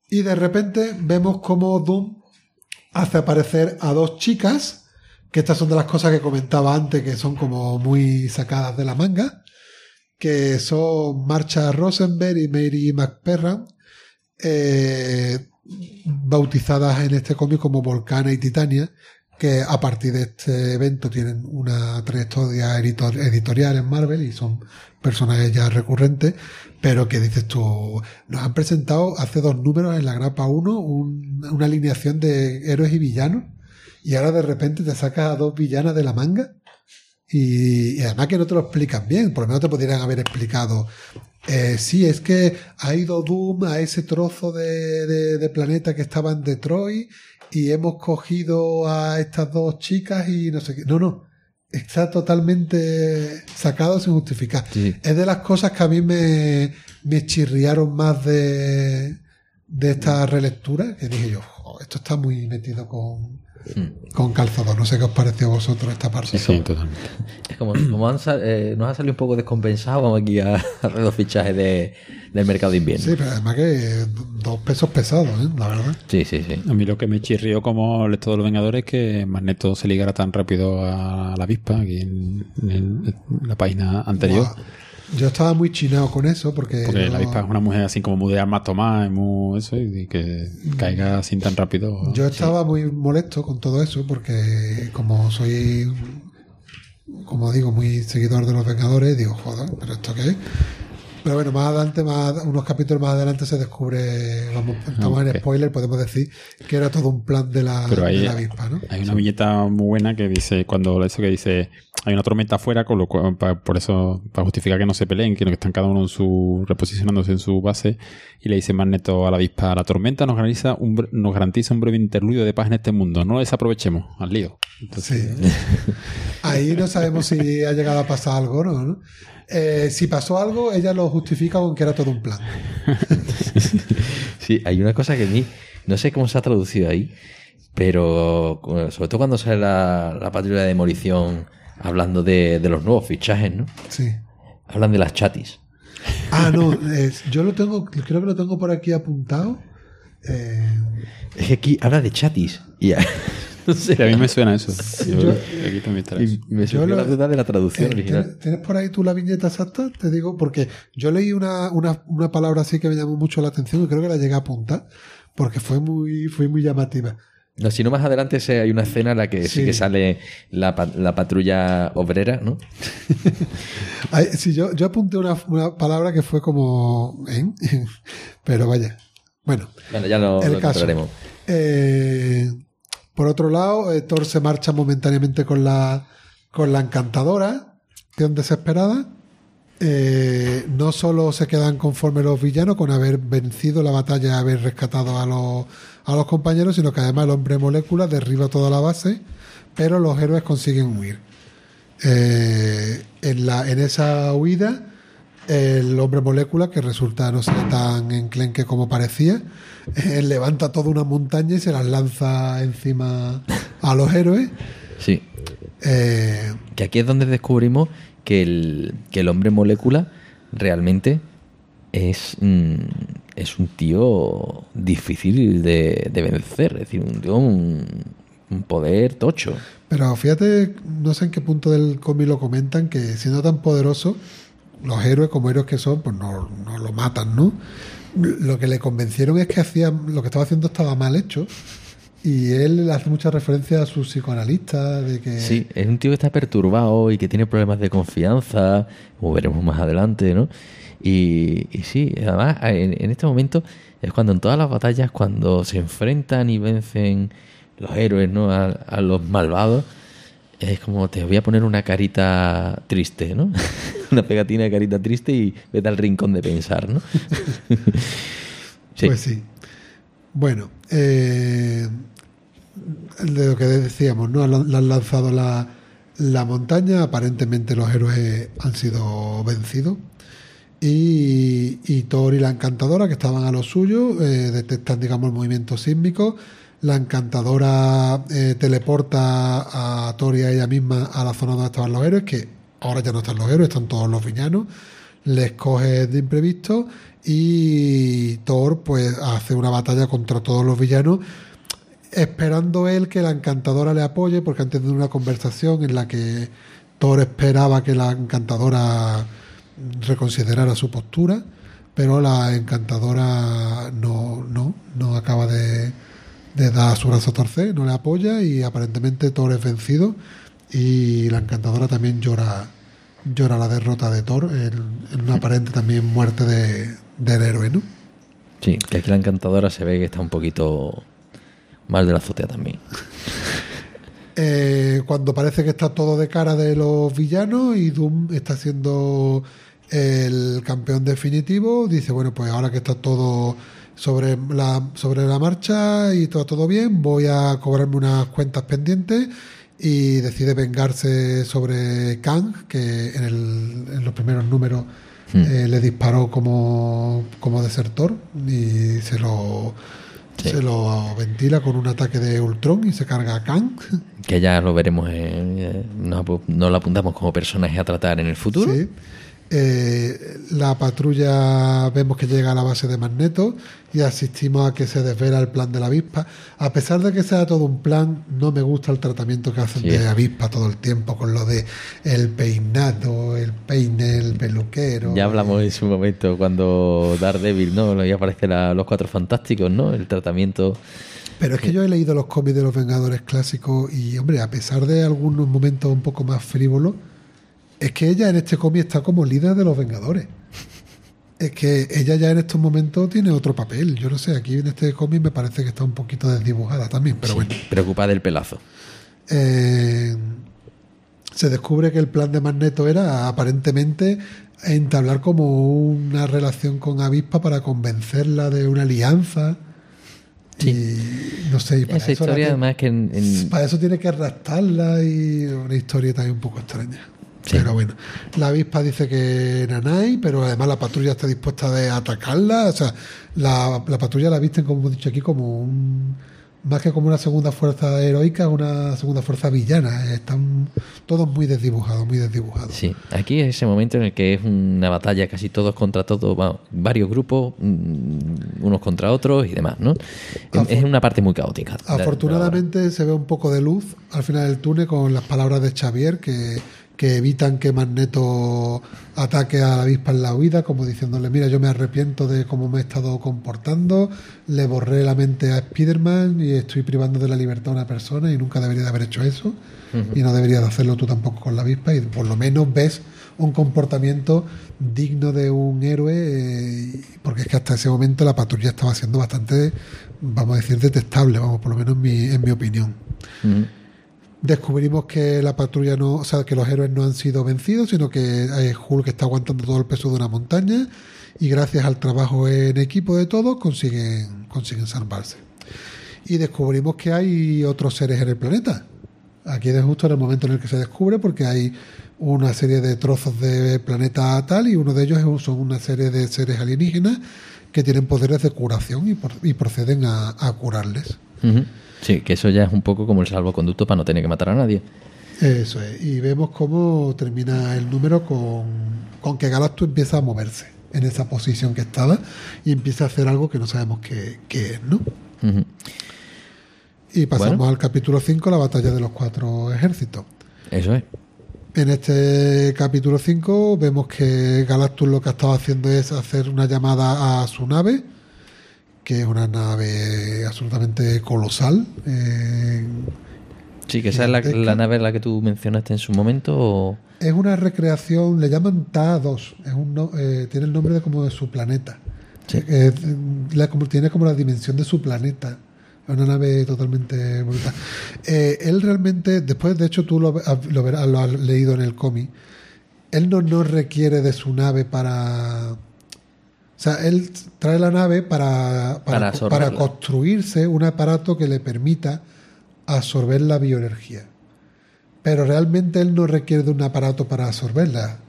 Y de repente vemos como Doom hace aparecer a dos chicas, que estas son de las cosas que comentaba antes, que son como muy sacadas de la manga, que son Marcha Rosenberg y Mary McPerran, eh, bautizadas en este cómic como Volcana y Titania, que a partir de este evento tienen una trayectoria editor- editorial en Marvel y son personajes ya recurrentes, pero que dices tú, nos han presentado hace dos números en la grapa 1 un- una alineación de héroes y villanos y ahora de repente te sacas a dos villanas de la manga y, además que no te lo explican bien, por lo menos te podrían haber explicado. Eh, sí, es que ha ido Doom a ese trozo de- de planeta que estaba en Detroit y hemos cogido a estas dos chicas y no sé qué. No, no. Está totalmente sacado sin justificar. Sí. Es de las cosas que a mí me, me chirriaron más de, de esta relectura, que dije yo, "Jo, esto está muy metido con, con calzado. No sé qué os pareció a vosotros esta parte. Sí, sí, totalmente. Es como, como han eh, nos ha salido un poco descompensado, vamos aquí a, a hacer los fichajes de, del mercado de invierno. Sí, pero además que dos pesos pesados, ¿eh? la verdad. Sí, sí, sí. A mí lo que me chirrió como lector de los Vengadores es que Magneto se ligara tan rápido a la avispa aquí en, en la página anterior. Yo estaba muy chinado con eso porque, Porque yo, la avispa es una mujer así como muy de armas tomadas, muy eso, y que caiga así tan rápido. yo estaba muy molesto con todo eso porque como soy, como digo, muy seguidor de los Vengadores, digo, joder, pero esto qué es. Pero bueno, más adelante, más, unos capítulos más adelante se descubre, vamos, estamos en spoiler, podemos decir que era todo un plan de la, Pero ahí de la avispa, ¿no? hay una viñeta muy buena que dice, cuando eso que dice, hay una tormenta afuera, con lo cual, pa- por eso, para justificar que no se peleen, que están cada uno en su, reposicionándose en su base, y le dice Magneto a la avispa, la tormenta nos garantiza un, nos garantiza un breve interludio de paz en este mundo, no lo desaprovechemos, al lío. Entonces, Sí. Ahí no sabemos si ha llegado a pasar algo no. Eh, si pasó algo, ella lo justifica con que era todo un plan. Sí, hay una cosa que a mí, no sé cómo se ha traducido ahí, pero sobre todo cuando sale la, la patrulla de demolición hablando de, de los nuevos fichajes, ¿no? Sí. Hablan de las chatis. Ah, no, yo lo tengo, creo que lo tengo por aquí apuntado. Eh, Es que aquí habla de chatis. Y sí, a mí me suena eso. Yo- yo- aquí también estará Y eso. me lo- la duda de la traducción eh, original. ¿tienes, por ahí tú la viñeta exacta? Te digo, porque yo leí una, una, una palabra así que me llamó mucho la atención y creo que la llegué a apuntar, porque fue muy, fue muy llamativa. No, si no más adelante se- hay una escena en la que sí, Sí. que sale la, la patrulla obrera, ¿no? Sí, yo, yo apunté una, una palabra que fue como... ¿eh? Pero vaya. Bueno, Bueno, ya lo, el lo caso. encontraremos. Eh, por otro lado, eh, Thor se marcha momentáneamente con la, con la encantadora, acción desesperada. Eh, no solo se quedan conformes los villanos con haber vencido la batalla y haber rescatado a los, a los compañeros, sino que además el hombre molécula derriba toda la base, pero los héroes consiguen huir. Eh, en, la, en esa huida, el hombre molécula, que resulta no ser tan enclenque como parecía, eh, levanta toda una montaña y se las lanza encima a los héroes. Sí. Eh, Que aquí es donde descubrimos que el, que el hombre molécula realmente es, mm, es un tío difícil de, de vencer. Es decir, un tío un, un poder tocho. pero fíjate, no sé en qué punto del cómic lo comentan, que siendo tan poderoso, los héroes, como héroes que son, pues no, no lo matan, ¿no? Lo que le convencieron es que hacía, lo que estaba haciendo estaba mal hecho. Y él hace mucha referencia a su psicoanalista, de que... Sí, es un tío que está perturbado y que tiene problemas de confianza, como veremos más adelante, ¿no? Y, y sí, además en, en este momento es cuando en todas las batallas, cuando se enfrentan y vencen los héroes, ¿no? A los malvados, es como te voy a poner una carita triste, ¿no? una pegatina de carita triste y vete al rincón de pensar, ¿no? sí. Pues sí. Bueno, eh, de lo que decíamos, ¿no? Le han lanzado la, la montaña, aparentemente los héroes han sido vencidos. Y, y Thor y la encantadora, que estaban a lo suyo, eh, detectan, digamos, el movimiento sísmico. La encantadora eh, teleporta a Thor y a ella misma a la zona donde estaban los héroes, que ahora ya no están los héroes, están todos los villanos. Les coge de imprevisto y Thor pues hace una batalla contra todos los villanos esperando él que la encantadora le apoye porque han tenido una conversación en la que Thor esperaba que la encantadora reconsiderara su postura pero la encantadora no no no acaba de, de dar su brazo a torcer no le apoya y aparentemente Thor es vencido y la encantadora también llora llora la derrota de Thor en, en una aparente también muerte de, del héroe ¿no? Sí, que aquí la encantadora se ve que está un poquito mal de la azotea también. Eh, cuando parece que está todo de cara de los villanos y Doom está siendo el campeón definitivo, dice, bueno, pues ahora que está todo sobre la, sobre la marcha y todo, todo bien, voy a cobrarme unas cuentas pendientes y decide vengarse sobre Kang, que en, el- en los primeros números Hmm. eh, le disparó como, como desertor y se lo... Sí. Se lo ventila con un ataque de Ultron y se carga a Kang. Que ya lo veremos, en- eh, no, no lo apuntamos como personaje a tratar en el futuro. Sí. Eh, la patrulla vemos que llega a la base de Magneto y asistimos a que se desvela el plan de la avispa. A pesar de que sea todo un plan, no me gusta el tratamiento que hacen Sí. de avispa todo el tiempo con lo de el peinado, el peine, el peluquero. Ya hablamos en su momento cuando Daredevil, ¿no? Y aparece la- los cuatro fantásticos, ¿no? El tratamiento. Pero es que yo he leído los cómics de los Vengadores clásicos y, hombre, a pesar de algunos momentos un poco más frívolos, es que ella en este cómic está como líder de los Vengadores. Es que ella ya en estos momentos tiene otro papel. Yo no sé, aquí en este cómic me parece que está un poquito desdibujada también, pero bueno. Preocupada del pelazo. Eh, se descubre que el plan de Magneto era aparentemente entablar como una relación con Avispa para convencerla de una alianza. Y no sé, y para Esa eso historia, además, que en, en- para eso tiene que arrastrarla y una historia también un poco extraña. Sí. Pero bueno, la avispa dice que Nanai, pero además la patrulla está dispuesta de atacarla. O sea, la, la patrulla la visten, como hemos dicho aquí, como un. Más que como una segunda fuerza heroica, una segunda fuerza villana. Están todos muy desdibujados, muy desdibujados. Sí, aquí es ese momento en el que es una batalla casi todos contra todos, vamos, varios grupos, mm, unos contra otros y demás, ¿no? Es una parte muy caótica. Afortunadamente se ve un poco de luz al final del túnel con las palabras de Xavier que, que evitan que Magneto ataque a la avispa en la huida, como diciéndole, mira, yo me arrepiento de cómo me he estado comportando, le borré la mente a Spider-Man y estoy privando de la libertad a una persona y nunca debería de haber hecho eso y no deberías de hacerlo tú tampoco con la avispa y por lo menos ves un comportamiento digno de un héroe eh, porque es que hasta ese momento la patrulla estaba siendo bastante vamos a decir detestable vamos por lo menos en mi, en mi opinión. Descubrimos que la patrulla no o sea que los héroes no han sido vencidos sino que eh, Hulk está aguantando todo el peso de una montaña y gracias al trabajo en equipo de todos consiguen consiguen salvarse y descubrimos que hay otros seres en el planeta. Aquí es justo en el momento en el que se descubre, porque hay una serie de trozos de planeta tal, y uno de ellos son una serie de seres alienígenas que tienen poderes de curación y, proceden a, curarles. Sí, que eso ya es un poco como el salvoconducto para no tener que matar a nadie. Eso es. Y vemos cómo termina el número con, con que Galactus empieza a moverse en esa posición que estaba y empieza a hacer algo que no sabemos qué, qué es, ¿no? Y pasamos Bueno. al capítulo 5, la batalla de los cuatro ejércitos. Eso es. En este capítulo 5 vemos que Galactus lo que ha estado haciendo es hacer una llamada a su nave, que es una nave absolutamente colosal. eh, Sí, que esa es la, la nave la que tú mencionaste en su momento. O... es una recreación, le llaman TA-2, es un eh, tiene el nombre de como de su planeta. Sí. Eh, la- como, tiene como la dimensión de su planeta. Es una nave totalmente brutal. Eh, él realmente, después de hecho tú lo, lo verás, lo has leído en el cómic, él no, no requiere de su nave para... O sea, él trae la nave para, Para para, absorberla. para construirse un aparato que le permita absorber la bioenergía. Pero realmente él no requiere de un aparato para absorberla.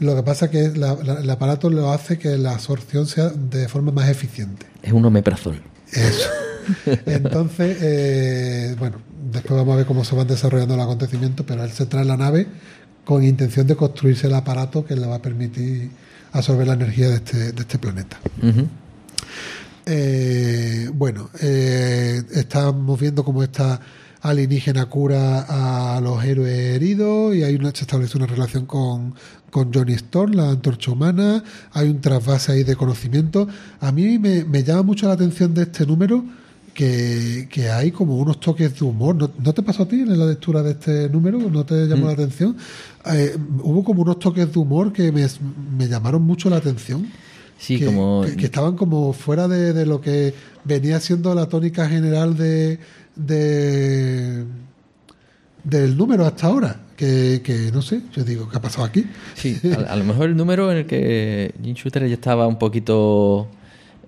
Lo que pasa es que la- la- el aparato lo hace que la absorción sea de forma más eficiente. Es un omeprazol. Eso. Entonces, eh, bueno, después vamos a ver cómo se van desarrollando los acontecimientos, pero él se trae la nave con intención de construirse el aparato que le va a permitir absorber la energía de este, de este planeta. Eh, bueno, eh, estamos viendo cómo esta alienígena cura a los héroes heridos y hay una, se establece una relación con, con Johnny Storm, la antorcha humana, hay un trasvase ahí de conocimiento. A mí me, me llama mucho la atención de este número que, que hay como unos toques de humor. ¿No, no te pasó a ti en la lectura de este número? ¿No te llamó la atención? Eh, hubo como unos toques de humor que me, me llamaron mucho la atención Sí, que, como. que- que estaban como fuera de, de lo que venía siendo la tónica general de, de del número hasta ahora. Que, que no sé, yo digo, ¿qué ha pasado aquí? Sí, a, a lo mejor el número en el que Jim Shooter ya estaba un poquito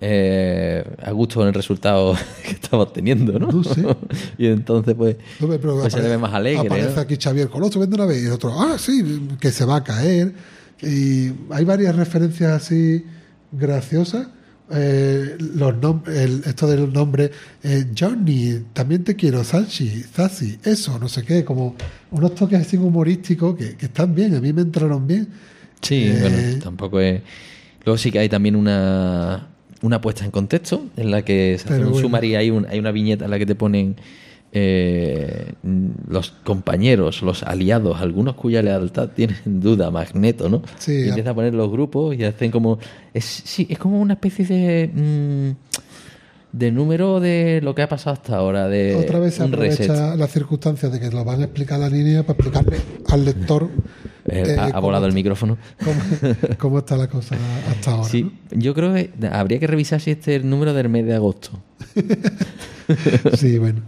eh, a gusto con el resultado que estaba obteniendo, ¿no? No sé. y entonces, pues, Hombre, pero pues se le ve más alegre. Aparece ¿no? aquí Xavier Coloso, vende una vez, y el otro, ah, sí, que se va a caer. Y hay varias referencias así graciosas. Eh, los nom- el- esto del nombre eh, Johnny, también te quiero, Sanchi, Zazi, eso, no sé qué, como unos toques así humorísticos que, que están bien, a mí me entraron bien. Sí, Eh, bueno, tampoco es. Luego sí que hay también una, una puesta en contexto en la que se hace Pero un bueno. sumario, hay, un, hay una viñeta en la que te ponen eh, los compañeros, los aliados, algunos cuya lealtad tienen duda, Magneto, ¿no? Sí, y a- empieza a poner los grupos y hacen como. Es, sí, es como una especie de. mm, de número de lo que ha pasado hasta ahora, de Otra vez se aprovecha la circunstancia de que lo van a explicar la línea para explicarle al lector Eh, eh, ha, volado el micrófono. cómo, cómo está la cosa hasta ahora. Sí, ¿no? yo creo que habría que revisar si este es el número del mes de agosto. Sí, bueno.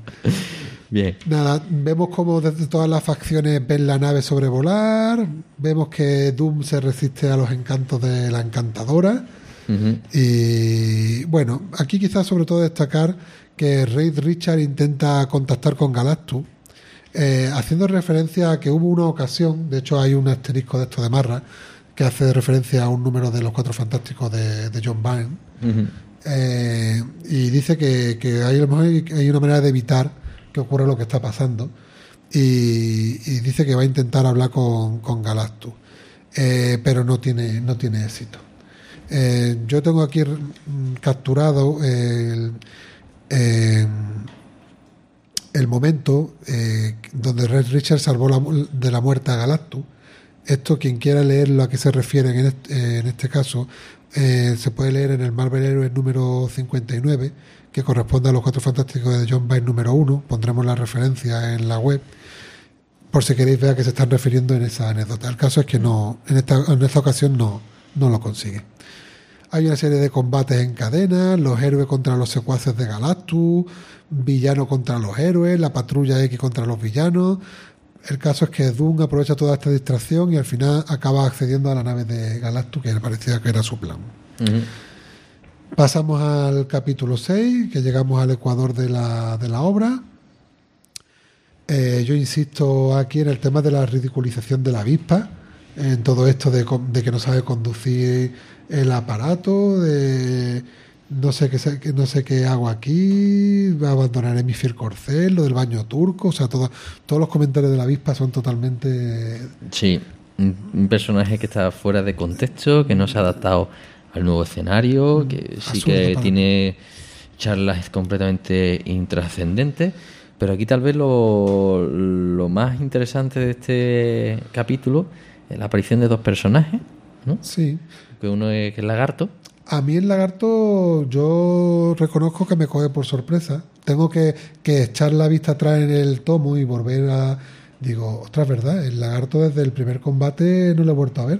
Bien. Nada, vemos como desde todas las facciones ven la nave sobrevolar, vemos que Doom se resiste a los encantos de la encantadora. Y bueno, aquí quizás sobre todo destacar que Reid Richard intenta contactar con Galactus, eh, haciendo referencia a que hubo una ocasión, de hecho hay un asterisco de esto de Marra, que hace referencia a un número de los Cuatro Fantásticos de, de John Byrne, eh, y dice que, que hay, una manera de evitar que ocurra lo que está pasando. Y, y dice que va a intentar hablar con, con Galactus, eh, pero no tiene, no tiene éxito. Eh, yo tengo aquí mm, capturado el, eh, el momento eh, donde Red Richard salvó la de la muerte a Galactus. Esto, quien quiera leerlo a qué se refieren en este, en este caso, eh, se puede leer en el Marvel Heroes número 59, que corresponde a los Cuatro Fantásticos de John Byrne número 1. Pondremos la referencia en la web, por si queréis ver a qué se están refiriendo en esa anécdota. El caso es que no, en esta, en esta ocasión no, no lo consigue. Hay una serie de combates en cadena, los héroes contra los secuaces de Galactus, villano contra los héroes, la patrulla X contra los villanos. El caso es que Doom aprovecha toda esta distracción y al final acaba accediendo a la nave de Galactus, que le parecía que era su plan. Pasamos al capítulo 6, que llegamos al ecuador de la, de la obra. Eh, yo insisto aquí en el tema de la ridiculización de la avispa, en todo esto de, de que no sabe conducir el aparato, de no sé qué, no sé qué hago aquí, abandonaré mi fiel corcel, lo del baño turco, o sea, todo- todos los comentarios de la avispa son totalmente Sí, un, personaje que está fuera de contexto, que no se ha adaptado al nuevo escenario, que sí que tiene charlas completamente intrascendentes. Pero aquí tal vez lo, lo más interesante de este capítulo la aparición de dos personajes, ¿no? Sí. Que uno es que es Lagarto, A mí el lagarto yo reconozco que me coge por sorpresa. Tengo que, que echar la vista atrás en el tomo y volver a... Digo, ostras, ¿verdad? El lagarto desde el primer combate no lo he vuelto a ver.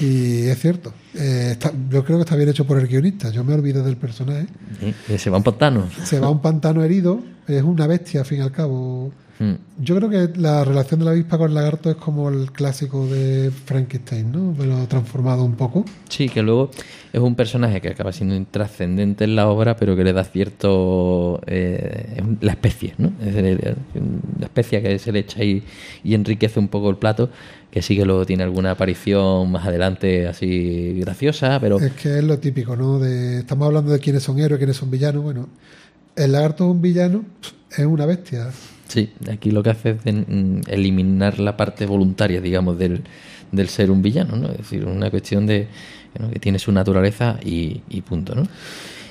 Y es cierto. Eh, está- yo creo que está bien hecho por el guionista. Yo me olvidé del personaje. ¿eh? se va a un pantano. Se va a un pantano herido. Es una bestia, al fin y al cabo. Mm. Yo creo que la relación de la avispa con el lagarto es como el clásico de Frankenstein, ¿no? Pero transformado un poco. Sí, que luego es un personaje que acaba siendo intrascendente en la obra, pero que le da cierto. eh, la especie, ¿no? Es la especie que se le echa y enriquece un poco el plato, que sí que luego tiene alguna aparición más adelante así graciosa, pero. Es que es lo típico, ¿no? De, estamos hablando de quiénes son héroes, quiénes son villanos. Bueno, el lagarto es un villano, es una bestia. Sí, aquí lo que hace es de- mm, eliminar la parte voluntaria, digamos, del, del ser un villano, ¿no? Es decir, una cuestión de ¿no? que tiene su naturaleza y, y punto, ¿no?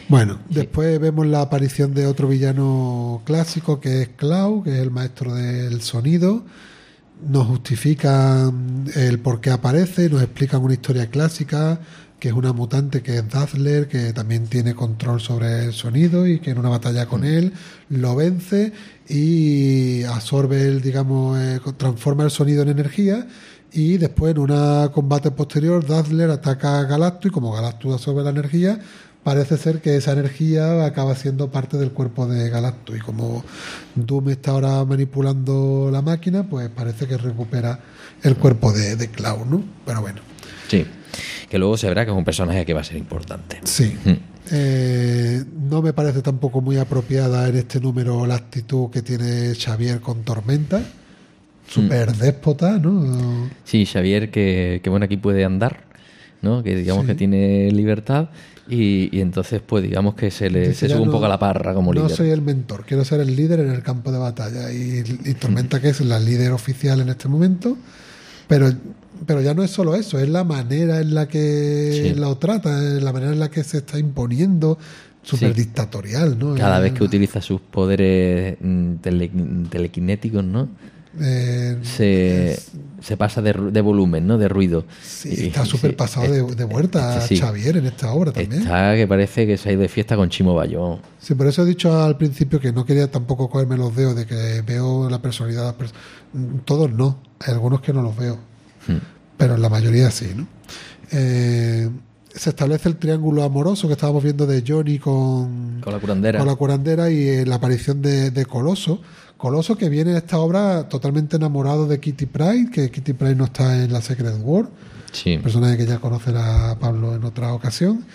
Bueno, después vemos la aparición de otro villano clásico que es Clau, que es el maestro del sonido. Nos justifican el por qué aparece, nos explican una historia clásica, que es una mutante que es Dazzler, que también tiene control sobre el sonido y que en una batalla con él lo vence y absorbe, el, digamos, eh, transforma el sonido en energía y después en un combate posterior Dazzler ataca a Galactus y como Galactus absorbe la energía, parece ser que esa energía acaba siendo parte del cuerpo de Galactus. Y como Doom está ahora manipulando la máquina, pues parece que recupera el cuerpo de, de Cloud, ¿no? Pero bueno, Sí, que luego se verá que es un personaje que va a ser importante. sí. Mm. Eh, no me parece tampoco muy apropiada en este número la actitud que tiene Xavier con Tormenta. Súper déspota, ¿no? Sí, Xavier, que, que bueno, aquí puede andar, ¿no? Que digamos Sí. que tiene libertad y, y entonces, pues digamos que se le Dice, se sube un no- poco a la parra como No líder. soy el mentor, quiero ser el líder en el campo de batalla. Y, y Tormenta, que es la líder oficial en este momento, pero, pero ya no es solo eso, es la manera en la que Sí. lo trata, es la manera en la que se está imponiendo, súper Sí. dictatorial, ¿no? Cada vez que utiliza sus poderes mm, tele- telequinéticos, ¿no? eh, Se, es- se pasa de, volumen, ¿no? De ruido. sí, está súper pasado de, de vuelta este sí. Xavier en esta obra también. Está que parece que se ha ido de fiesta con Chimo Bayón. Sí, por eso he dicho al principio que no quería tampoco cogerme los dedos de que veo la personalidad. de las pers- Mm, Todos no, hay algunos que no los veo, Hmm. pero la mayoría sí, ¿no? Eh, se establece el triángulo amoroso que estábamos viendo de Johnny con, Con la curandera. con la curandera y eh, la aparición de, de Coloso. Coloso que viene en esta obra totalmente enamorado de Kitty Pride, que Kitty Pride no está en la Secret War, Sí. personaje que ya conocerá Pablo en otra ocasión.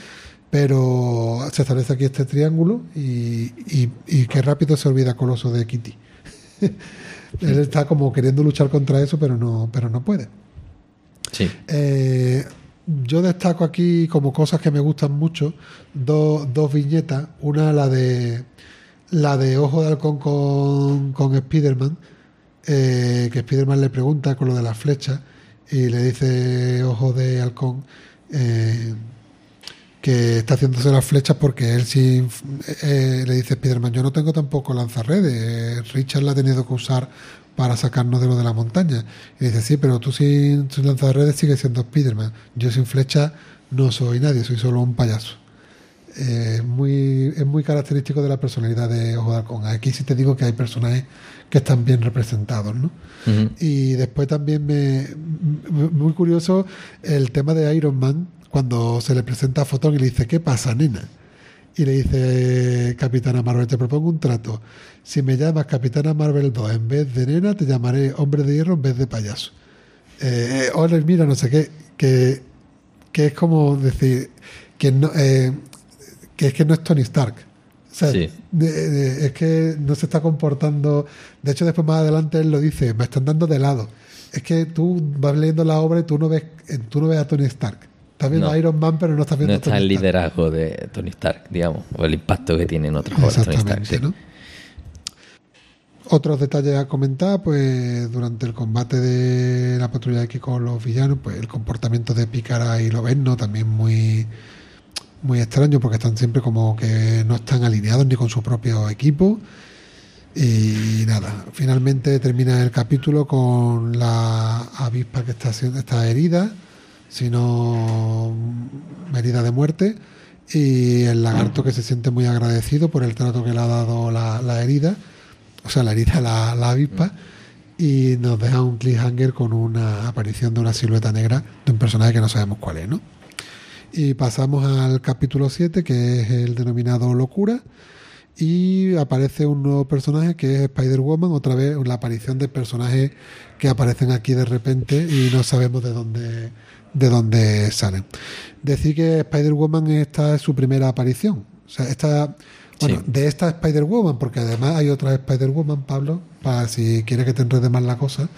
Pero se establece aquí este triángulo y, y, y qué rápido se olvida Coloso de Kitty. Él está como queriendo luchar contra eso, pero no, pero no puede. Sí. Eh, yo destaco aquí como cosas que me gustan mucho dos, dos viñetas. Una la de la de Ojo de Halcón con, con Spiderman, eh, que Spiderman le pregunta con lo de las flechas y le dice Ojo de Halcón eh, que está haciéndose las flechas porque él sí eh, le dice Spiderman, yo no tengo tampoco lanzarredes, Richard la ha tenido que usar para sacarnos de lo de la montaña. Y dice, sí, pero tú sin, sin lanzarredes sigues siendo Spiderman. Yo sin flecha no soy nadie, soy solo un payaso. Eh, muy, es muy característico de la personalidad de Ojo de Halcón. Aquí sí te digo que hay personajes que están bien representados, ¿no? Y después también me, muy curioso el tema de Iron Man cuando se le presenta a Fotón y le dice ¿qué pasa nena? Y le dice Capitana Marvel te propongo un trato si me llamas Capitana Marvel 2 en vez de nena te llamaré Hombre de Hierro en vez de payaso eh, hola mira no sé qué que, que es como decir que no eh, que es que no es Tony Stark o sea, Sí. de- de- es que no se está comportando. De hecho, después más adelante él lo dice: me están dando de lado. Es que tú vas leyendo la obra y tú no ves, tú no ves a Tony Stark. Estás viendo No. a Iron Man, pero no estás viendo No a Tony está el liderazgo de Tony Stark, digamos, o el impacto que tiene en otras obras Tony Stark. Exactamente, sí. ¿no? Otros detalles a comentar, pues durante el combate de la patrulla X con los villanos, pues el comportamiento de Pícara y Loberno también muy muy extraño porque están siempre como que no están alineados ni con su propio equipo. Y nada, finalmente termina el capítulo con la avispa que está, está herida, sino herida de muerte, y el lagarto que se siente muy agradecido por el trato que le ha dado la, la herida, o sea, la herida, la, la avispa, y nos deja un cliffhanger con una aparición de una silueta negra de un personaje que no sabemos cuál es, ¿no? Y pasamos al capítulo 7, que es el denominado Locura. Y aparece un nuevo personaje que es Spider-Woman, otra vez la aparición de personajes que aparecen aquí de repente y no sabemos de dónde, de dónde salen. Decir que Spider-Woman esta es su primera aparición. O sea, esta, bueno, Sí. de esta Spider-Woman, porque además hay otra Spider-Woman, Pablo, para si quieres que te enrede más la cosa,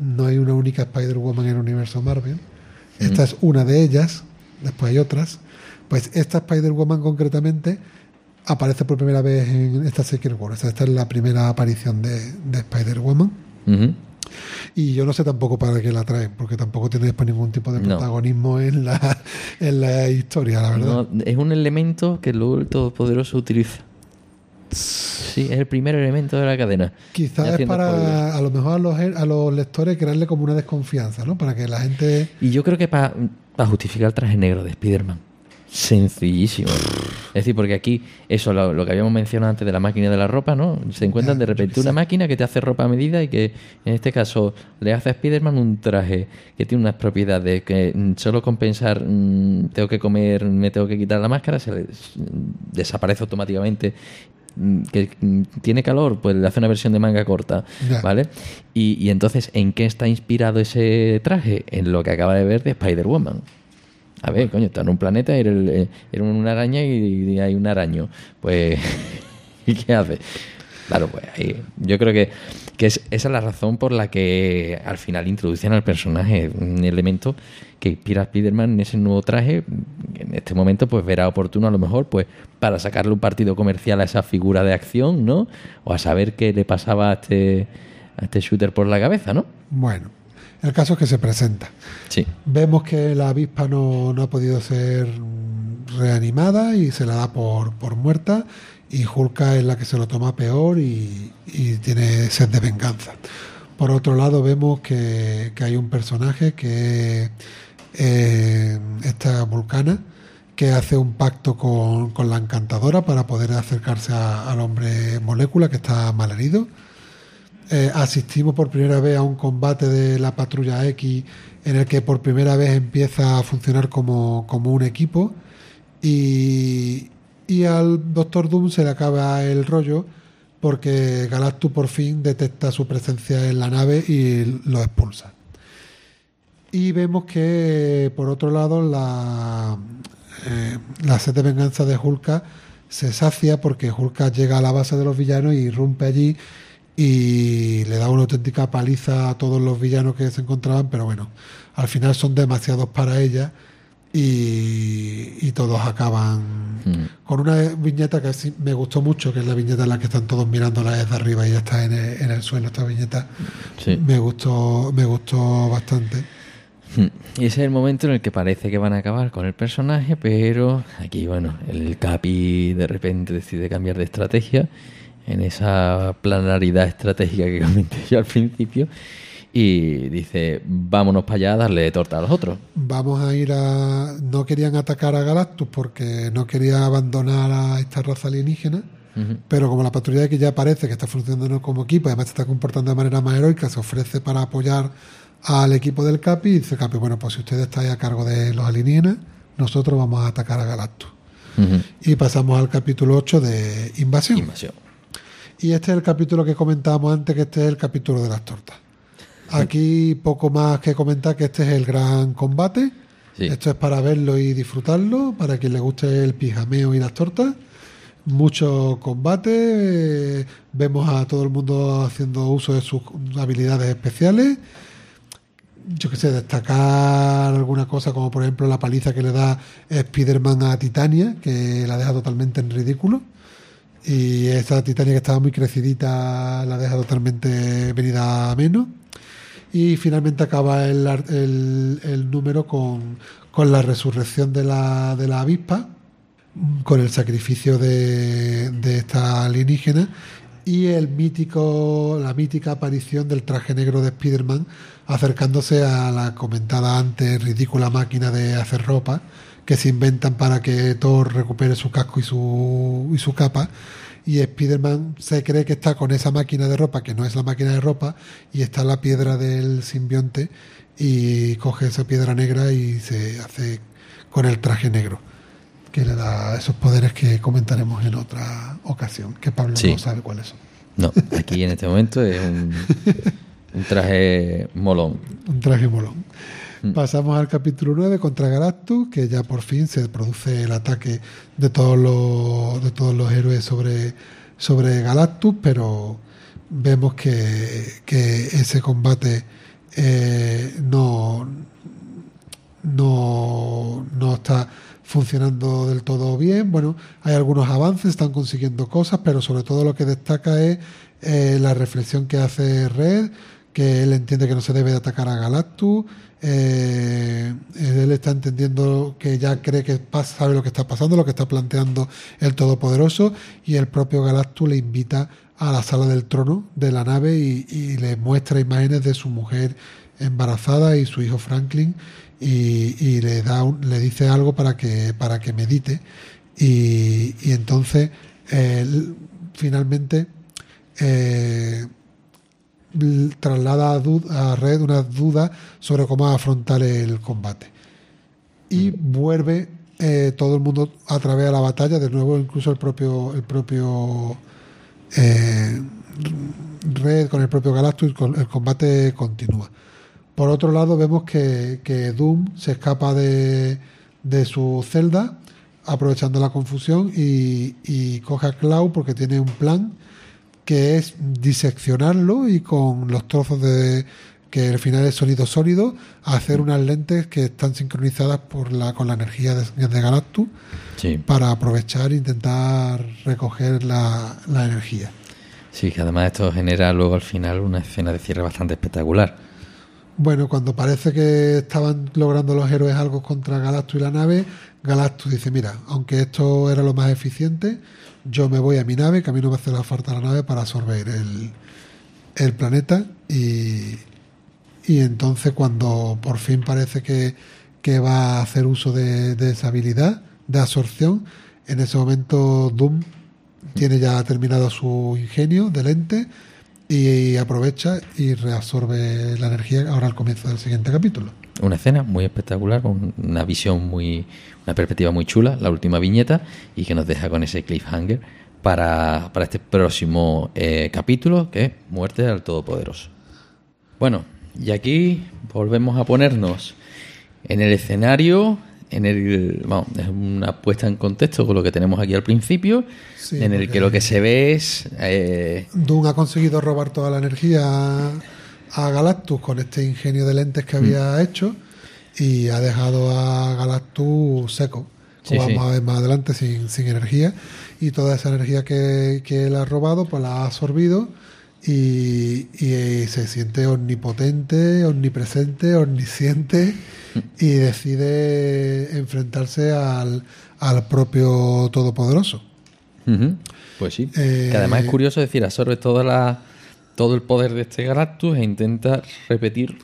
no hay una única Spider-Woman en el universo Marvel. Esta es una de ellas, después hay otras. Pues esta Spider-Woman concretamente aparece por primera vez en esta Secret War. O sea, esta es la primera aparición de, de Spider-Woman. Y yo no sé tampoco para qué la traen, porque tampoco tiene después ningún tipo de No. protagonismo en la, en la historia, la verdad. No, es un elemento que luego el Todopoderoso utiliza. Sí, es el primer elemento de la cadena. Quizás es para, a lo mejor a los, a los lectores crearle como una desconfianza, ¿no? Para que la gente... Y yo creo que para justificar el traje negro de Spider-Man. Sencillísimo. Es decir, porque aquí, eso, lo, lo que habíamos mencionado antes de la máquina de la ropa, ¿no? Se encuentran de repente una máquina que te hace ropa a medida y que, en este caso, le hace a Spider-Man un traje que tiene unas propiedades que mm, solo con pensar mm, tengo que comer, me tengo que quitar la máscara, se le, desaparece automáticamente. Mm, Que tiene calor, pues le hace una versión de manga corta. ¿vale? Y, y entonces, ¿en qué está inspirado ese traje? En lo que acaba de ver de Spider-Woman. A ver, coño, está en un planeta, era, eh, una araña y, hay un araño. Pues, ¿y qué hace? Claro, pues ahí, yo creo que, que es, esa es la razón por la que al final introducen al personaje un elemento que inspira a Spider-Man en ese nuevo traje. En este momento, pues verá oportuno a lo mejor, pues para sacarle un partido comercial a esa figura de acción, ¿no? O a saber qué le pasaba a este, a este shooter por la cabeza, ¿no? Bueno, el caso es que se presenta. Sí. Vemos que la avispa no, no ha podido ser reanimada y se la da por, por muerta y Hulka es la que se lo toma peor y, y tiene sed de venganza. Por otro lado vemos que, que hay un personaje que eh, esta vulcana que hace un pacto con, con la encantadora para poder acercarse a- al hombre molécula que está mal herido eh, asistimos por primera vez a un combate de la patrulla X en el que por primera vez empieza a funcionar como, como un equipo y, y al Doctor Doom se le acaba el rollo porque Galactus por fin detecta su presencia en la nave y lo expulsa. Y vemos que, por otro lado, la, eh, la sed de venganza de Hulka se sacia porque Hulka llega a la base de los villanos y irrumpe allí y le da una auténtica paliza a todos los villanos que se encontraban, pero bueno, al final son demasiados para ella y, y todos acaban Mm. con una viñeta que sí me gustó mucho, que es la viñeta en la que están todos mirándola desde arriba y ya está en el, en el suelo esta viñeta. Sí. Me gustó, me gustó bastante. Y ese es el momento en el que parece que van a acabar con el personaje, pero aquí, bueno, el Capi de repente decide cambiar de estrategia en esa planaridad estratégica que comenté yo al principio y dice, vámonos para allá a darle torta a los otros. Vamos a ir a. No querían atacar a Galactus porque no quería abandonar a esta raza alienígena. Pero como la patrulla X ya parece que está funcionando como equipo, además se está comportando de manera más heroica, se ofrece para apoyar al equipo del Capi y dice Capi, bueno, pues si ustedes estáis a cargo de los alienígenas, nosotros vamos a atacar a Galactus. Y pasamos al capítulo 8 de Invasión. Invasión. Y este es el capítulo que comentábamos antes, que este es el capítulo de las tortas. Aquí poco más que comentar que este es el gran combate. Sí. Esto es para verlo y disfrutarlo, para quien le guste el pijameo y las tortas. Mucho combate, eh, vemos a todo el mundo haciendo uso de sus habilidades especiales. Yo que sé, destacar alguna cosa como por ejemplo la paliza que le da Spider-Man a Titania, que la deja totalmente en ridículo. Y esta Titania que estaba muy crecidita la deja totalmente venida a menos. Y finalmente acaba el, el- el número con, con la resurrección de la, de la avispa, con el sacrificio de, de esta alienígena y el mítico, la mítica aparición del traje negro de Spider-Man acercándose a la comentada antes ridícula máquina de hacer ropa que se inventan para que Thor recupere su casco y su, y su capa. Y Spider-Man se cree que está con esa máquina de ropa, que no es la máquina de ropa, y está la piedra del simbionte, y coge esa piedra negra y se hace con el traje negro, que le da esos poderes que comentaremos en otra ocasión, que Pablo Sí. no sabe cuáles son. No, aquí en este momento es un, un traje molón. Un traje molón. Pasamos al capítulo 9 contra Galactus, que ya por fin se produce el ataque de todos los, de todos los héroes sobre, sobre Galactus, pero vemos que, que ese combate eh, no, no, no está funcionando del todo bien. Bueno, hay algunos avances, están consiguiendo cosas, pero sobre todo lo que destaca es eh, la reflexión que hace Red, que él entiende que no se debe de atacar a Galactus. eh, él está entendiendo que ya cree que sabe lo que está pasando, lo que está planteando el Todopoderoso, y el propio Galactus le invita a la sala del trono de la nave y, le muestra imágenes de su mujer embarazada y su hijo Franklin y, le da le dice algo para que para que medite y, entonces eh, finalmente eh, traslada a, Red unas dudas sobre cómo afrontar el combate. Y vuelve eh, todo el mundo a través de la batalla de nuevo incluso el propio el propio eh, Red con el propio Galactus el combate continúa. Por otro lado, vemos que, que Doom se escapa de, de su celda, aprovechando la confusión, y, y coge a Cloud porque tiene un plan que es diseccionarlo y con los trozos de que al final es sonido sólido, hacer unas lentes que están sincronizadas por la, con la energía de, de Galactus Sí. para aprovechar e intentar recoger la, la energía. Sí, que además esto genera luego al final una escena de cierre bastante espectacular. Bueno, cuando parece que estaban logrando los héroes algo contra Galactus y la nave, Galactus dice, mira, aunque esto era lo más eficiente, yo me voy a mi nave, que a mí no me hace la falta la nave para absorber el, el planeta y, y entonces cuando por fin parece que, que va a hacer uso de, de esa habilidad de absorción, en ese momento Doom tiene ya terminado su ingenio de lente y aprovecha y reabsorbe la energía ahora al comienzo del siguiente capítulo. Una escena muy espectacular, con una visión muy, una perspectiva muy chula, la última viñeta, y que nos deja con ese cliffhanger para, para este próximo eh, capítulo, que es Muerte al Todopoderoso. Bueno, y aquí volvemos a ponernos en el escenario, en el, vamos, es una puesta en contexto con lo que tenemos aquí al principio, Sí, en el que lo que se ve es eh, Doom ha conseguido robar toda la energía a Galactus con este ingenio de lentes que había hecho y ha dejado a Galactus seco, como Sí, sí. vamos a ver más adelante, sin, sin energía. Y toda esa energía que, que él ha robado, pues la ha absorbido y, y se siente omnipotente, omnipresente, omnisciente y decide enfrentarse al, al propio Todopoderoso. Ujú. Pues sí. Eh, que además es curioso decir, absorbe toda la, todo el poder de este Galactus e intenta repetir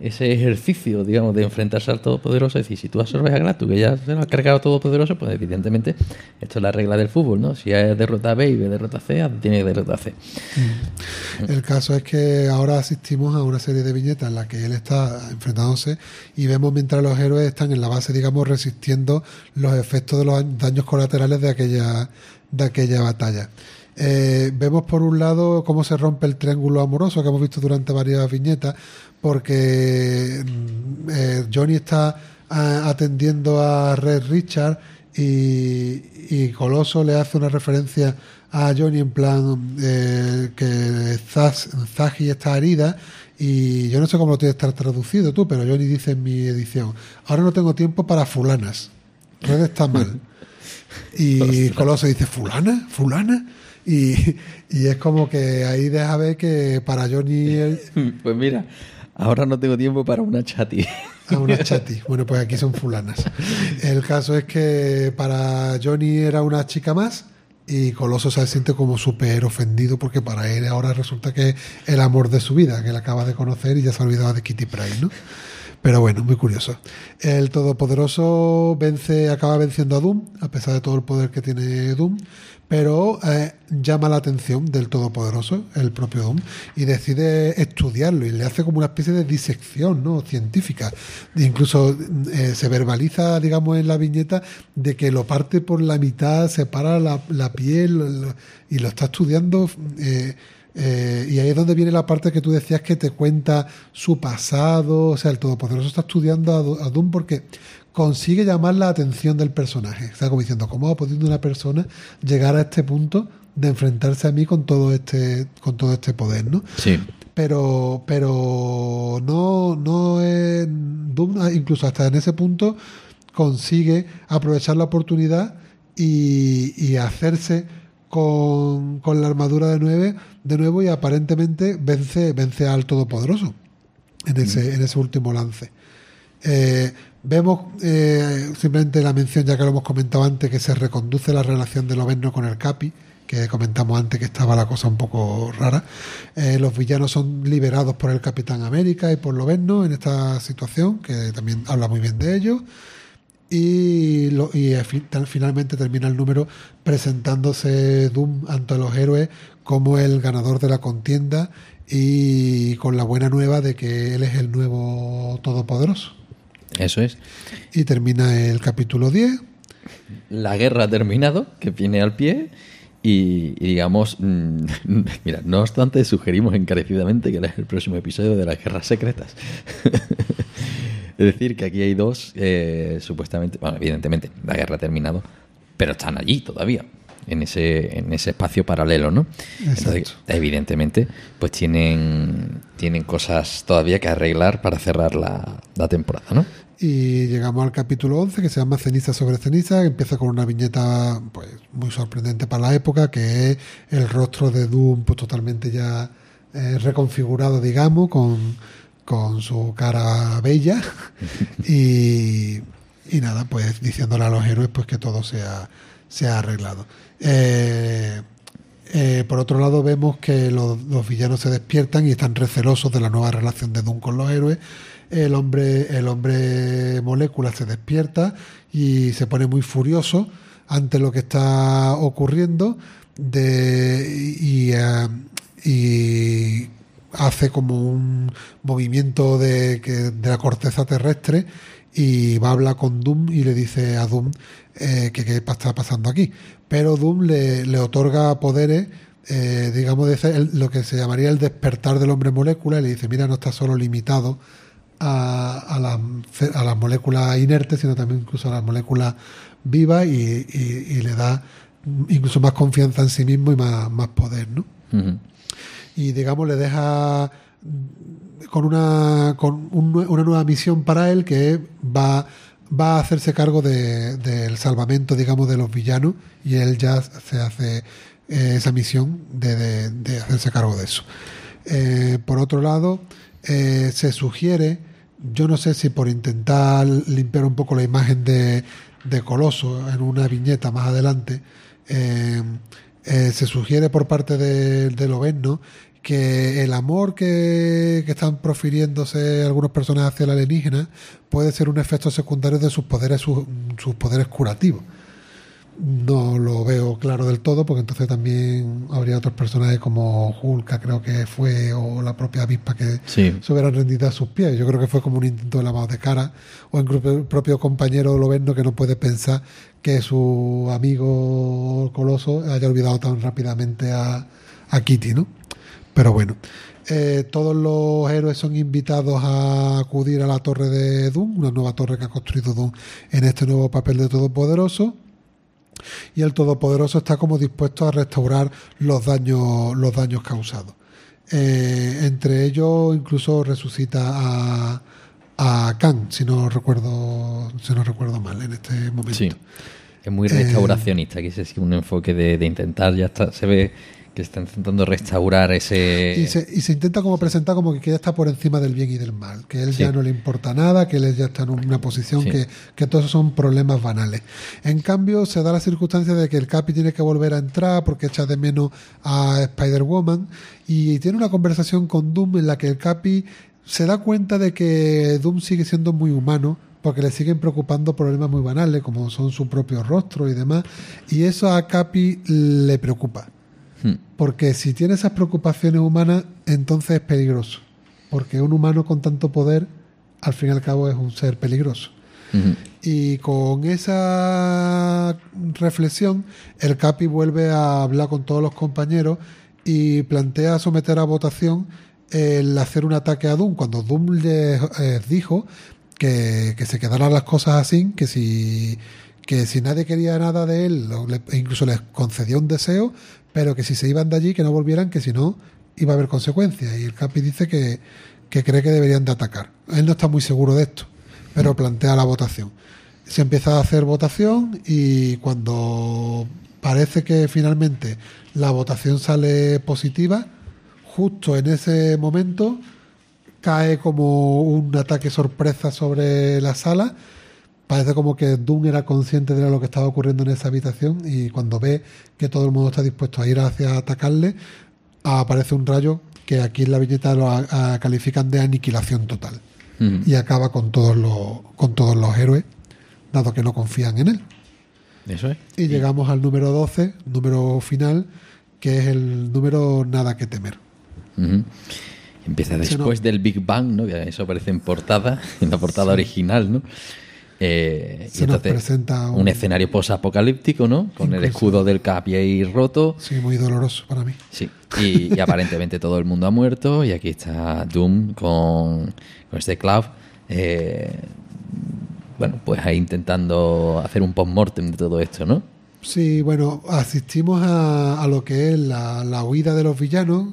ese ejercicio, digamos, de enfrentarse al Todopoderoso. Es decir, si tú absorbes a Galactus, que ya se lo ha cargado Todopoderoso, pues evidentemente esto es la regla del fútbol, ¿no? Si es derrota B y B derrota C, tiene que derrota C. El caso es que ahora asistimos a una serie de viñetas en la que él está enfrentándose y vemos mientras los héroes están en la base, digamos, resistiendo los efectos de los daños colaterales de aquella, de aquella batalla. Eh, vemos por un lado cómo se rompe el triángulo amoroso que hemos visto durante varias viñetas, porque mm, eh, Johnny está ah, atendiendo a Red Richard y, y Coloso le hace una referencia a Johnny en plan eh, que Zagi está herida y yo no sé cómo lo tiene que estar traducido tú, pero Johnny dice en mi edición, ahora no tengo tiempo para fulanas. Red está mal. Y Coloso dice, ¿fulana? ¿Fulana? Y, y es como que ahí deja ver que para Johnny el- Pues mira, ahora no tengo tiempo para una chati. a una chati. Bueno, pues aquí son fulanas. El caso es que para Johnny era una chica más y Coloso se siente como súper ofendido porque para él ahora resulta que es el amor de su vida, que él acaba de conocer y ya se ha olvidado de Kitty Pryde, ¿no? Pero bueno, muy curioso. El Todopoderoso vence, acaba venciendo a Doom, a pesar de todo el poder que tiene Doom, pero eh, llama la atención del Todopoderoso, el propio Doom, y decide estudiarlo y le hace como una especie de disección ¿no? científica. Incluso eh, se verbaliza, digamos, en la viñeta de que lo parte por la mitad, separa la, la piel y lo está estudiando. eh, y ahí es donde viene la parte que tú decías que te cuenta su pasado. O sea, el Todopoderoso está estudiando a, Do- a Doom porque consigue llamar la atención del personaje. Está como diciendo, ¿cómo ha podido una persona llegar a este punto de enfrentarse a mí con todo este, con todo este poder, ¿no? Sí. pero pero no no es Doom incluso hasta en ese punto consigue aprovechar la oportunidad y, y hacerse con, con la armadura de nueve de nuevo y aparentemente vence vence al todopoderoso en ese en ese último lance eh, vemos eh, simplemente la mención, ya que lo hemos comentado antes, que se reconduce la relación de Loberno con el Capi, que comentamos antes que estaba la cosa un poco rara. Eh, los villanos son liberados por el Capitán América y por Loberno en esta situación, que también habla muy bien de ellos. Y, y finalmente termina el número presentándose Doom ante los héroes como el ganador de la contienda y con la buena nueva de que él es el nuevo todopoderoso. Eso es. Y termina el capítulo 10. La guerra ha terminado, que viene al pie. Y, y digamos, mm, mira, no obstante, sugerimos encarecidamente que es el próximo episodio de las guerras secretas. es decir, que aquí hay dos, eh, supuestamente, bueno, evidentemente, la guerra ha terminado, pero están allí todavía, en ese, en ese espacio paralelo, ¿no? Entonces, evidentemente, pues tienen, tienen cosas todavía que arreglar para cerrar la, la temporada, ¿no? Y llegamos al capítulo 11 que se llama Ceniza sobre ceniza, que empieza con una viñeta pues muy sorprendente para la época, que es el rostro de Doom pues, totalmente ya eh, reconfigurado, digamos, con, con su cara bella. y, y nada, pues diciéndole a los héroes pues que todo sea, sea arreglado. Eh, eh, por otro lado, vemos que los, los villanos se despiertan y están recelosos de la nueva relación de Doom con los héroes. El hombre, el hombre molécula se despierta y se pone muy furioso ante lo que está ocurriendo de, y, eh, hace como un movimiento de, de la corteza terrestre y va a hablar con Doom y le dice a Doom eh, que qué está pasando aquí. Pero Doom le, le otorga poderes, eh, digamos, de lo que se llamaría el despertar del hombre molécula y le dice, mira, no está solo limitado a, a las, ce- a las moléculas inertes, sino también incluso a las moléculas vivas y, y- y le da incluso más confianza en sí mismo y más, más poder, ¿no? Y digamos le deja con una con un una nueva misión para él que va va a hacerse cargo de- del salvamento digamos de los villanos y él ya se hace eh, esa misión de, de- de hacerse cargo de eso Eh, por otro lado eh, se sugiere yo no sé si por intentar limpiar un poco la imagen de, de Coloso en una viñeta más adelante eh, eh, se sugiere por parte de, del Obenno que el amor que, que están profiriéndose algunas personas hacia el alienígena puede ser un efecto secundario de sus poderes sus poderes curativos no lo veo claro del todo porque entonces también habría otros personajes como Hulka creo que fue o la propia avispa que Sí. se hubieran rendido a sus pies. Yo creo que fue como un intento de lavado de cara o el propio compañero Loberno que no puede pensar que su amigo Coloso haya olvidado tan rápidamente a, a Kitty, ¿no? Pero bueno, eh, todos los héroes son invitados a acudir a la torre de Doom, una nueva torre que ha construido Doom en este nuevo papel de Todopoderoso y el Todopoderoso está como dispuesto a restaurar los daños, los daños causados. Eh, entre ellos incluso resucita a, a Khan, si no recuerdo, si no recuerdo mal en este momento. Sí. Es muy Eh, restauracionista, que ese es un enfoque de, de intentar, ya está, se ve que está intentando restaurar ese... Y se, y se intenta como presentar como que ya está por encima del bien y del mal, que él Sí. ya no le importa nada, que él ya está en una posición Sí. que, que todos son problemas banales. En cambio, se da la circunstancia de que el Capi tiene que volver a entrar porque echa de menos a Spider-Woman y tiene una conversación con Doom en la que el Capi se da cuenta de que Doom sigue siendo muy humano porque le siguen preocupando problemas muy banales como son su propio rostro y demás y eso a Capi le preocupa. Hmm. Porque si tiene esas preocupaciones humanas, entonces es peligroso. Porque un humano con tanto poder, al fin y al cabo, es un ser peligroso. Y con esa reflexión, el Capi vuelve a hablar con todos los compañeros y plantea someter a votación el hacer un ataque a Doom. Cuando Doom les eh, dijo que, que se quedaran las cosas así, que si, que si nadie quería nada de él, incluso les concedió un deseo, pero que si se iban de allí, que no volvieran, que si no, iba a haber consecuencias. Y el Capi dice que, que cree que deberían de atacar. Él no está muy seguro de esto, pero plantea la votación. Se empieza a hacer votación y cuando parece que finalmente la votación sale positiva, justo en ese momento cae como un ataque sorpresa sobre la sala. Parece como que Doom era consciente de lo que estaba ocurriendo en esa habitación y cuando ve que todo el mundo está dispuesto a ir hacia atacarle, aparece un rayo que aquí en la viñeta lo a- a- califican de aniquilación total Ujú. y acaba con todos los con todos los héroes, dado que no confían en él. Eso es. Y llegamos al número 12, número final, que es el número nada que temer. Empieza después no. del Big Bang, ¿no? Eso aparece en portada, en la portada original, ¿no? Eh, Se nos presenta un, un- escenario posapocalíptico, ¿no? Con el escudo del Capi ahí roto. Sí, muy doloroso para mí. Sí. Y, y aparentemente todo el mundo ha muerto. Y aquí está Doom con, con este Cloud. eh, bueno, pues ahí intentando hacer un post-mortem de todo esto, ¿no? Sí, bueno, asistimos a, a lo que es la, la huida de los villanos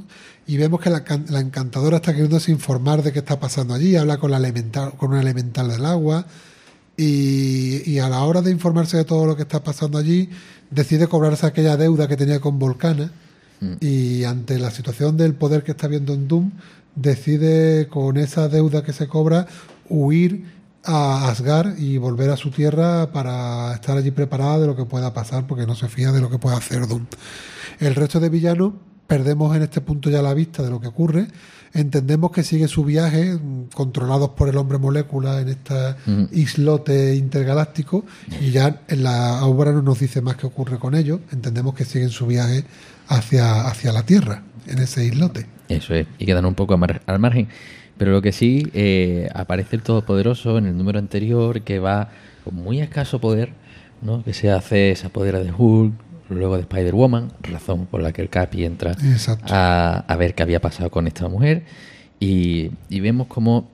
y vemos que la, la encantadora está queriéndose informar de qué está pasando allí, habla con la elemental, con un elemental del agua y, y a la hora de informarse de todo lo que está pasando allí, decide cobrarse aquella deuda que tenía con Volcana y ante la situación del poder que está viendo en Doom, decide con esa deuda que se cobra huir a Asgard y volver a su tierra para estar allí preparada de lo que pueda pasar porque no se fía de lo que pueda hacer Doom. El resto de villanos perdemos en este punto ya la vista de lo que ocurre. Entendemos que sigue su viaje controlados por el hombre molécula en este islote intergaláctico y ya en la obra no nos dice más qué ocurre con ellos. Entendemos que siguen su viaje hacia, hacia la Tierra, en ese islote. Eso es, y quedan un poco al margen. Pero lo que sí, eh, aparece el Todopoderoso en el número anterior que va con muy escaso poder, ¿no? que se hace, se apodera de Hulk, luego de Spider-Woman, razón por la que el Capi entra a, a ver qué había pasado con esta mujer. Y, y vemos como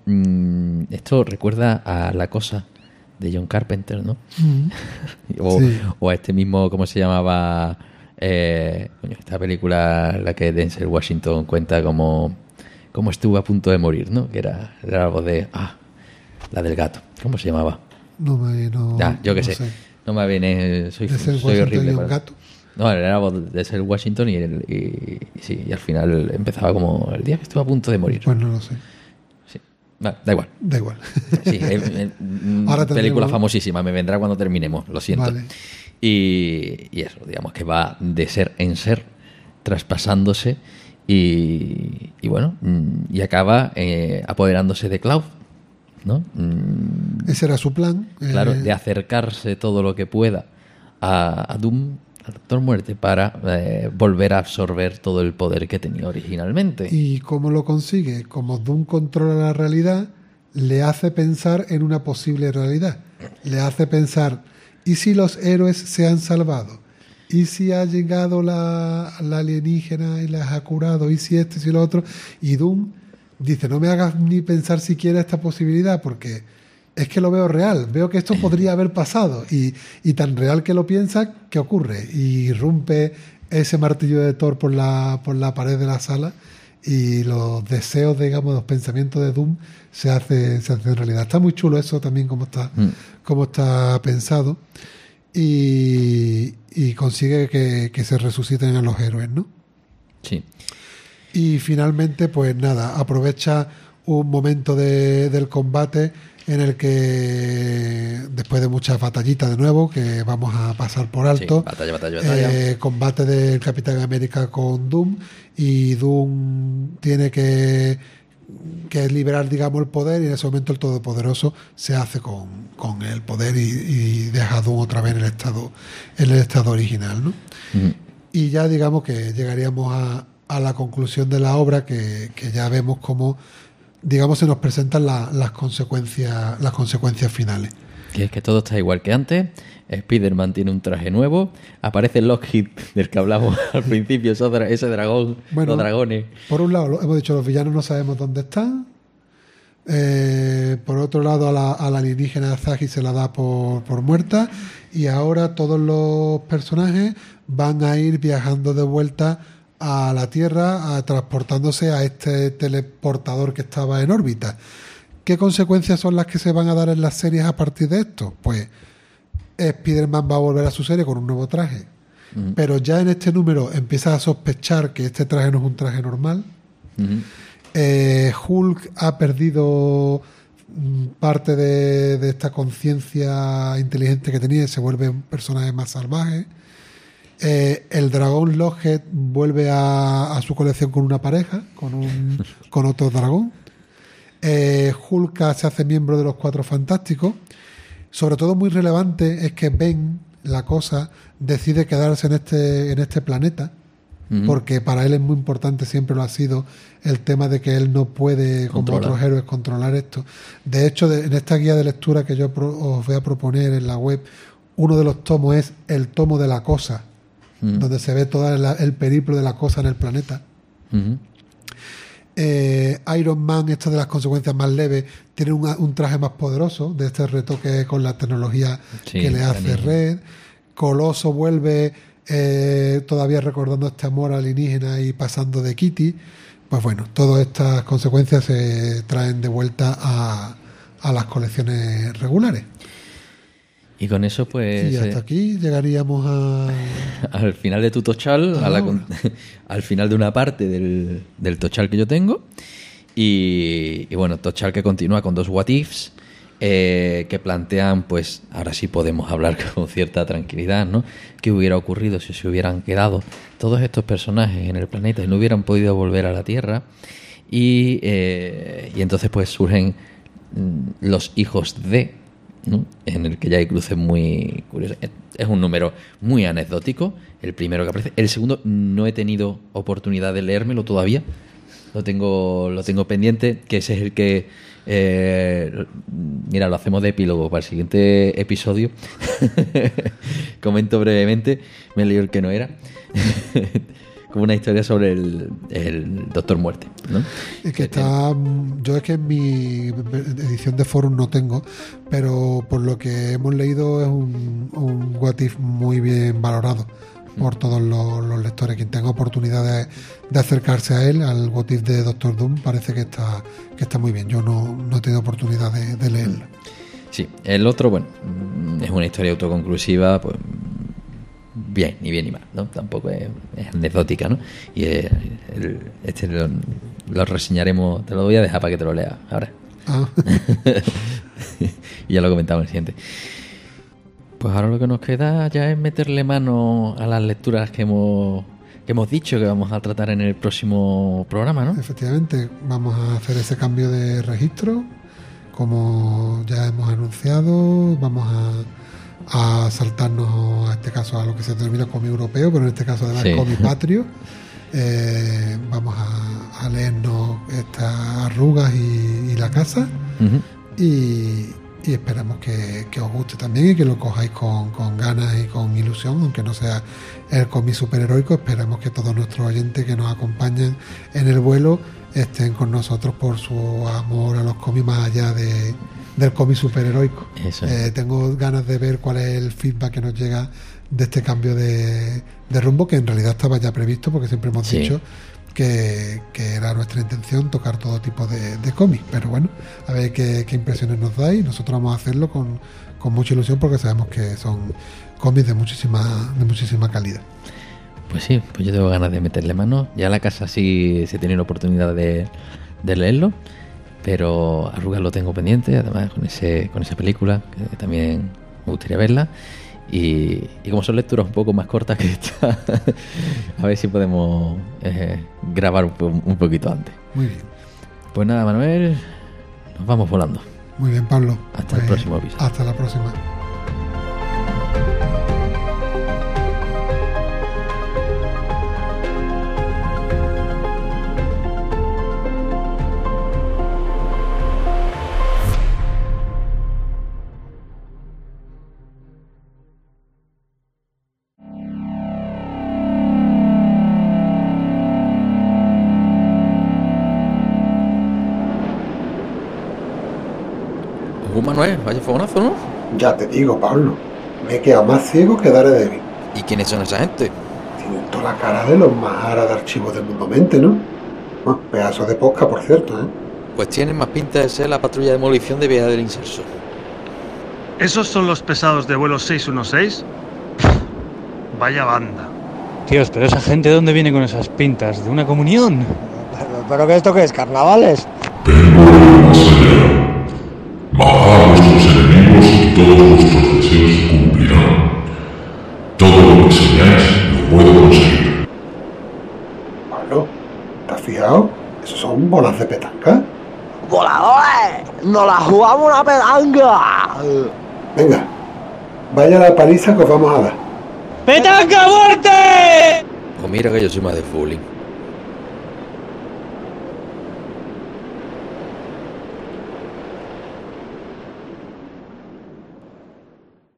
esto recuerda a la cosa de John Carpenter, ¿no? o, Sí. o a este mismo, ¿cómo se llamaba? Eh, esta película, la que Denzel Washington cuenta como, como estuvo a punto de morir, ¿no? Que era, era algo de. Ah, la del gato. ¿Cómo se llamaba? No me. No, ya, yo qué no sé. sé. No me viene. Soy, soy horrible. para- gato. No, era de ser Washington y, el- y- y sí, y al final empezaba como el día que estuvo a punto de morir. Pues no lo sé. Sí. Da igual. Da igual. Sí, eh, eh, mm, Ahora película famosísima, me vendrá cuando terminemos, lo siento. Vale. Y, y eso, digamos que va de ser en ser, traspasándose y, y bueno, mm, y acaba eh, apoderándose de Cloud, ¿no? Mm, Ese era su plan. claro, eh, de acercarse todo lo que pueda a, a Doom, Doctor Muerte, para eh, volver a absorber todo el poder que tenía originalmente. ¿Y cómo lo consigue? Como Doom controla la realidad, le hace pensar en una posible realidad. Le hace pensar, ¿y si los héroes se han salvado? ¿Y si ha llegado la, la alienígena y las ha curado? ¿Y si esto y si lo otro? Y Doom dice, no me hagas ni pensar siquiera esta posibilidad porque es que lo veo real, veo que esto podría haber pasado y, y tan real que lo piensa que ocurre y irrumpe ese martillo de Thor por la, por la pared de la sala y los deseos, digamos, los pensamientos de Doom se hacen se hace realidad. Está muy chulo eso también como está, Mm. como está pensado y, y consigue que, que se resuciten a los héroes, ¿no? Sí. Y finalmente, pues nada, aprovecha un momento de- del combate en el que, después de muchas batallitas de nuevo, que vamos a pasar por alto, Sí, batalla, batalla, batalla. eh, combate del Capitán América con Doom, y Doom tiene que, que liberar, digamos, el poder, y en ese momento el Todopoderoso se hace con, con el poder y, y deja a Doom otra vez en el estado, en el estado original, ¿no? Y ya digamos que llegaríamos a, a la conclusión de la obra que, que ya vemos cómo digamos se nos presentan la- las consecuencias las consecuencias finales. Que es que todo está igual que antes. Spider-Man tiene un traje nuevo. Aparece Lockheed, del que hablamos al principio, ese dragón, Bueno, los dragones. Por un lado, hemos dicho los villanos no sabemos dónde están. Eh, por otro lado, a la, a la alienígena Zagi se la da por, por muerta. Y ahora todos los personajes van a ir viajando de vuelta a la Tierra, a- transportándose a este teleportador que estaba en órbita. ¿Qué consecuencias son las que se van a dar en las series a partir de esto? Pues Spider-Man va a volver a su serie con un nuevo traje. Pero ya en este número empiezas a sospechar que este traje no es un traje normal. Eh, Hulk ha perdido mm, parte de, de esta conciencia inteligente que tenía y se vuelve un personaje más salvaje. Eh, el dragón Lockheed vuelve a, a su colección con una pareja, con, un, con otro dragón. Eh, Hulk se hace miembro de los Cuatro Fantásticos. Sobre todo muy relevante es que Ben, la cosa, decide quedarse en este, en este planeta porque para él es muy importante, siempre lo ha sido, el tema de que él no puede, como otros héroes, controlar esto. De hecho, de- en esta guía de lectura que yo pro- os voy a proponer en la web, uno de los tomos es el tomo de la cosa, Donde se ve todo el, el periplo de la cosa en el planeta. Eh, Iron Man, esto de las consecuencias más leves, tiene un, un traje más poderoso de este retoque con la tecnología Sí, que le hace. Red. Coloso vuelve eh, todavía recordando este amor alienígena y pasando de Kitty. Pues bueno, todas estas consecuencias se traen de vuelta a, a las colecciones regulares. Y con eso, pues, y hasta eh, aquí llegaríamos a... al final de tu tochal, a la Ah. al final de una parte del, del tochal que yo tengo. Y, y bueno, tochal que continúa con dos what ifs eh, que plantean, pues ahora sí podemos hablar con cierta tranquilidad, ¿no? ¿Qué hubiera ocurrido si se hubieran quedado todos estos personajes en el planeta y no hubieran podido volver a la Tierra? Y, eh, y entonces pues surgen mm, los hijos de en el que ya hay cruces muy curiosos. Es- Es un número muy anecdótico, el primero que aparece. El segundo no he tenido oportunidad de leérmelo todavía. Lo tengo, lo tengo pendiente, que ese es el que... eh, mira, lo hacemos de epílogo para el siguiente episodio. Comento brevemente, me leí el que no era. Como una historia sobre el, el Doctor Muerte. ¿no? Es que está. Yo es que en mi edición de forum no tengo, pero por lo que hemos leído es un, un What If muy bien valorado por todos los, los lectores. Quien tenga oportunidad de, de acercarse a él, al What If de Doctor Doom, parece que está, que está muy bien. Yo no, no he tenido oportunidad de, de leerlo. Sí, el otro, bueno, es una historia autoconclusiva, pues bien, ni bien ni mal, ¿no? Tampoco es, es anecdótica, ¿no? Y el- este lo, lo reseñaremos, te lo voy a dejar para que te lo leas ahora. Ah, y ya lo comentamos en el siguiente. Pues ahora lo que nos queda ya es meterle mano a las lecturas que hemos, que hemos dicho que vamos a tratar en el próximo programa, ¿no? efectivamente, vamos a hacer ese cambio de registro. Como ya hemos anunciado, vamos a, a saltarnos a este caso a lo que se denomina cómic europeo, pero en este caso además Sí. cómic patrio. Eh, vamos a, a leernos estas arrugas y, y la casa y, y esperamos que, que os guste también y que lo cojáis con, con ganas y con ilusión, aunque no sea el cómic superheroico. Esperamos que todos nuestros oyentes que nos acompañen en el vuelo estén con nosotros por su amor a los cómics más allá de, del cómic superheroico. Eso es. Eh, tengo ganas de ver cuál es el feedback que nos llega de este cambio de, de rumbo, que en realidad estaba ya previsto, porque siempre hemos Sí. dicho que, que era nuestra intención tocar todo tipo de, de cómics. Pero bueno, a ver qué, qué impresiones nos dais. Nosotros vamos a hacerlo con, con mucha ilusión porque sabemos que son cómics de muchísima, de muchísima calidad. Pues sí, pues yo tengo ganas de meterle mano. Ya la casa sí se tiene la oportunidad de, de leerlo, pero Arrugas lo tengo pendiente, además con ese con esa película, que también me gustaría verla. Y, y como son lecturas un poco más cortas que esta, a ver si podemos eh, grabar un poquito antes. Muy bien. Pues nada, Manuel, nos vamos volando. Muy bien, Pablo. Hasta el Pues, próximo episodio. Hasta la próxima. Manuel, vaya fogonazo, ¿no? Ya te digo, Pablo. Me he quedado más ciego que Daredevil. ¿Y quiénes son esa gente? Tienen toda la cara de los más aras de archivos del mundo mente, ¿no? Bueno, pedazo de posca, por cierto, ¿eh? Pues tienen más pinta de ser la patrulla de demolición de Vía del Inserso. ¿Esos son los pesados de vuelo 616? Vaya banda. Tíos, pero esa gente, ¿de dónde viene con esas pintas? ¿De una comunión? ¿Pero, pero qué esto qué es? ¿Carnavales? Todos vuestros deseos se cumplirán. Todo lo que soñáis lo puedo conseguir. Pablo, ¿te has fijado? Esos son bolas de petanca. ¡Voladores! ¡Nos la jugamos una pedanga! Venga, vaya a la paliza que os vamos a dar. ¡Petanca muerte! Pues mira que yo soy más de fooling.